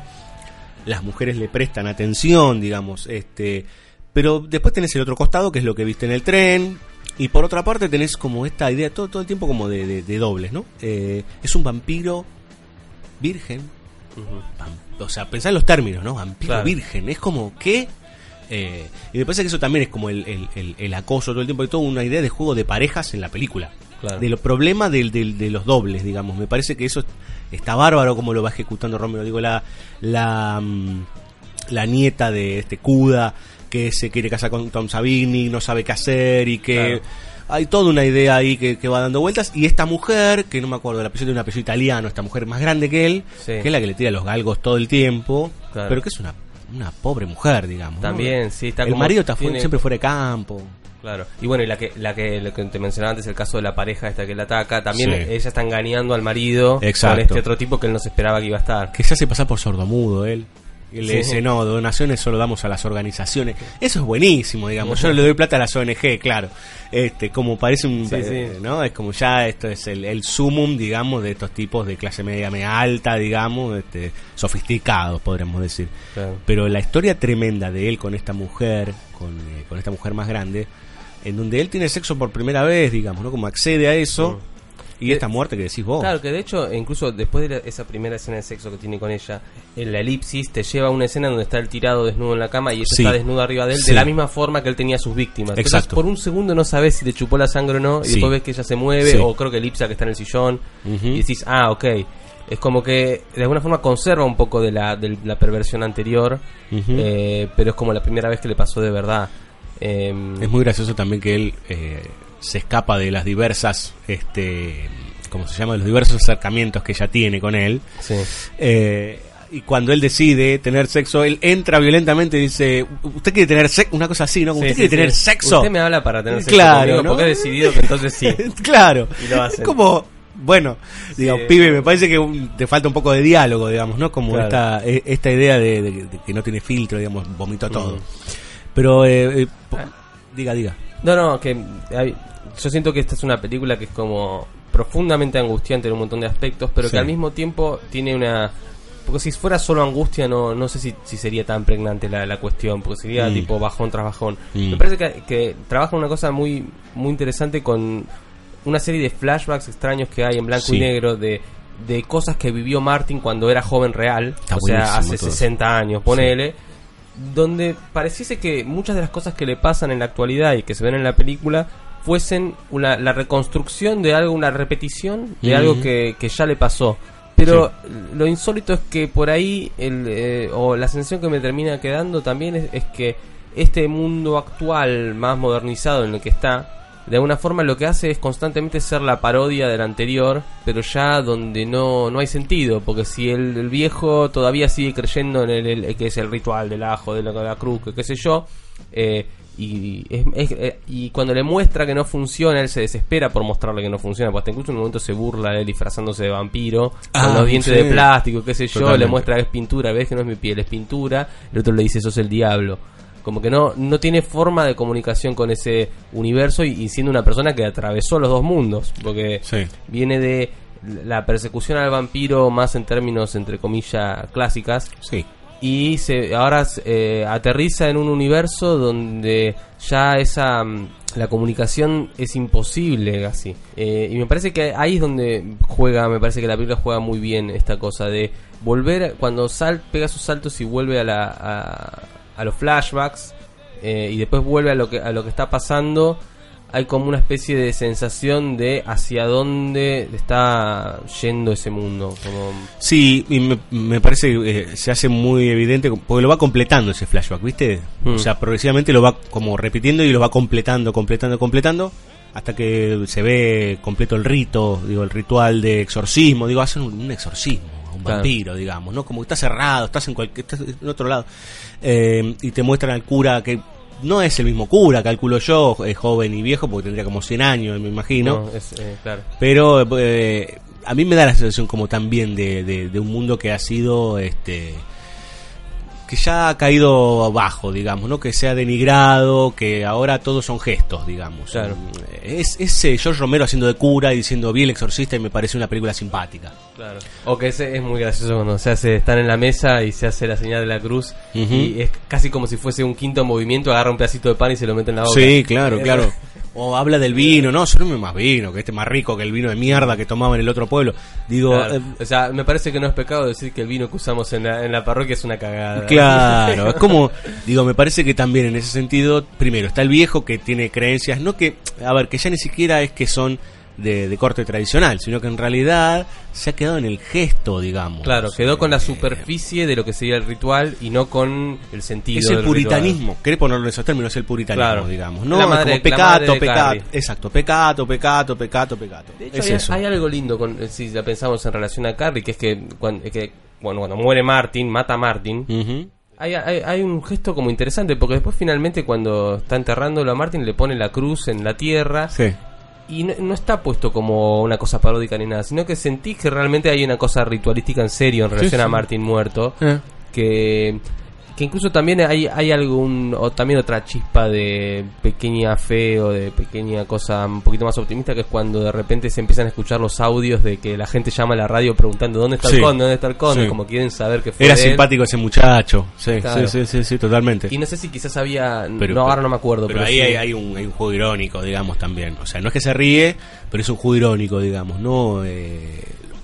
Las mujeres le prestan atención, digamos, este, pero después tenés el otro costado que es lo que viste en el tren. Y por otra parte tenés como esta idea todo, todo el tiempo como de, de- de dobles, ¿no? Eh, es un vampiro virgen, O sea, pensá en los términos, ¿no? Vampiro Claro. virgen. Es como que. eh, y me parece que eso también es como el, el- el- el acoso todo el tiempo. Hay toda una idea de juego de parejas en la película. Claro. De los problemas del, del- de los dobles, digamos. Me parece que eso está bárbaro como lo va ejecutando Romero. Digo, la, la, mm, la nieta de este Cuda que se quiere casar con Tom Savini, no sabe qué hacer y que. Claro. Hay toda una idea ahí que, que va dando vueltas. Y esta mujer, que no me acuerdo, la apellido de un apellido italiano, esta mujer más grande que él, Sí. que es la que le tira los galgos todo el tiempo, Claro. pero que es una, una pobre mujer, digamos. ¿no? También, sí, está El como- marido está tiene- siempre fuera de campo. Claro. Y bueno, y la que, la que, lo que te mencionaba antes, el caso de la pareja esta que la ataca, también Sí. ella está engañando al marido Exacto. con este otro tipo que él no se esperaba que iba a estar. Que se hace pasar por sordomudo él. Y le Sí. dice, no, donaciones solo damos a las organizaciones. Eso es buenísimo, digamos. Yo le doy plata a las ONG, claro. Este, como parece un... Sí, eh, sí. ¿no? Es como ya esto es el, el sumum, digamos, de estos tipos de clase media, media alta, digamos, este, sofisticados, podríamos decir. Claro. Pero la historia tremenda de él con esta mujer, con, eh, con esta mujer más grande, en donde él tiene sexo por primera vez, digamos, ¿no? Como accede a eso. Y esta muerte que decís vos. Claro, que de hecho, incluso después de la- esa primera escena de sexo que tiene con ella, en la elipsis te lleva a una escena donde está él tirado desnudo en la cama y ella Sí. está desnuda arriba de él, Sí. de la misma forma que él tenía a sus víctimas. Entonces, Exacto. por un segundo no sabes si le chupó la sangre o no, y Sí. después ves que ella se mueve, o creo que Elipsa que está en el sillón, y decís, ah, ok. Es como que de alguna forma conserva un poco de la, de la perversión anterior, eh, pero es como la primera vez que le pasó de verdad. Em, Es muy gracioso también que él eh, se escapa de las diversas, este, ¿cómo se llama? De los diversos acercamientos que ella tiene con él. sí. Eh, y cuando él decide tener sexo, él entra violentamente y dice, ¿usted quiere tener sexo? Una cosa así, ¿no? Sí, ¿Usted sí, quiere tener sí. sexo? Usted me habla para tener sexo Claro, conmigo, ¿no? porque he decidido que entonces sí. claro. Y lo hacen. Como, bueno, digamos, pibe, me parece que un- te falta un poco de diálogo, digamos, ¿no? Como Claro. esta, e- esta idea de, de- de que no tiene filtro, digamos, vomito todo. Mm. Pero, eh, eh, po- diga, diga. No, no, que hay- yo siento que esta es una película que es como profundamente angustiante en un montón de aspectos, pero Sí. que al mismo tiempo tiene una... Porque si fuera solo angustia, no, no sé si, si sería tan pregnante la, la cuestión, porque sería Mm. tipo bajón tras bajón. Mm. Me parece que, que trabaja una cosa muy, muy interesante con una serie de flashbacks extraños que hay en blanco Sí. y negro de, de cosas que vivió Martin cuando era joven real, Está o sea, hace todo eso. 60 años, ponele donde pareciese que muchas de las cosas que le pasan en la actualidad y que se ven en la película fuesen una, la reconstrucción de algo, una repetición de algo que, que ya le pasó. Pero lo insólito es que por ahí, el, eh, o la sensación que me termina quedando también es, es que este mundo actual, más modernizado en el que está, de alguna forma lo que hace es constantemente ser la parodia del anterior, pero ya donde no, no hay sentido, porque si el, el viejo todavía sigue creyendo en el, el- que es el ritual del ajo, de la, de la cruz, que qué sé yo, eh, y, es- es- eh, y cuando le muestra que no funciona, él se desespera por mostrarle que no funciona, porque hasta incluso en un momento se burla de él disfrazándose de vampiro, Ah, con los dientes sí. de plástico, qué sé yo, Totalmente. le muestra que es pintura, ves que no es mi piel, es pintura, el otro le dice, sos el diablo. Como que no, no tiene forma de comunicación con ese universo y, y siendo una persona que atravesó los dos mundos, porque Sí. viene de la persecución al vampiro más en términos, entre comillas, clásicas, Sí. y se ahora eh, aterriza en un universo donde ya esa mm, la comunicación es imposible casi Eh, y me parece que ahí es donde juega me parece que la película juega muy bien esta cosa de volver cuando sal pega sus saltos y vuelve a la a, a los flashbacks eh, y después vuelve a lo que a lo que está pasando hay como una especie de sensación de hacia dónde está yendo ese mundo como Sí, y me, me parece que eh, se hace muy evidente porque lo va completando ese flashback, ¿viste? Mm. O sea, progresivamente lo va como repitiendo y lo va completando, completando, completando hasta que se ve completo el rito, digo, el ritual de exorcismo, digo, hacen un, un exorcismo un Claro. vampiro, digamos, ¿no? Como que está cerrado, estás en cualquier estás en otro lado. Eh, y te muestran al cura que no es el mismo cura, calculo yo, es joven y viejo porque tendría como 100 años, me imagino. no, es, eh, claro Pero eh, a mí me da la sensación como también de, de, de un mundo que ha sido este que ya ha caído abajo, digamos, ¿no? Que se ha denigrado, que ahora todos son gestos, digamos. Claro. Es, es eh, George Romero haciendo de cura y diciendo vi el exorcista y me parece una película simpática. Claro. O que ese es muy gracioso cuando se hace, están en la mesa y se hace la señal de la cruz y es casi como si fuese un quinto movimiento, agarra un pedacito de pan y se lo mete en la boca. Sí, claro, Eh, claro. O habla del vino, no, sirve más vino, que este es más rico que el vino de mierda que tomaba en el otro pueblo. Digo, claro. eh, o sea, me parece que no es pecado decir que el vino que usamos en la, en la parroquia es una cagada. Claro, es como, digo, me parece que también en ese sentido, primero, está el viejo que tiene creencias, no que, a ver, que ya ni siquiera es que son de, de corte tradicional, sino que en realidad se ha quedado en el gesto, digamos. Claro, quedó con la superficie de lo que sería el ritual y no con el sentido. Es el del puritanismo, querés ponerlo en esos términos, es el puritanismo, Claro. digamos. La No, madre- como la madre pecato, pecato, exacto, pecato, pecato, pecato, pecato. De hecho, es hay, eso. hay algo lindo con, eh, si la pensamos en relación a Carrie, que es que cuando, que, bueno, cuando muere Martin, mata a Martin, hay, hay un gesto como interesante, porque después finalmente cuando está enterrándolo a Martin le pone la cruz en la tierra Sí. Y no, no está puesto como una cosa paródica ni nada, sino que sentís que realmente hay una cosa ritualística en serio en relación sí. a Martin muerto, Eh. que que incluso también hay, hay algún o también otra chispa de pequeña fe o de pequeña cosa un poquito más optimista que es cuando de repente se empiezan a escuchar los audios de que la gente llama a la radio preguntando dónde está Sí. el conde, dónde está el conde, Sí. como quieren saber que fue Era él. simpático ese muchacho, sí, Claro. sí, sí, sí, totalmente. y no sé si quizás había Pero- no ahora no me acuerdo pero, pero, ahí hay, hay un, hay un juego irónico, digamos, también. O sea, no es que se ríe, pero es un juego irónico, digamos, ¿no? Eh,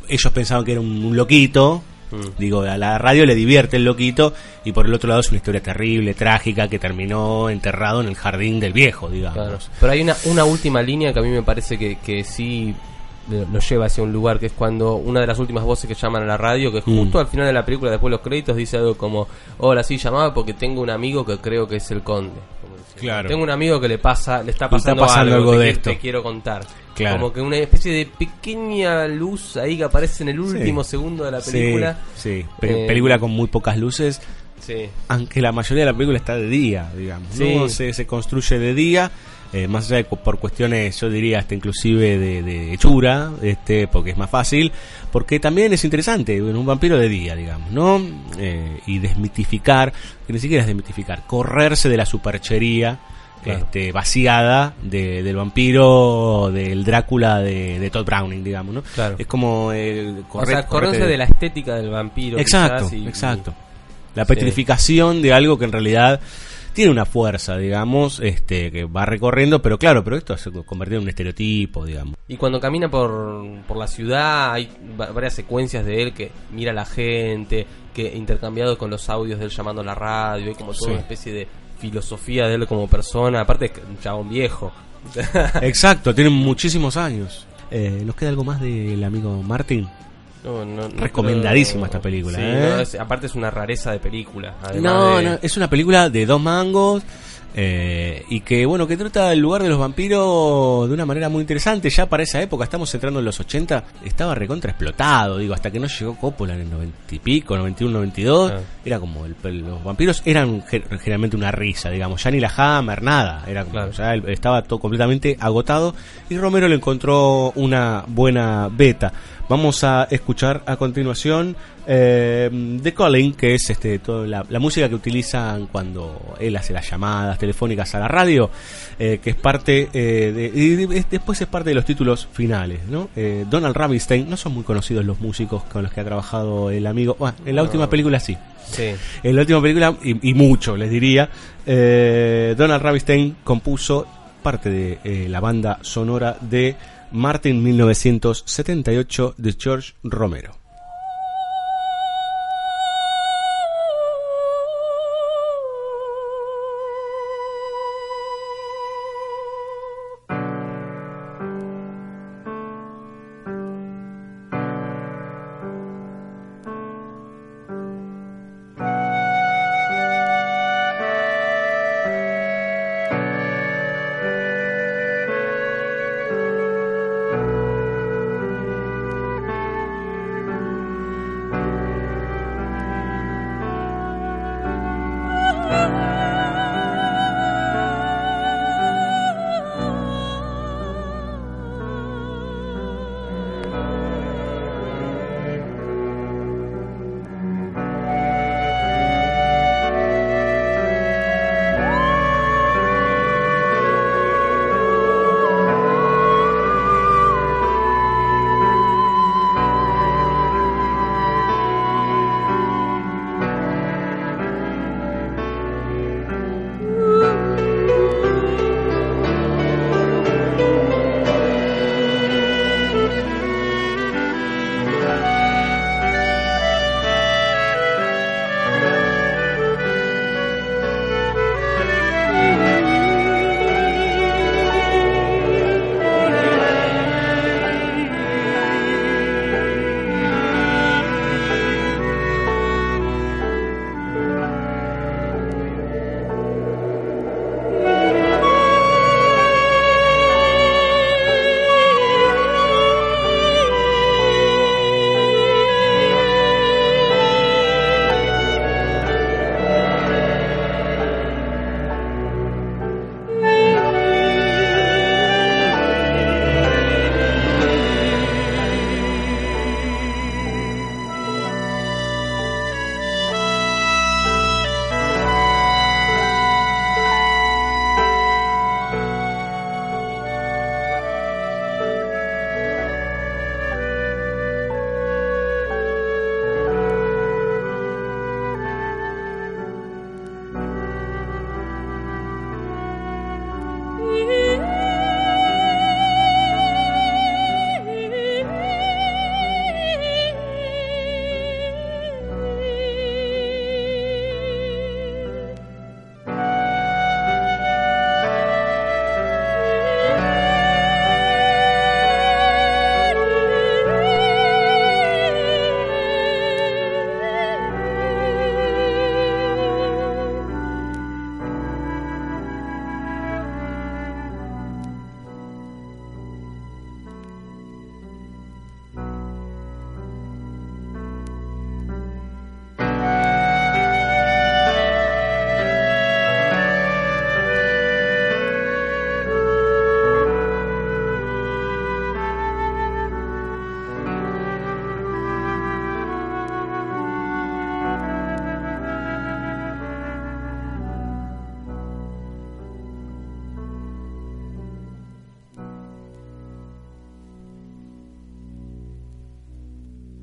ellos pensaban que era un, un loquito. Mm. Digo, a la radio le divierte el loquito y por el otro lado es una historia terrible, trágica, que terminó enterrado en el jardín del viejo, digamos. Claro. Pero hay una, una última línea que a mí me parece que, que sí lo lleva hacia un lugar, que es cuando una de las últimas voces que llaman a la radio, que Mm. justo al final de la película, después de los créditos, dice algo como, hola, sí, llamaba porque tengo un amigo que creo que es el conde. Claro. Tengo un amigo que le pasa, le está pasando, algo te de esto. Te quiero contar. Claro. Como que una especie de pequeña luz ahí que aparece en el último Sí. segundo de la Sí, película. Sí, Pe- Eh, película con muy pocas luces, Sí. aunque la mayoría de la película está de día, digamos. Sí. ¿no? Se, se construye de día, eh, más allá de por cuestiones, yo diría, hasta inclusive de, de hechura, este, porque es más fácil, porque también es interesante, un vampiro de día, digamos, ¿no? Eh, y desmitificar, que ni siquiera es desmitificar, correrse de la superchería. Claro. Este, vaciada de- del vampiro del Drácula de, de Todd Browning, digamos, ¿no? Claro. Es como o correr- sea, correrse de la estética del vampiro. Exacto, quizás, y- exacto. La Sí. petrificación de algo que en realidad tiene una fuerza, digamos, este, que va recorriendo, pero claro, pero esto se convertido en un estereotipo, digamos. Y cuando camina por, por la ciudad hay va- varias secuencias de él que mira a la gente, que intercambiado con los audios de él llamando a la radio, hay como toda Sí. una especie de filosofía de él como persona, aparte es un chabón viejo. Exacto, tienen muchísimos años. Eh, ¿Nos queda algo más del amigo Martin? No, no- no Recomendadísima esta película, Sí, ¿eh? es- aparte es una rareza de película. No, de- no, es una película de dos mangos, Eh, y que bueno, que trata el lugar de los vampiros de una manera muy interesante. Ya para esa época, estamos entrando en los 80, estaba recontra explotado, digo, hasta que no llegó Coppola en el 90 y pico, 91, 92, Ah. era como el- los vampiros eran ge- generalmente una risa, digamos, ya ni la Hammer, nada, era como, ya el- estaba todo completamente agotado y Romero le encontró una buena beta. Vamos a escuchar a continuación eh, The Calling, que es este toda la, la música que utilizan cuando él hace las llamadas telefónicas a la radio, eh, que es parte eh, de, y de- es- después es parte de los títulos finales, ¿no? Eh, Donald Ravenstein, no son muy conocidos los músicos con los que ha trabajado el amigo, bueno, en la última película sí. Sí. En la última película, y, y mucho les diría, eh, Donald Ravenstein compuso parte de eh, la banda sonora de Martin 1978 de George Romero.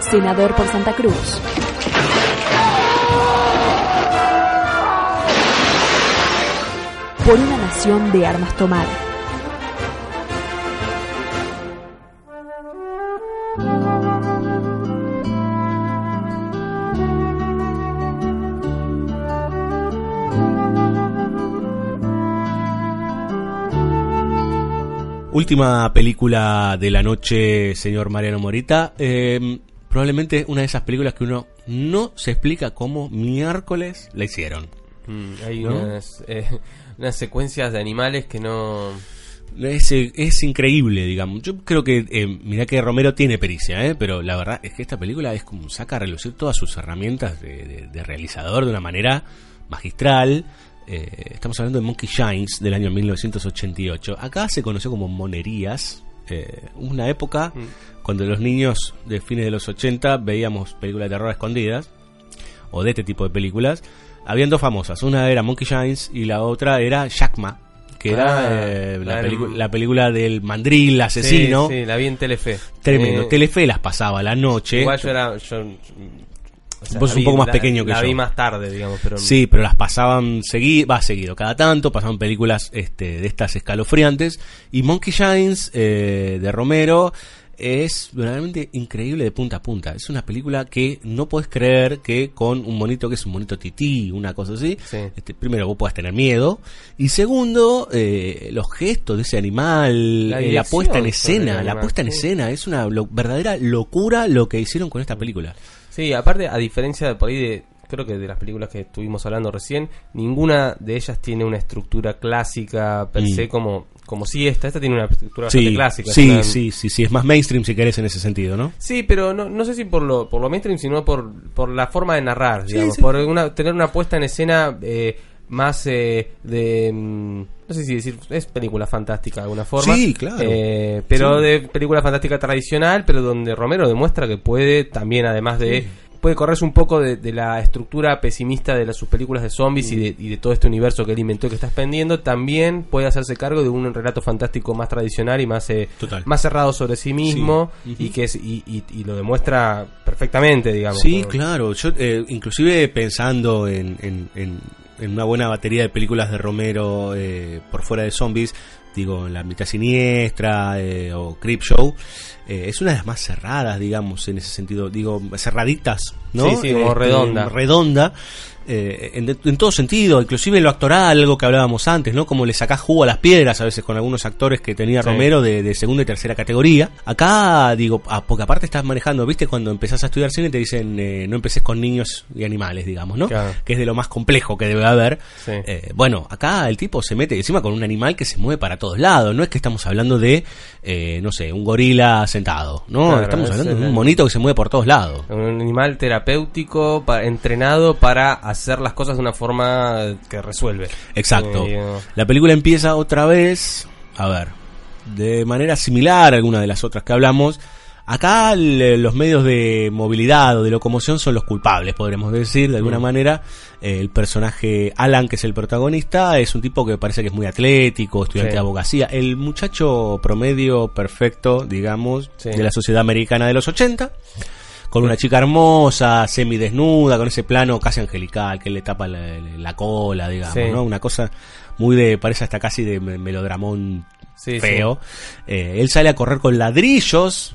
senador por Santa Cruz. por una nación de armas tomar. Última película de la noche, señor Mariano Morita. Eh, probablemente una de esas películas que uno no se explica cómo miércoles la hicieron. Mm, hay ¿No? unas, eh, unas secuencias de animales que no... Es, es increíble, digamos. Yo creo que, eh, mirá que Romero tiene pericia, ¿eh? pero la verdad es que esta película es como saca a relucir todas sus herramientas de, de- de realizador de una manera magistral. Eh, estamos hablando de Monkey Shines del año 1988. Acá se conoció como Monerías. Eh, una época cuando los niños de fines de los 80 veíamos películas de terror escondidas o de este tipo de películas. Habían dos famosas. Una era Monkey Shines y la otra era Jackma, que Ah, era eh, la, la película del mandril asesino. Sí, sí, la vi en Telefe. Tremendo. Eh, Telefe las pasaba la noche. Igual yo era... Yo, o sea, Vos la un vi- poco más la- pequeño que la yo. vi más tarde, digamos, pero... Sí, pero las pasaban seguido, va seguido, cada tanto, pasaban películas este, de estas escalofriantes. Y Monkey Shines eh, de Romero es verdaderamente increíble de punta a punta. Es una película que no puedes creer que con un monito que es un monito tití, una cosa así, este, primero vos puedas tener miedo. Y segundo, eh, los gestos de ese animal, La eh, la, puesta en escena, la puesta en sí. escena, es una lo- verdadera locura lo que hicieron con esta película. Sí, aparte, a diferencia de por ahí de, creo que de las películas que estuvimos hablando recién, ninguna de ellas tiene una estructura clásica per se como, como si esta. Esta tiene una estructura bastante clásica. sí, una- sí, sí, sí, es más mainstream si querés en ese sentido, ¿no? Sí, pero no, no sé si por lo, por lo mainstream, sino por, por la forma de narrar, Sí, digamos. sí. Por una, tener una puesta en escena eh, más eh, de... mm, no sé si decir... Es película fantástica de alguna forma. Sí, claro. Eh, pero Sí. de película fantástica tradicional, pero donde Romero demuestra que puede también, además de... Puede correrse un poco de, de la estructura pesimista de las, sus películas de zombies y, de, y de todo este universo que él inventó y que está expandiendo. También puede hacerse cargo de un relato fantástico más tradicional y más, eh, más cerrado sobre sí mismo y que es, y, y- y lo demuestra perfectamente, digamos. Sí, claro. Yo, eh, inclusive pensando en, en- en- en una buena batería de películas de Romero eh, por fuera de zombies, digo, en La mitad siniestra eh, o Creep Show, eh, es una de las más cerradas, digamos, en ese sentido. Digo, cerraditas, ¿no? Sí, sí, como redonda. Redonda. Eh, en, en todo sentido, inclusive en lo actoral, algo que hablábamos antes, ¿no? Como le sacás jugo a las piedras a veces con algunos actores que tenía Sí. Romero de, de segunda y tercera categoría. Acá, digo, ah, porque aparte estás manejando, ¿viste? Cuando empezás a estudiar cine te dicen eh, no empeces con niños y animales, digamos, ¿no? Claro. Que es de lo más complejo que debe haber. Sí. Eh, bueno, acá el tipo se mete encima con un animal que se mueve para todos lados. No es que estamos hablando de, eh, no sé, un gorila sentado, ¿no? Claro, estamos es hablando de un monito que se mueve por todos lados. Un animal terapéutico pa- entrenado para hacer las cosas de una forma que resuelve. Exacto. Eh, La película empieza otra vez, a ver, de manera similar a alguna de las otras que hablamos. Acá los medios de movilidad o de locomoción son los culpables, podríamos decir, de alguna Mm. manera. Eh, el personaje Alan, que es el protagonista, es un tipo que parece que es muy atlético, estudiante Sí. de abogacía. El muchacho promedio perfecto, digamos, Sí. de la sociedad americana de los 80 con una chica hermosa, semidesnuda, con ese plano casi angelical que le tapa la, la cola, digamos, Sí. ¿no? Una cosa muy de, parece hasta casi de me- melodramón Sí, feo. Eh, él sale a correr con ladrillos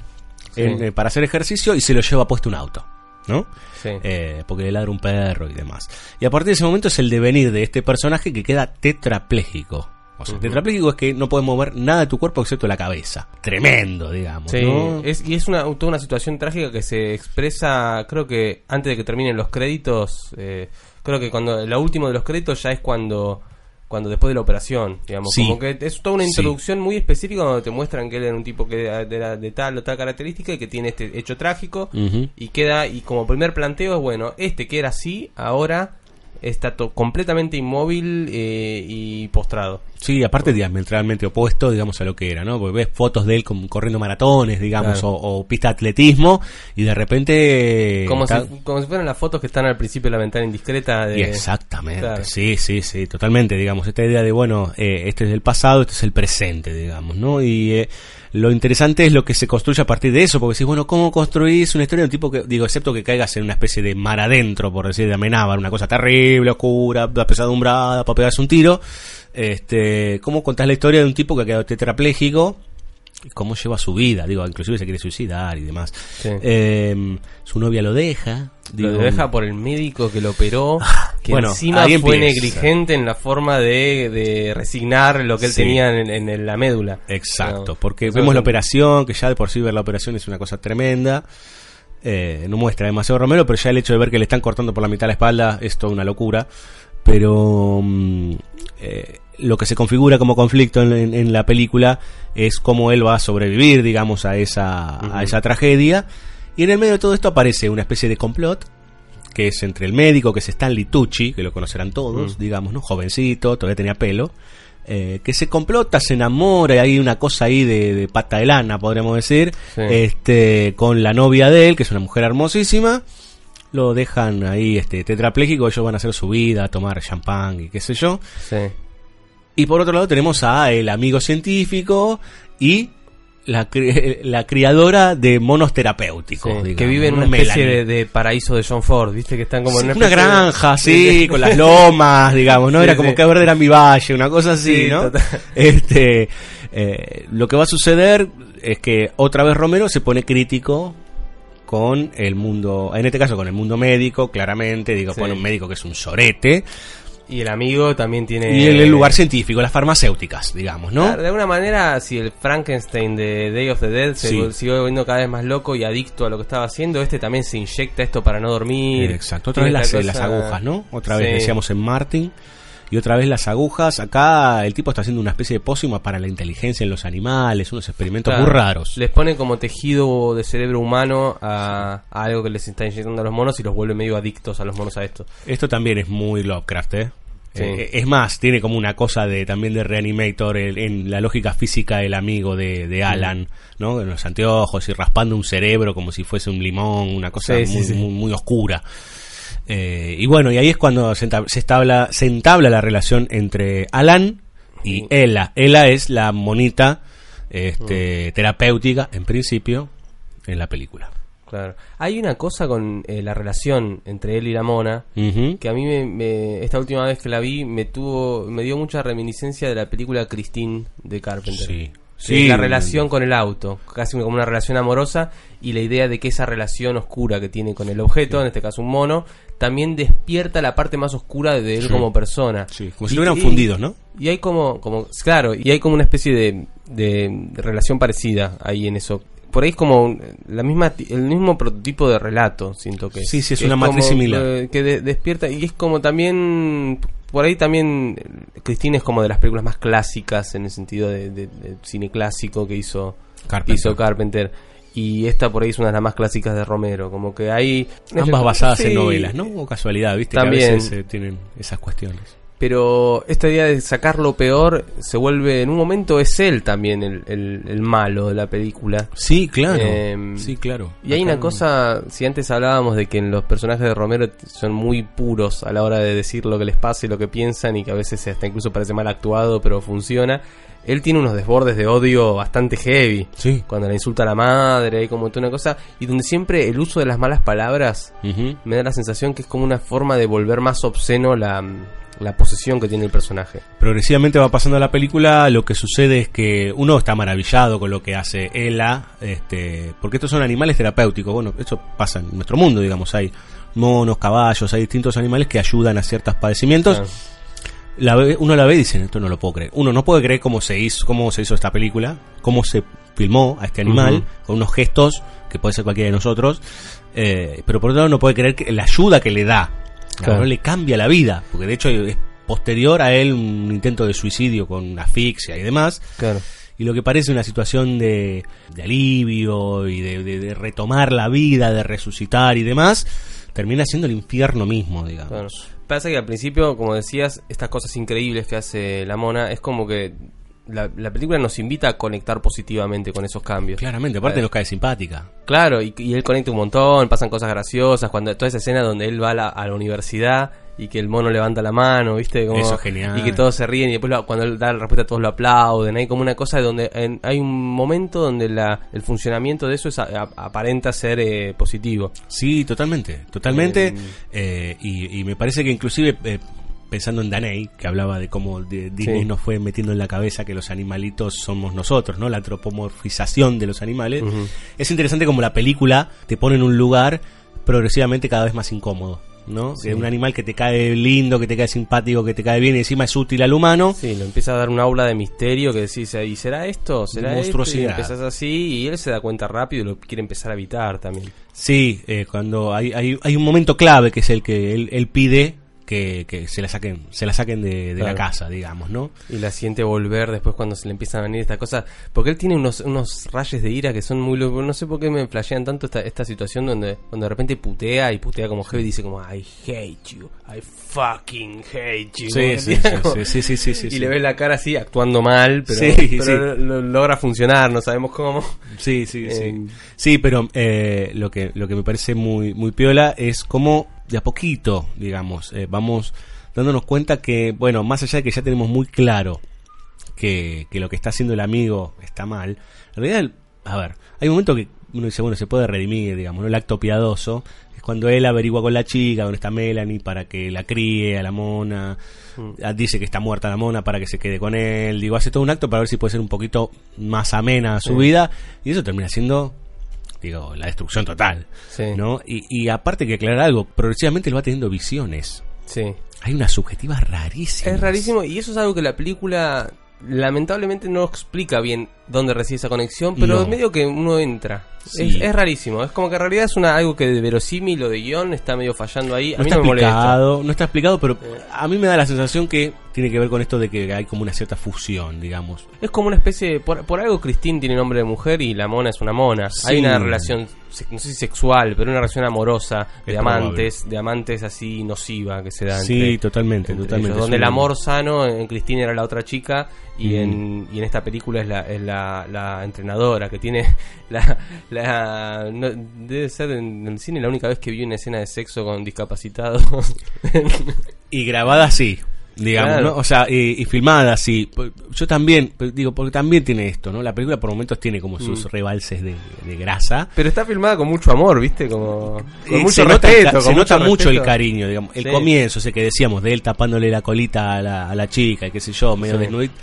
en- eh, para hacer ejercicio y se lo lleva puesto un auto, ¿no? Sí. Eh, porque le ladra un perro y demás. Y a partir de ese momento es el devenir de este personaje que queda tetrapléjico. O sea, tetrapléjico es que no puedes mover nada de tu cuerpo excepto la cabeza. Tremendo, digamos. Sí, ¿no? es, y es una, toda una situación trágica que se expresa, creo que antes de que terminen los créditos, eh, creo que cuando lo último de los créditos ya es cuando cuando después de la operación, digamos, Sí. como que es toda una Sí. introducción muy específica donde te muestran que él era un tipo que era de, tal o tal característica y que tiene este hecho trágico y queda y como primer planteo es bueno, este que era así ahora está completamente inmóvil eh, y postrado. Sí, aparte diametralmente opuesto, digamos, a lo que era, ¿no? Porque ves fotos de él como corriendo maratones, digamos, Claro. o, o pista de atletismo, y de repente... Como está- si, como si fueran las fotos que están al principio de la ventana indiscreta de... Exactamente, Claro. sí, sí, sí, totalmente, digamos, esta idea de, bueno, eh, este es el pasado, este es el presente, digamos, ¿no? Y eh, lo interesante es lo que se construye a partir de eso, porque si bueno, ¿cómo construís una historia de un tipo que, digo, excepto que caigas en una especie de mar adentro, por decir de Amenábar, una cosa terrible, oscura, pesadumbrada, para pegarse un tiro? Este, ¿cómo contás la historia de un tipo que ha quedado tetrapléjico? Cómo lleva su vida, digo, inclusive se quiere suicidar y demás. Eh, su novia lo deja. lo deja por el médico que lo operó, Ah, que bueno, encima fue negligente en la forma de, de resignar lo que él Sí. tenía en, en la médula. Exacto, No, porque vemos la operación, que ya de por sí ver la operación es una cosa tremenda. Eh, no muestra demasiado Romero, pero ya el hecho de ver que le están cortando por la mitad la espalda es toda una locura. Pero mm, eh, lo que se configura como conflicto en, en- en la película es cómo él va a sobrevivir, digamos, a esa, a esa tragedia. Y en el medio de todo esto aparece una especie de complot que es entre el médico, que es Stanley Tucci, que lo conocerán todos, digamos, ¿no? Jovencito, todavía tenía pelo, eh, que se complota, se enamora, y hay una cosa ahí de, de pata de lana, podríamos decir, Sí. este, con la novia de él, que es una mujer hermosísima, lo dejan ahí este tetrapléjico, ellos van a hacer su vida, a tomar champán y qué sé yo. Sí. Y por otro lado tenemos a el amigo científico y la, cri- la criadora de monos terapéuticos, Sí, digamos, que vive en una especie de, de paraíso de John Ford, ¿viste? Que están como Sí, en una, de- granja, sí, de- con las lomas, digamos, ¿no? Sí, Era como sí. que verde era mi valle, una cosa así, Sí, ¿no? total. Este, eh, lo que va a suceder es que otra vez Romero se pone crítico con el mundo, en este caso con el mundo médico, claramente, digo, Sí. pone un médico que es un sorete, Y el amigo también tiene... y el, el lugar científico, las farmacéuticas, digamos, ¿no? Claro, de alguna manera, si el Frankenstein de Day of the Dead se Sí. siguió volviendo cada vez más loco y adicto a lo que estaba haciendo, este también se inyecta esto para no dormir. Exacto, otra vez las, cosa- agujas, ¿no? Otra vez Sí. decíamos en Martin. Y otra vez las agujas. Acá el tipo está haciendo una especie de pócima para la inteligencia en los animales, unos experimentos Claro, muy raros. Les pone como tejido de cerebro humano a, a algo que les está inyectando a los monos y los vuelve medio adictos a los monos a esto. Esto también es muy Lovecraft, ¿eh? Sí. Eh, es más, tiene como una cosa de también de Reanimator el- en la lógica física del amigo de, de Alan, ¿no? En los anteojos y raspando un cerebro como si fuese un limón, una cosa Sí, muy, sí. muy- muy oscura. Eh, y bueno, y ahí es cuando se entab- se entabla la relación entre Alan y Ella. Ella es la monita este, terapéutica, en principio, en la película. Claro. Hay una cosa con eh, la relación entre él y la mona que a mí me, me- esta última vez que la vi me tuvo me dio mucha reminiscencia de la película Christine de Carpenter. Sí. La relación con el auto, casi como una relación amorosa y la idea de que esa relación oscura que tiene con el objeto, en este caso un mono, también despierta la parte más oscura de él Sí. como persona. Sí, como si lo hubieran fundidos, ¿no? Y hay como, como claro, y hay como una especie de, de relación parecida ahí en eso. Por ahí es como la misma el mismo prototipo de relato, siento que Sí, sí, es que una matriz como, similar. eh, que de- despierta y es como también por ahí también Christine es como de las películas más clásicas en el sentido de, de- de cine clásico que hizo Carpenter. hizo Carpenter y esta por ahí es una de las más clásicas de Romero, como que hay Ambas basadas en novelas, ¿no? O casualidad, ¿viste? También. Que a veces eh, tienen esas cuestiones. Pero esta idea de sacar lo peor se vuelve, en un momento es él también el, el- el malo de la película. Sí, claro. Em, sí, claro. Y hay una cosa, si antes hablábamos de que en los personajes de Romero son muy puros a la hora de decir lo que les pasa y lo que piensan y que a veces hasta incluso parece mal actuado, pero funciona. Él tiene unos desbordes de odio bastante heavy. Sí. Cuando le insulta a la madre, hay como toda una cosa. Y donde siempre el uso de las malas palabras me da la sensación que es como una forma de volver más obsceno la, la posesión que tiene el personaje. Progresivamente va pasando la película, lo que sucede es que uno está maravillado con lo que hace Ella, este, porque estos son animales terapéuticos. Bueno, esto pasa en nuestro mundo, digamos, hay monos, caballos, hay distintos animales que ayudan a ciertos padecimientos. Claro. La ve- uno la ve y dice, esto no lo puedo creer. Uno no puede creer cómo se hizo, cómo se hizo esta película, cómo se filmó a este animal, con unos gestos que puede ser cualquiera de nosotros, eh, pero por otro lado no puede creer que la ayuda que le da, Claro. no le cambia la vida, porque de hecho es posterior a él un intento de suicidio con asfixia y demás, Claro. y lo que parece una situación de, de alivio y de, de- de retomar la vida, de resucitar y demás, termina siendo el infierno mismo, digamos. Claro. Pasa que al principio, como decías, estas cosas increíbles que hace la mona, es como que la, la película nos invita a conectar positivamente con esos cambios. Claramente, aparte nos cae simpática. Claro, y, y él conecta un montón, pasan cosas graciosas, cuando toda esa escena donde él va a la, a la universidad y que el mono levanta la mano, ¿viste? Como- Eso es genial. Y que todos se ríen y después lo- cuando él da la respuesta todos lo aplauden. Hay como una cosa donde en- hay un momento donde la, el funcionamiento de eso es, a- a- aparenta ser eh, positivo. Sí, totalmente, totalmente. Eh, eh, y, y me parece que inclusive eh, pensando en Daney, que hablaba de cómo de- Disney Sí. nos fue metiendo en la cabeza que los animalitos somos nosotros, ¿no? La antropomorfización de los animales. Es interesante como la película te pone en un lugar progresivamente cada vez más incómodo. ¿no? Sí. De un animal que te cae lindo, que te cae simpático, que te cae bien y encima es útil al humano. Sí, lo empieza a dar un aula de misterio que decís, ¿y será esto? ¿Será esto? Y Monstruosidad. empezás así y él se da cuenta rápido y lo quiere empezar a evitar también. Sí, eh, cuando hay, hay, hay un momento clave que es el que él, él pide que, que se la saquen, se la saquen de, de la casa, digamos, ¿no? Y la siente volver después cuando se le empiezan a venir estas cosas. Porque él tiene unos, unos rayos de ira que son muy locos. No sé por qué me flashean tanto esta, esta situación donde, donde de repente putea y putea como heavy y dice como I hate you, I fucking hate you. Sí, sí, sí, sí, sí, sí, Y sí. le ves la cara así actuando mal, pero, Sí, pero logra funcionar, no sabemos cómo. Sí, sí, sí. Eh, Sí, pero eh, lo que lo que me parece muy muy piola es cómo de a poquito, digamos, eh, vamos dándonos cuenta que, bueno, más allá de que ya tenemos muy claro que, que lo que está haciendo el amigo está mal, en realidad, a ver, hay un momento que uno dice, bueno, se puede redimir, digamos, ¿no? el acto piadoso es cuando él averigua con la chica dónde está Melanie para que la críe a la mona, ah, dice que está muerta la mona para que se quede con él, digo, hace todo un acto para ver si puede ser un poquito más amena su Sí. vida y eso termina siendo digo, la destrucción total, Sí. ¿no? Y, y aparte que aclarar algo, progresivamente él va teniendo visiones. Sí. Hay unas subjetivas rarísimas. Es rarísimo y eso es algo que la película lamentablemente no explica bien dónde reside esa conexión, pero No. medio que uno entra. Sí. Es, es rarísimo, es como que en realidad es una algo que de verosímil o de guion está medio fallando ahí. A No mí está no me molesta. explicado, no está explicado, pero a mí me da la sensación que tiene que ver con esto de que hay como una cierta fusión, digamos. Es como una especie de... Por, por algo Christine tiene nombre de mujer y la mona es una mona. Sí. Hay una relación, no sé si sexual, pero una relación amorosa de Es amantes, de amantes así nociva que se da Sí, entre- totalmente, entre totalmente. ellos, donde el amor sano en Cristina era la otra chica y, Mm. en, y en esta película es la, es la, la entrenadora que tiene la... la no- debe ser en el cine la única vez que vi una escena de sexo con discapacitados. Y grabada así, digamos, Claro. ¿no? O sea, y, y filmada así. Yo también, digo, porque también tiene esto, ¿no? La película por momentos tiene como sus Mm. rebalses de, de grasa. Pero está filmada con mucho amor, ¿viste? Como con Y mucho se nota, respeto. se con nota mucho el cariño, digamos. El Sí. comienzo, ese que decíamos, de él tapándole la colita a la, a la chica, y qué sé yo, medio Sí. desnudito.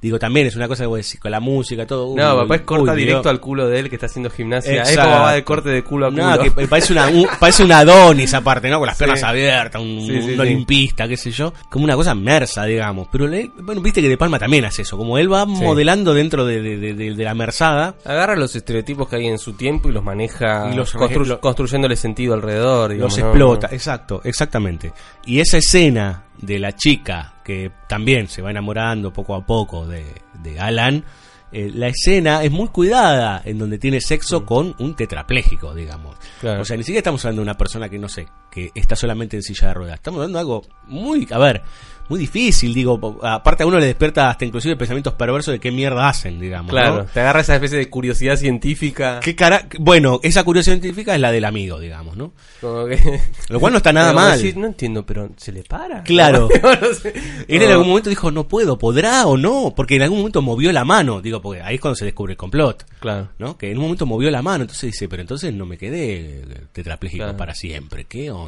Digo, también es una cosa que vos decís, con la música, todo. uy, No, papá es corta uy, directo al culo de él que está haciendo gimnasia. Es Exacto. como va de corte de culo a culo. No, que parece una, un, parece una Adonis aparte, ¿no? Con las Sí. piernas abiertas, un, Sí, sí, un sí. olimpista, qué sé yo. Como una cosa mersa, digamos. Pero, le- bueno, viste que De Palma también hace eso. Como él va modelando dentro de, de- de- de- de la merzada. Agarra los estereotipos que hay en su tiempo y los maneja Y los constru- lo- construyéndole sentido alrededor. digamos, los ¿no? explota, exacto, exactamente. Y esa escena de la chica que también se va enamorando poco a poco de, de Alan, eh, la escena es muy cuidada en donde tiene sexo con un tetrapléjico, digamos. Mm. Claro. O sea, ni siquiera estamos hablando de una persona que no sé, que está solamente en silla de ruedas. Estamos hablando de algo muy, a ver, muy difícil, digo, aparte a uno le despierta hasta inclusive pensamientos perversos de qué mierda hacen, digamos. Claro, ¿no? te agarra esa especie de curiosidad científica. ¿Qué cara... Bueno, esa curiosidad científica es la del amigo, digamos, ¿no? Como que... Lo cual no está nada mal. no entiendo, pero ¿se le para? Claro. No sé. Él en algún momento dijo, no puedo, podrá o no, porque en algún momento movió la mano, digo, porque ahí es cuando se descubre el complot, Claro. ¿no? Que en un momento movió la mano, entonces dice, pero entonces no me quedé tetrapléjico Claro. para siempre, ¿qué onda?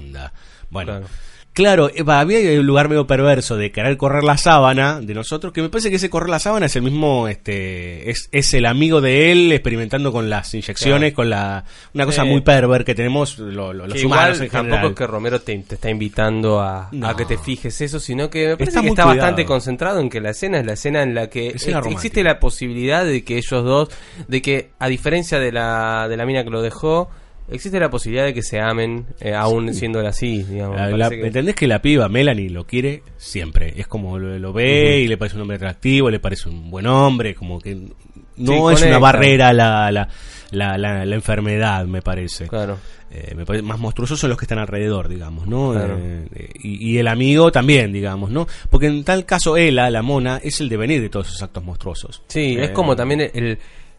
Bueno, Claro. claro, eh, había un lugar medio perverso de querer correr la sábana de nosotros, que me parece que ese correr la sábana es el mismo, este, es, es el amigo de él experimentando con las inyecciones, Claro. con la, una cosa Eh, muy perver que tenemos lo- lo- los humanos igual en tampoco general. es que Romero te, te está invitando a, No. a que te fijes eso, sino que me parece Está que está cuidado. bastante concentrado en que la escena es la escena en la que eh, existe la posibilidad de que ellos dos, de que a diferencia de la, de la mina que lo dejó, existe la posibilidad de que se amen, eh, aún siendo así, digamos. La- que- ¿Entendés que la piba Melanie lo quiere siempre? Es como lo, lo ve y le parece un hombre atractivo, le parece un buen hombre, como que no Sí, es una barrera la, la, la, enfermedad, me parece. Claro. Eh, me parece más monstruosos son los que están alrededor, digamos, ¿no? Claro. Eh, eh, y, y el amigo también, digamos, ¿no? Porque en tal caso, Ella, la mona, es el devenir de todos esos actos monstruosos. Sí, Eh, es como también el...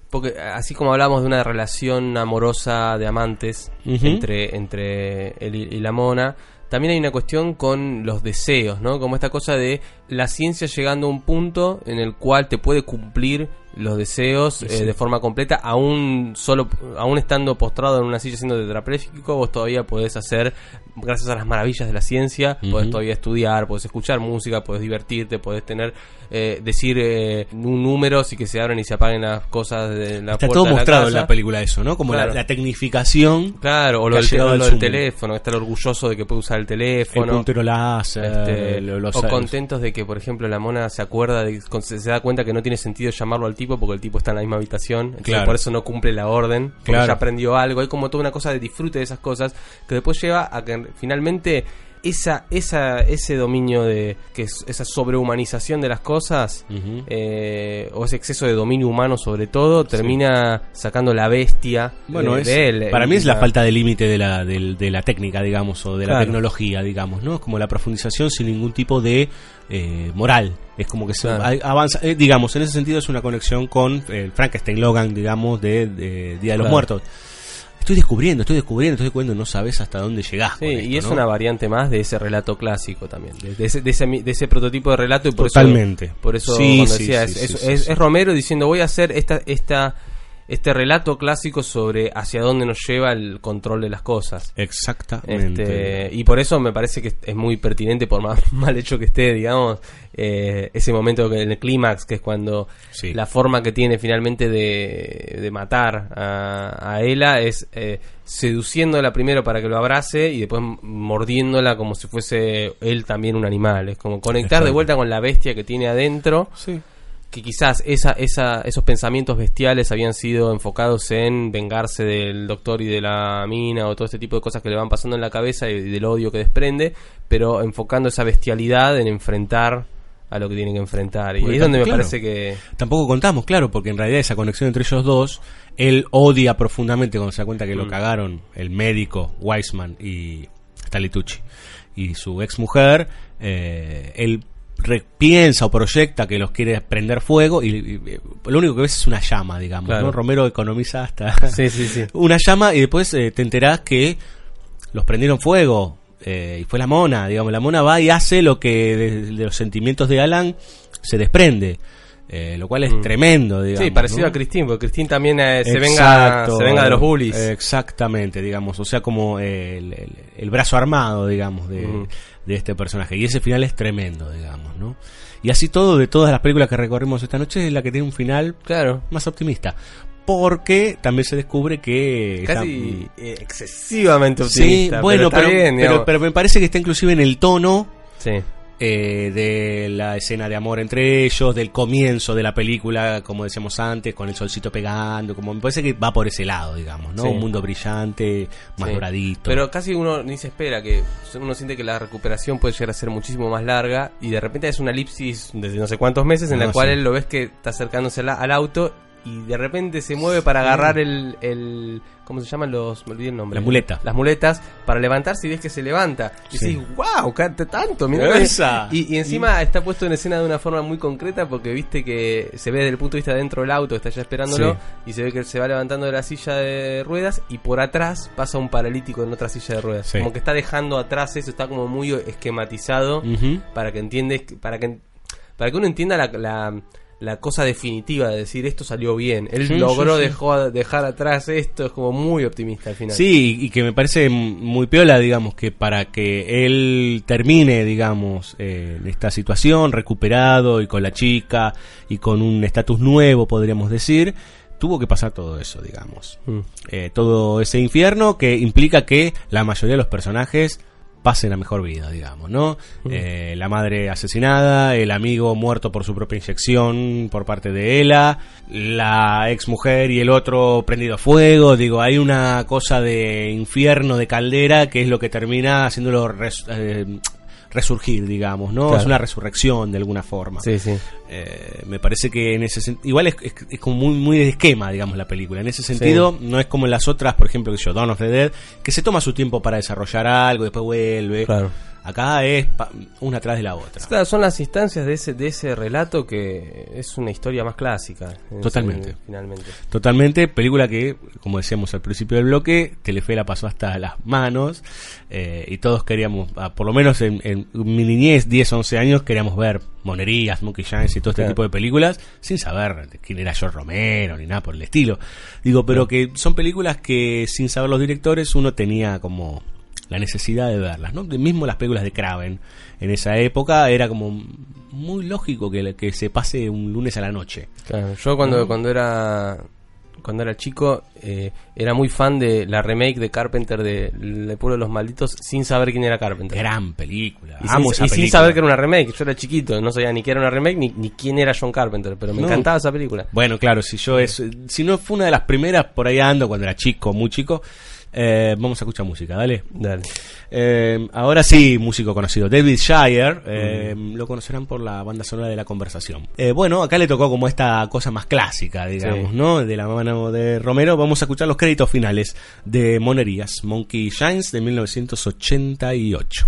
Porque así como hablamos de una relación amorosa de amantes entre, entre él y, y la mona, también hay una cuestión con los deseos, ¿no? Como esta cosa de la ciencia llegando a un punto en el cual te puede cumplir los deseos eh, de forma completa, aún solo, aún estando postrado en una silla siendo tetrapléjico, vos todavía podés hacer, gracias a las maravillas de la ciencia, podés todavía estudiar, podés escuchar música, podés divertirte, podés tener, eh, decir eh, un número, y que se abren y se apaguen las cosas de la Está puerta todo de la mostrado en la película eso, ¿no? Como la- Claro. la, tecnificación. Claro, o lo del, lo teléfono, estar orgulloso de que puede usar el teléfono. El puntero láser, Este, los- o contentos de que, por ejemplo, la mona se acuerda, de, se da cuenta que no tiene sentido llamarlo al tipo porque el tipo está en la misma habitación. Entonces Claro. por eso no cumple la orden, porque Claro. ya aprendió algo. Hay como toda una cosa de disfrute de esas cosas que después lleva a que finalmente esa, esa, ese dominio de que es esa sobrehumanización de las cosas Ujú. eh, o ese exceso de dominio humano sobre todo termina sacando la bestia Bueno, de, es, de él. para mí es la La- falta de límite de la, del- de la técnica, digamos, o de la tecnología, digamos, ¿no? Es como la profundización sin ningún tipo de eh, moral. Es como que se Claro. avanza, eh, digamos, en ese sentido es una conexión con el Frankenstein Logan, digamos, de, de Día de los. Muertos. Estoy descubriendo, estoy descubriendo, estoy descubriendo, no sabes hasta dónde llegás. Sí, con y es ¿no? una variante más de ese relato clásico también, de, de ese, de, ese, de ese prototipo de relato y por Totalmente. eso, por eso Sí, decía, es, es- es- es Romero diciendo voy a hacer esta, esta, este relato clásico sobre hacia dónde nos lleva el control de las cosas. Exactamente. Este, y por eso me parece que es muy pertinente, por más mal hecho que esté, digamos, eh, ese momento que en el clímax, que es cuando Sí. la forma que tiene finalmente de, de matar a, a Ela es eh, seduciéndola primero para que lo abrace y después mordiéndola como si fuese él también un animal. Es como conectar de vuelta con la bestia que tiene adentro. Que quizás esa, esa, esos pensamientos bestiales habían sido enfocados en vengarse del doctor y de la mina o todo este tipo de cosas que le van pasando en la cabeza y del odio que desprende, pero enfocando esa bestialidad en enfrentar a lo que tienen que enfrentar. Y Porque ahí es donde me parece que... Tampoco contamos, claro, porque en realidad esa conexión entre ellos dos, él odia profundamente cuando se da cuenta que lo Mm. cagaron el médico Weisman y Stanley Tucci y su ex mujer. él re- piensa o proyecta que los quiere prender fuego y, y- y lo único que ves es una llama, digamos. Claro. ¿no? Romero economiza hasta Sí, sí, sí. una llama y después eh, te enterás que los prendieron fuego eh, y fue la mona, digamos, la mona va y hace lo que de, de los sentimientos de Alan se desprende, eh, lo cual es Mm. tremendo, digamos. sí, parecido ¿no? a Christine, porque Christine también eh, se, venga, se venga de los bullies. Exactamente, digamos, o sea, como el, el- el brazo armado, digamos, de, Ujú. De este personaje. Y ese final es tremendo, digamos, ¿no? Y así todo, de todas las películas que recorrimos esta noche, es la que tiene un final claro. más optimista. Porque también se descubre que... Casi eh, excesivamente Sí, optimista. bueno, pero, bien, pero, pero me parece que está inclusive en el tono Sí. Eh, de la escena de amor entre ellos, del comienzo de la película, como decíamos antes, con el solcito pegando, como me parece que va por ese lado, digamos, ¿no? Sí. Un mundo brillante, más Sí. doradito. Pero casi uno ni se espera, que uno siente que la recuperación puede llegar a ser muchísimo más larga y de repente es una elipsis de no sé cuántos meses en No, la cual sí. él lo ves que está acercándose al auto y de repente se mueve para agarrar el, el ¿cómo se llaman los? Me olvidé el nombre. La muleta. Las muletas para levantarse y ves que se levanta. Y Sí. decís, wow, cante tanto, mirá. Esa. Y, y encima está puesto en escena de una forma muy concreta porque viste que se ve desde el punto de vista dentro del auto, está ya esperándolo, Sí. y se ve que se va levantando de la silla de ruedas y por atrás pasa un paralítico en otra silla de ruedas. Sí. Como que está dejando atrás eso, está como muy esquematizado para que entiendes, para que para que uno entienda la, la, la cosa definitiva de decir esto salió bien. Él Sí, logró sí, sí. dejó dejar atrás esto, es como muy optimista al final. Sí, y que me parece muy piola, digamos, que para que él termine, digamos, eh, esta situación, recuperado y con la chica y con un estatus nuevo, podríamos decir, tuvo que pasar todo eso, digamos. Mm. Eh, todo ese infierno que implica que la mayoría de los personajes pasen a mejor vida, digamos, ¿no? Eh, la madre asesinada, el amigo muerto por su propia inyección por parte de Ela, la ex mujer y el otro prendido a fuego, digo, hay una cosa de infierno, de caldera, que es lo que termina haciéndolo res- eh, resurgir, digamos, ¿no? Claro. Es una resurrección de alguna forma. Sí, sí. Eh, me parece que en ese sentido, igual es, es- es como muy, muy de esquema, digamos, la película. En ese sentido, no es como en las otras, por ejemplo, que yo, Dawn of the Dead, que se toma su tiempo para desarrollar algo, después vuelve. Claro. Acá es una atrás de la otra. Claro, son las instancias de ese, de ese relato que es una historia más clásica. en- Totalmente. en- finalmente. Totalmente, película que, como decíamos al principio del bloque, Telefe la pasó hasta las manos eh, y todos queríamos, ah, por lo menos en, en mi niñez, 10, 11 años, queríamos ver Monerías, Monkey Giants y todo este Claro. tipo de películas sin saber quién era George Romero ni nada por el estilo. Digo, pero que son películas que sin saber los directores uno tenía como la necesidad de verlas, ¿no? De mismo las películas de Craven en esa época era como muy lógico que, que se pase un lunes a la noche. Claro, yo cuando, ¿No? cuando era cuando era chico eh, era muy fan de la remake de Carpenter de El Pueblo de los Malditos sin saber quién era Carpenter. Gran película. Y, Amo sin, esa y sin película. saber que era una remake. Yo era chiquito, no sabía ni que era una remake ni, ni quién era John Carpenter, pero me No. encantaba esa película. Bueno, claro, si yo es, si no fue una de las primeras por ahí ando cuando era chico, muy chico, eh, vamos a escuchar música, dale. Dale. Eh, ahora sí, músico conocido, David Shire, eh, lo conocerán por la banda sonora de la conversación. Bueno, acá le tocó como esta cosa más clásica, digamos, Sí. ¿no? De la mano de Romero, vamos a escuchar los créditos finales de Monerías, Monkey Shines de 1988.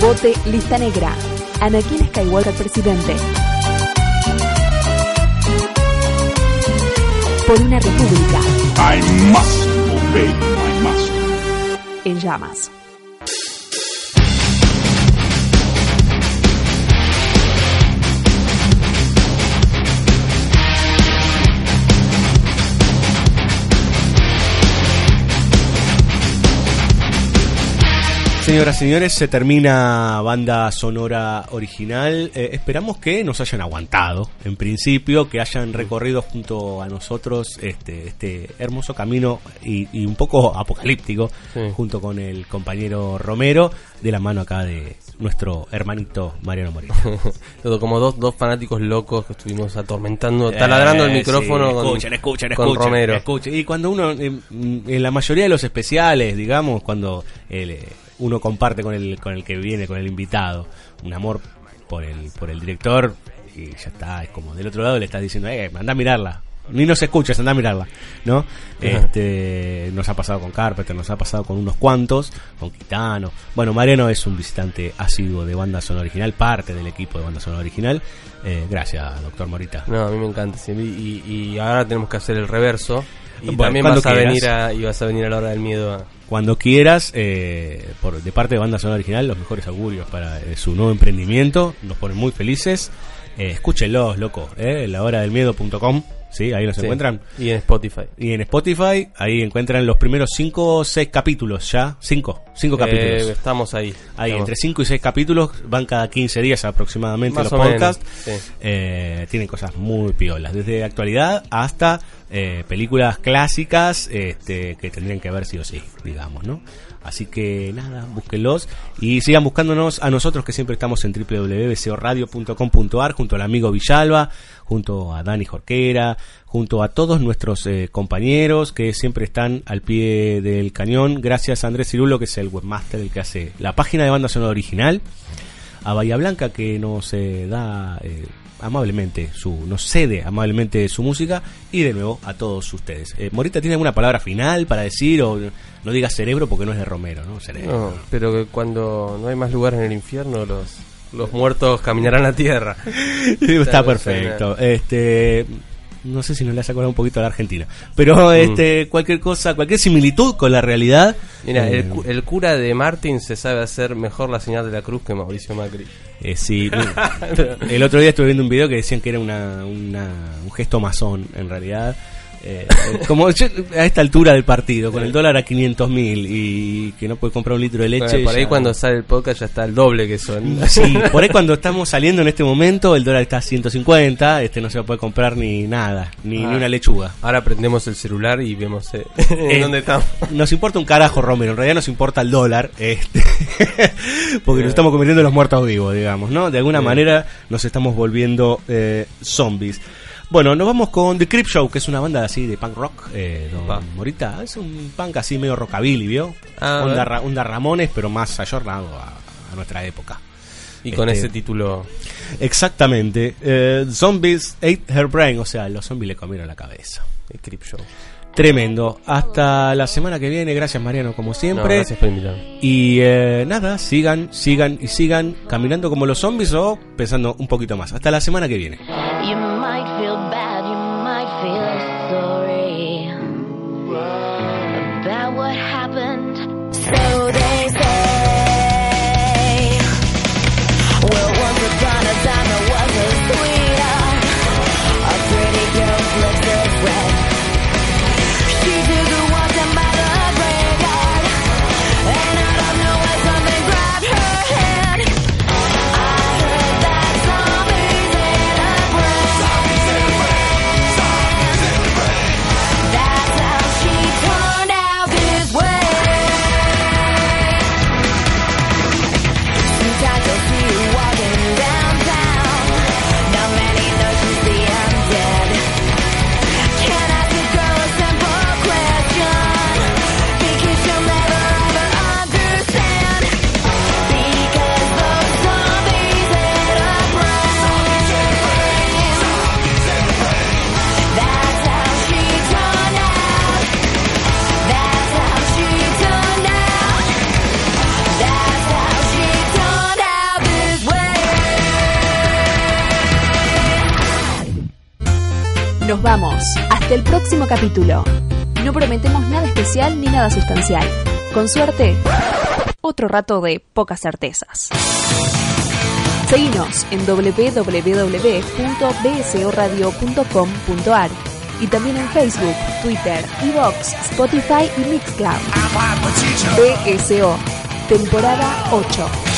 Vote lista negra. Anakin Skywalker presidente. Por una república I must obey my master. en llamas. Señoras y señores, se termina banda sonora original. Eh, esperamos que nos hayan aguantado, en principio, que hayan recorrido junto a nosotros este, este hermoso camino y, y un poco apocalíptico, Sí. junto con el compañero Romero, de la mano acá de nuestro hermanito Mariano Moreno. Todo como dos, dos fanáticos locos que estuvimos atormentando, taladrando el Eh, micrófono sí, con, escuchen, escuchen, con escuchen, Romero. escuchen. Y cuando uno, eh, mm, en la mayoría de los especiales, digamos, cuando el, eh, uno comparte con el, con el que viene, con el invitado, un amor por el, por el director, y ya está, es como del otro lado le estás diciendo, eh, anda a mirarla. Ni nos escuchas, anda a mirarla, ¿no? Este, nos ha pasado con Carpenter, nos ha pasado con unos cuantos, con Quitano. Bueno, Mariano es un visitante asiduo de banda sonora original, parte del equipo de banda sonora original. Eh, gracias, doctor Morita. No, a mí me encanta. sí, Y, y ahora tenemos que hacer el reverso. Y Bueno, también vas a, quieras. venir a, y vas a venir a la hora del miedo a... Cuando quieras, eh, por, de parte de Banda Sonora Original, los mejores augurios para eh, su nuevo emprendimiento. Nos ponen muy felices. Eh, loco. Eh, la hora del miedo.com. Sí, ahí Sí. encuentran. Y en Spotify. Y en Spotify, ahí encuentran los primeros 5 o 6 capítulos ya. 5, 5 Eh, capítulos. estamos ahí. Ahí, Estamos. entre 5 y 6 capítulos, van cada 15 días aproximadamente Más los podcasts. sí. Eh, tienen cosas muy piolas, desde actualidad hasta eh, películas clásicas este, que tendrían que ver sí o sí, digamos, ¿no? Así que nada, búsquenlos y sigan buscándonos a nosotros que siempre estamos en www.bcoradio.com.ar junto al amigo Villalba, junto a Dani Jorquera, junto a todos nuestros eh, compañeros que siempre están al pie del cañón. Gracias a Andrés Cirulo, que es el webmaster, el que hace la página de banda sonora original a Bahía Blanca que nos eh, da eh, amablemente su nos cede amablemente su música y de nuevo a todos ustedes. Eh, Morita tiene alguna palabra final para decir o no diga cerebro porque no es de Romero, ¿no? Cerebro. No, pero que cuando no hay más lugar en el infierno, los, los muertos caminarán a tierra. Está perfecto. Este no sé si nos le hace acordar un poquito a la Argentina, pero este cualquier cosa, cualquier similitud con la realidad. Mira, eh, el, cu- el cura de Martin se sabe hacer mejor la señal de la cruz que Mauricio Macri. Eh, sí, el otro día estuve viendo un video que decían que era una, una- un gesto masón, en realidad. Eh, como yo- a esta altura del partido, con el dólar a 500 mil y que no puede comprar un litro de leche. Bueno, por ahí ya- cuando sale el podcast ya está el doble que son. Sí, por ahí cuando estamos saliendo en este momento, el dólar está a 150, este no se puede comprar ni nada, ni, Ah. ni una lechuga. Ahora prendemos el celular y vemos eh, Eh, en dónde estamos. Nos importa un carajo, Romero. En realidad nos importa el dólar, este, porque nos estamos convirtiendo en los muertos vivos, digamos, ¿no? De alguna Bien. manera nos estamos volviendo eh, zombies. Bueno, nos vamos con The Crip Show, que es una banda así de punk rock. Eh, don Pa. Morita, es un punk así medio rockabilly, ¿vio? Ah, onda, ver. Ra- onda Ramones, pero más ayornado a, a nuestra época. Y con Este, ese título. Exactamente. Eh, zombies ate her brain, o sea, los zombies le comieron la cabeza. El Crip Show. Tremendo. Hasta la semana que viene. Gracias, Mariano, como No, siempre. gracias por invitarme. Y eh, nada, sigan, sigan y sigan caminando como los zombies o pensando un poquito más. Hasta la semana que viene. Nos vamos. Hasta el próximo capítulo. No prometemos nada especial ni nada sustancial. Con suerte, otro rato de pocas certezas. Seguinos en www.bsoradio.com.ar y también en Facebook, Twitter, Evox, Spotify y Mixcloud. BSO, temporada 8.